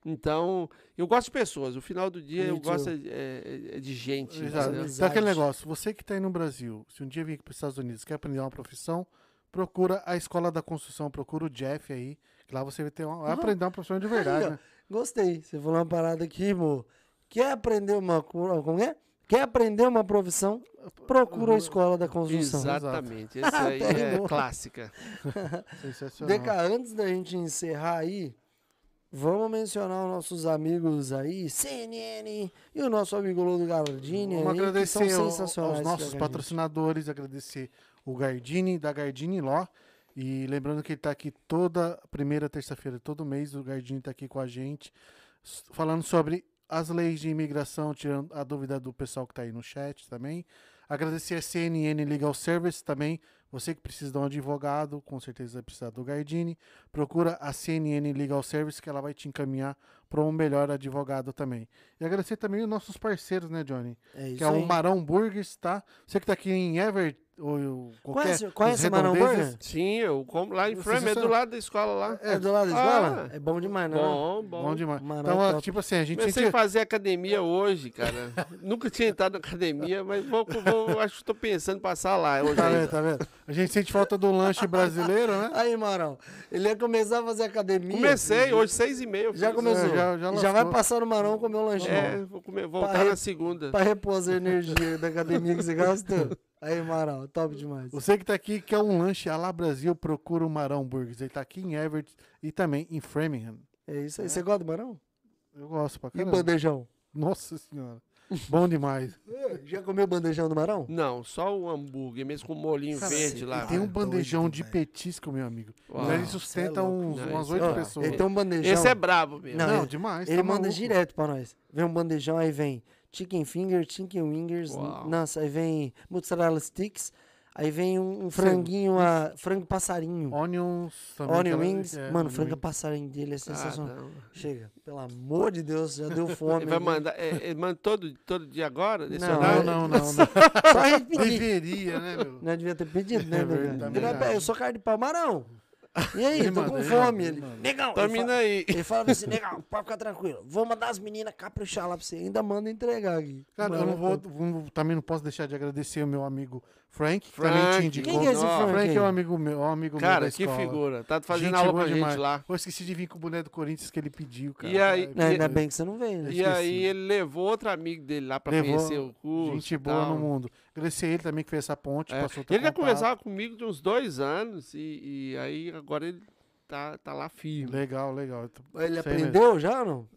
Então, eu gosto de pessoas. O final do dia eu gosto é, é- é de gente. Exato. Então aquele negócio, você que está aí no Brasil, se um dia vir aqui para os Estados Unidos quer aprender uma profissão, procura a escola da construção, procura o Jeff aí, que lá você vai, ter uma, vai Uhum. aprender uma profissão de verdade, Aí, né? Gostei. Você falou uma parada aqui, amor. Quer aprender uma co- como é? Quer aprender uma profissão? Procura a escola da construção. Exatamente. Esse aí Até é clássica. Sensacional. Deca, antes da gente encerrar aí, vamos mencionar os nossos amigos aí, CNN e o nosso amigo Lodo Gardini Vamos aí, que são agradecer sensacionais. aos nossos que patrocinadores, agradecer o Gardini, da Gardini Law. E lembrando que ele está aqui toda primeira terça-feira, todo mês, o Gardini está aqui com a gente, falando sobre as leis de imigração, tirando a dúvida do pessoal que está aí no chat também. Agradecer a CNN Legal Service também. Você que precisa de um advogado, com certeza vai precisar do Gardini. Procura a CNN Legal Service que ela vai te encaminhar para um melhor advogado também. E agradecer também os nossos parceiros, né, Johnny? É isso que é o aí. Marão Burgers, tá? Você que tá aqui em Everett, ou qualquer... Conhece, o Marão Burger? Sim, eu como lá em Framingham, é do lado da escola lá. É do lado da Ah, escola? É bom demais, né? Bom, bom. Bom demais. Marão Então, é top. tipo assim, a gente... Comecei a gente fazer academia hoje, cara. [laughs] Nunca tinha entrado na academia, mas vou, vou- acho que estou pensando em passar lá hoje tá vendo, tá vendo? A gente sente falta do lanche brasileiro, né? Aí, Marão, ele ia começar a fazer academia. Comecei hoje, seis e meia. Já começou. É, já- já já, vai passar no Marão comer um lanchinho. É, vou comer, voltar Pra- na segunda. Pra repor as energias da academia que você gastou. [laughs] Aí, Marão, top demais. Você que tá aqui quer um lanche lá Brasil, procura o Marão Burgers. Ele tá aqui em Everett e também em Framingham. É isso aí. Você gosta do Marão? Eu gosto pra E o caramba. bandejão? Nossa senhora. Bom demais. [laughs] Já comeu bandejão do Marão? Não, só o hambúrguer, mesmo com molinho Cara, verde lá. E tem um bandejão doido, de velho. petisco, meu amigo. Uau, Ele sustenta é uns, Não, umas oito pessoas. Ele tem um bandejão. Esse é brabo mesmo. Não, Não, ele- demais. Ele tá manda maluco. direto pra nós. Vem um bandejão, aí vem chicken finger, chicken wingers, Uau. nossa, aí vem mozzarella sticks, aí vem um, um franguinho, a, frango passarinho. Onions também. Onion wings. é, Mano, frango wings. passarinho dele é sensacional. Caramba. Chega, pelo amor de Deus, já deu fome. Ele vai mandar. É, ele manda todo, todo dia agora? Não? Não, não, não. não. Só pedir. Deveria, né, meu? Não devia ter pedido, né, É verdade. "Pé, Eu sou carne de pau, Marão. E aí, [laughs] tô com fome. Ele, negão, ele Termina fala, aí. ele fala assim, [laughs] negão, pode ficar tranquilo. Vou mandar as meninas caprichar lá pra você. Ainda manda entregar aqui. Cara, eu não vou, vou- também não posso deixar de agradecer o meu amigo Frank, que também Frank. te indicou. Quem que é esse. Frank? Frank é um amigo meu, um amigo meu Cara, da que escola. figura. Tá fazendo Gente aula pra gente demais. lá. Eu esqueci de vir com o boneco do Corinthians que ele pediu, cara. E aí- Cara, Não, ainda bem que você não veio, né? E aí ele levou outro amigo dele lá pra Levou conhecer o curso. Gente boa tal. no mundo. Agradecer ele também que fez essa ponte, É, passou Ele já conversava comigo de uns dois anos e, e aí agora ele tá, tá lá firme. Legal, legal. Ele Sei mesmo. aprendeu já ou não?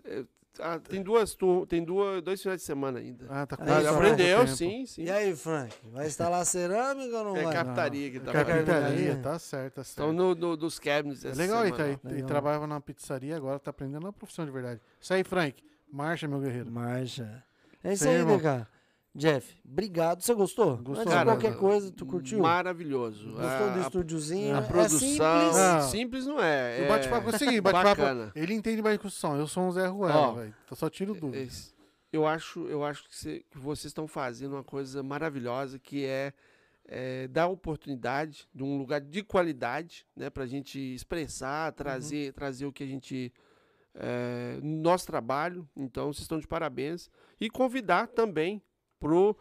Ah, tem duas tur- tem duas, dois finais de semana ainda. Ah, tá Aí, Ah, aprendeu, sim, sim. E aí, Frank? Vai instalar cerâmica ou não É vai? Carpintaria que Não, tá Carpintaria, Carpintaria. tá certo, tá certo. Estão no, no- dos cabinets É legal aí, semana, tá? ó. Ele, Legal. trabalhava na pizzaria, agora tá aprendendo uma profissão de verdade. Isso aí, Frank. Marcha, meu guerreiro. Marcha. É isso aí, irmão. DK. Jeff, obrigado. Você gostou? Gostou, Antes de cara. qualquer coisa, tu curtiu? Maravilhoso. Gostou do estúdiozinho? a É produção. simples. Ah. Simples não é. O é bate-papo é o seguinte, bate-papo. Ele entende mais de construção. Eu sou um Zé Ruela, Ó, velho. Só tiro dúvida. Esse- Eu acho, eu acho que, cê- que vocês estão fazendo uma coisa maravilhosa que é, é dar oportunidade de um lugar de qualidade, né, para a gente expressar, trazer, trazer o que a gente é, nosso trabalho. Então, vocês estão de parabéns e convidar também pro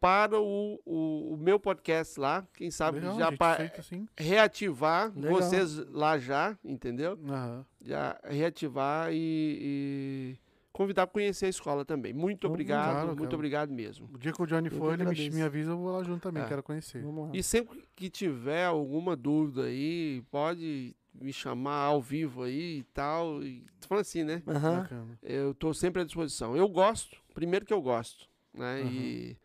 para o, o, o meu podcast lá, quem sabe Legal, já gente, pa- feito assim. reativar Legal. vocês lá já, entendeu? Aham. já reativar e, e convidar para conhecer a escola também. Muito Vamos, obrigado, claro, muito cara. obrigado mesmo. O dia que o Johnny Eu for, ele me, me avisa, eu vou lá junto também, É. quero conhecer. E sempre que tiver alguma dúvida aí, pode me chamar ao vivo aí e tal. E, tô falando assim, né? Bacana. Eu tô sempre à disposição. Eu gosto, primeiro que eu gosto, né? E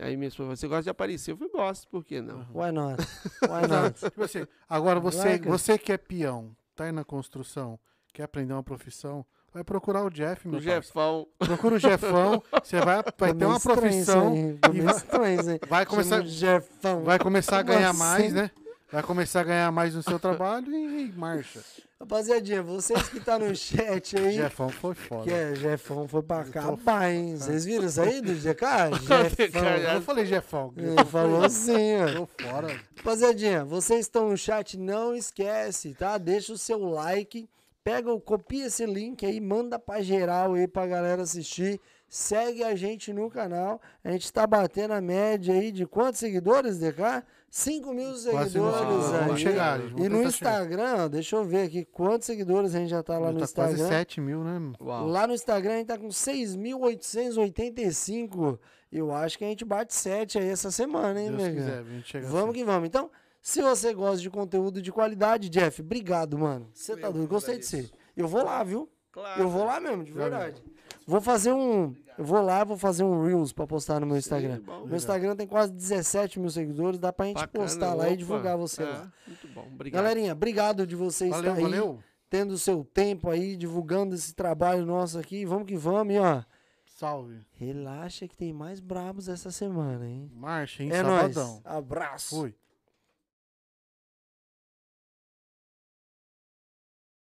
aí minha esposa, você gosta de aparecer? Eu falei, gosto, por que não? Why not? [laughs] Why not? Tipo assim, agora você, Like você que é peão, tá aí na construção, quer aprender uma profissão, vai procurar o Jeff, meu O parceiro. Jefão, Procura o Jefão, [laughs] você vai, vai ter uma profissão, e vai- estranho vai começar, Jefão. vai começar a ganhar assim? mais, né? Vai começar a ganhar mais no seu trabalho e, marcha. Rapaziadinha, vocês que tá no chat aí, Jefão foi foda. que é Jefão foi pra tô- acabar, hein? Vocês viram isso aí do GK? [laughs] Jefão. Eu falei Jefão. Ele falou assim, ó. Tô fora. Rapaziadinha, vocês estão no chat, não esquece, tá? Deixa o seu like, pega, copia esse link aí, manda pra geral aí pra galera assistir. Segue a gente no canal. A gente tá batendo a média aí de quantos seguidores, DK? 5 mil Quase não seguidores chegou. aí. Vamos chegar. E no tentar chegar. Instagram, deixa eu ver aqui quantos seguidores a gente já tá lá no tá quase Instagram. 7 mil, né? uau. Lá no Instagram a gente tá com 6.885. Eu acho que a gente bate 7 aí essa semana, hein, Deus quiser, a gente chega Vamos assim. que vamos. Então, se você gosta de conteúdo de qualidade, Jeff, obrigado, mano. Você tá doido. Gostei de você. Eu vou lá, viu? Claro. Eu vou lá mesmo, de Já verdade. Vou fazer um. Eu vou lá, vou fazer um Reels pra postar no meu Sim, Instagram. bom. Meu Instagram tem quase 17 mil seguidores, dá pra gente Bacana, postar lá e opa. divulgar você É, lá. Muito bom, obrigado. Galerinha, obrigado de vocês Valeu, estar aí, valeu. tendo o seu tempo aí, divulgando esse trabalho nosso aqui. Vamos que vamos, e ó. Salve. Relaxa que tem mais brabos essa semana, hein? Marcha, hein? é nóis. Sabadão. Abraço. Fui.